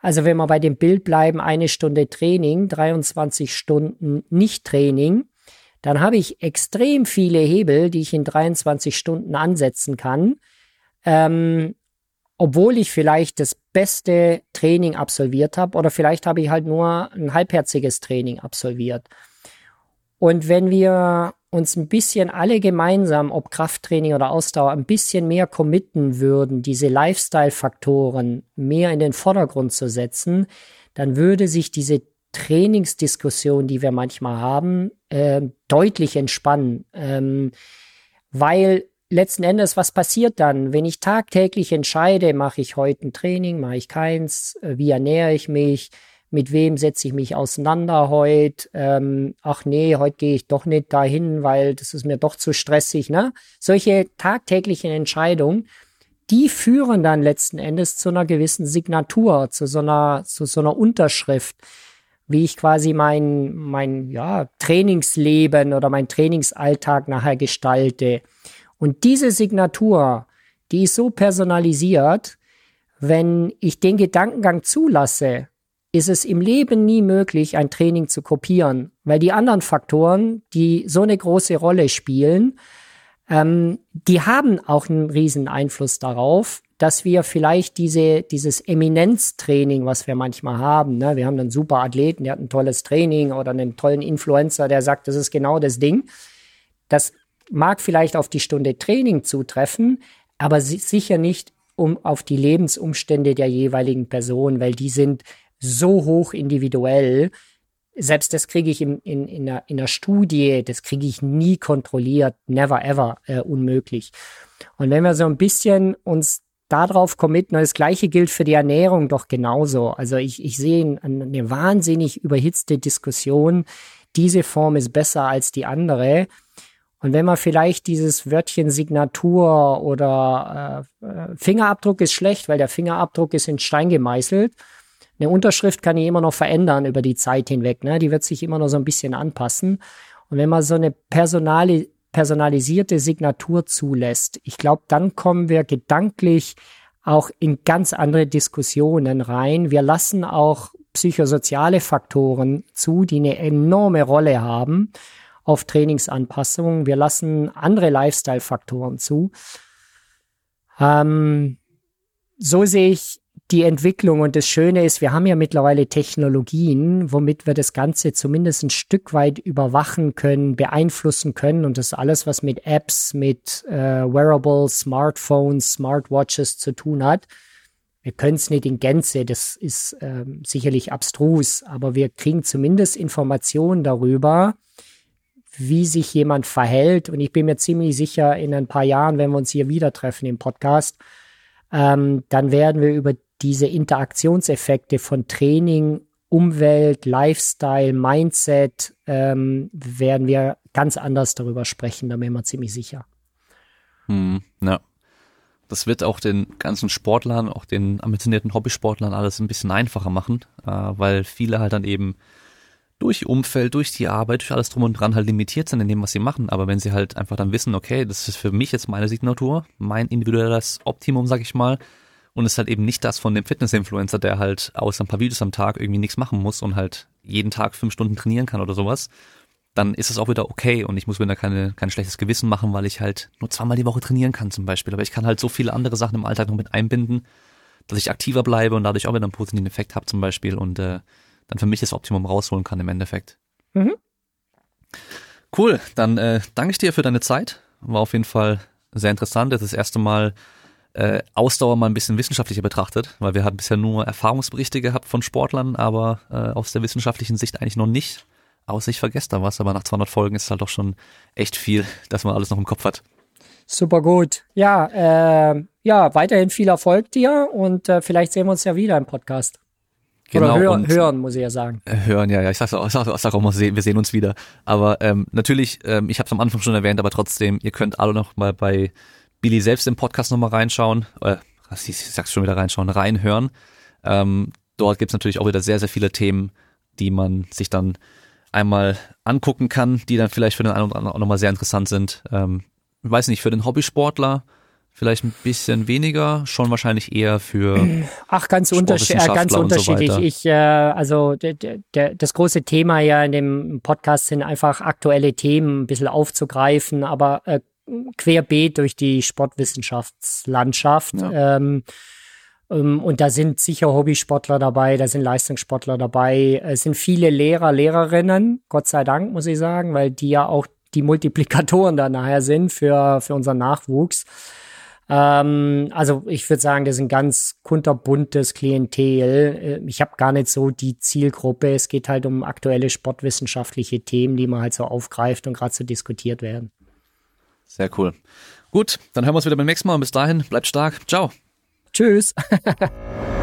also wenn wir bei dem Bild bleiben, eine Stunde Training, 23 Stunden Nicht-Training, dann habe ich extrem viele Hebel, die ich in 23 Stunden ansetzen kann, ähm, obwohl ich vielleicht das beste Training absolviert habe oder vielleicht habe ich halt nur ein halbherziges Training absolviert. Und wenn wir uns ein bisschen alle gemeinsam, ob Krafttraining oder Ausdauer, ein bisschen mehr committen würden, diese Lifestyle-Faktoren mehr in den Vordergrund zu setzen, dann würde sich diese Trainingsdiskussion, die wir manchmal haben, äh, deutlich entspannen. Ähm, weil letzten Endes, was passiert dann, wenn ich tagtäglich entscheide, mache ich heute ein Training, mache ich keins, äh, wie ernähre ich mich, mit wem setze ich mich auseinander heute, ähm, ach nee, heute gehe ich doch nicht dahin, weil das ist mir doch zu stressig. Ne? Solche tagtäglichen Entscheidungen, die führen dann letzten Endes zu einer gewissen Signatur, zu so einer, zu so einer Unterschrift wie ich quasi mein, mein ja, Trainingsleben oder mein Trainingsalltag nachher gestalte. Und diese Signatur, die ist so personalisiert, wenn ich den Gedankengang zulasse, ist es im Leben nie möglich, ein Training zu kopieren, weil die anderen Faktoren, die so eine große Rolle spielen, ähm, die haben auch einen riesen Einfluss darauf, dass wir vielleicht diese, dieses Eminenztraining, was wir manchmal haben, ne, wir haben einen super Athleten, der hat ein tolles Training oder einen tollen Influencer, der sagt, das ist genau das Ding. Das mag vielleicht auf die Stunde Training zutreffen, aber sicher nicht um auf die Lebensumstände der jeweiligen Person, weil die sind so hoch individuell. Selbst das kriege ich in, in, in, einer, in einer Studie, das kriege ich nie kontrolliert, never ever, äh, unmöglich. Und wenn wir so ein bisschen uns darauf committen. Das Gleiche gilt für die Ernährung doch genauso. Also ich, ich sehe eine wahnsinnig überhitzte Diskussion. Diese Form ist besser als die andere. Und wenn man vielleicht dieses Wörtchen Signatur oder äh, äh, Fingerabdruck ist schlecht, weil der Fingerabdruck ist in Stein gemeißelt. Eine Unterschrift kann ich immer noch verändern über die Zeit hinweg. Ne? Die wird sich immer noch so ein bisschen anpassen. Und wenn man so eine personale personalisierte Signatur zulässt, ich glaube, dann kommen wir gedanklich auch in ganz andere Diskussionen rein. Wir lassen auch psychosoziale Faktoren zu, die eine enorme Rolle haben auf Trainingsanpassungen. Wir lassen andere Lifestyle-Faktoren zu. Ähm, so sehe ich die Entwicklung und das Schöne ist, wir haben ja mittlerweile Technologien, womit wir das Ganze zumindest ein Stück weit überwachen können, beeinflussen können und das alles, was mit Apps, mit äh, Wearables, Smartphones, Smartwatches zu tun hat. Wir können es nicht in Gänze, das ist ähm, sicherlich abstrus, aber wir kriegen zumindest Informationen darüber, wie sich jemand verhält. Und ich bin mir ziemlich sicher, in ein paar Jahren, wenn wir uns hier wieder treffen im Podcast, ähm, dann werden wir über diese Interaktionseffekte von Training, Umwelt, Lifestyle, Mindset, ähm, werden wir ganz anders darüber sprechen, da bin ich mir ziemlich sicher. Hm, ja. Das wird auch den ganzen Sportlern, auch den ambitionierten Hobbysportlern alles ein bisschen einfacher machen, äh, weil viele halt dann eben durch Umfeld, durch die Arbeit, durch alles drum und dran halt limitiert sind in dem, was sie machen. Aber wenn sie halt einfach dann wissen, okay, das ist für mich jetzt meine Signatur, mein individuelles Optimum, sag ich mal, und ist halt eben nicht das von dem Fitness-Influencer, der halt außer ein paar Videos am Tag irgendwie nichts machen muss und halt jeden Tag fünf Stunden trainieren kann oder sowas, dann ist es auch wieder okay und ich muss mir da keine, kein schlechtes Gewissen machen, weil ich halt nur zweimal die Woche trainieren kann zum Beispiel. Aber ich kann halt so viele andere Sachen im Alltag noch mit einbinden, dass ich aktiver bleibe und dadurch auch wieder einen positiven Effekt habe zum Beispiel und äh, dann für mich das Optimum rausholen kann im Endeffekt. Mhm. Cool, dann äh, danke ich dir für deine Zeit. War auf jeden Fall sehr interessant. Das ist das erste Mal äh, Ausdauer mal ein bisschen wissenschaftlicher betrachtet, weil wir haben bisher nur Erfahrungsberichte gehabt von Sportlern, aber äh, aus der wissenschaftlichen Sicht eigentlich noch nicht. Außer ich vergesse da was, aber nach 200 Folgen ist es halt doch schon echt viel, dass man alles noch im Kopf hat. Super gut. Ja, äh, ja, weiterhin viel Erfolg dir und äh, vielleicht sehen wir uns ja wieder im Podcast. Genau, Oder hören, hören, muss ich ja sagen. Äh, hören, ja, ja. Ich sag, auch, ich sag, ich sag auch mal, wir sehen uns wieder. Aber ähm, natürlich, ähm, ich habe es am Anfang schon erwähnt, aber trotzdem, ihr könnt alle noch mal bei Billy selbst im Podcast nochmal reinschauen. Äh, ich sag's schon wieder reinschauen, reinhören. Ähm, dort gibt's natürlich auch wieder sehr, sehr viele Themen, die man sich dann einmal angucken kann, die dann vielleicht für den einen oder anderen auch nochmal sehr interessant sind. Ähm, ich weiß nicht, für den Hobbysportler Vielleicht ein bisschen weniger, schon wahrscheinlich eher für. Ach, ganz, unterschied äh, ganz unterschiedlich. So ich, äh, also das große Thema ja in dem Podcast sind einfach aktuelle Themen ein bisschen aufzugreifen, aber äh, querbeet durch die Sportwissenschaftslandschaft. Ja. Ähm, ähm, und da sind sicher Hobbysportler dabei, da sind Leistungssportler dabei, es sind viele Lehrer, Lehrerinnen, Gott sei Dank, muss ich sagen, weil die ja auch die Multiplikatoren da nachher sind für, für unseren Nachwuchs. Ähm, also ich würde sagen, das ist ein ganz kunterbuntes Klientel. Äh, ich habe gar nicht so die Zielgruppe. Es geht halt um aktuelle sportwissenschaftliche Themen, die man halt so aufgreift und gerade so diskutiert werden. Sehr cool. Gut, dann hören wir uns wieder beim nächsten Mal und bis dahin, bleibt stark. Ciao. Tschüss.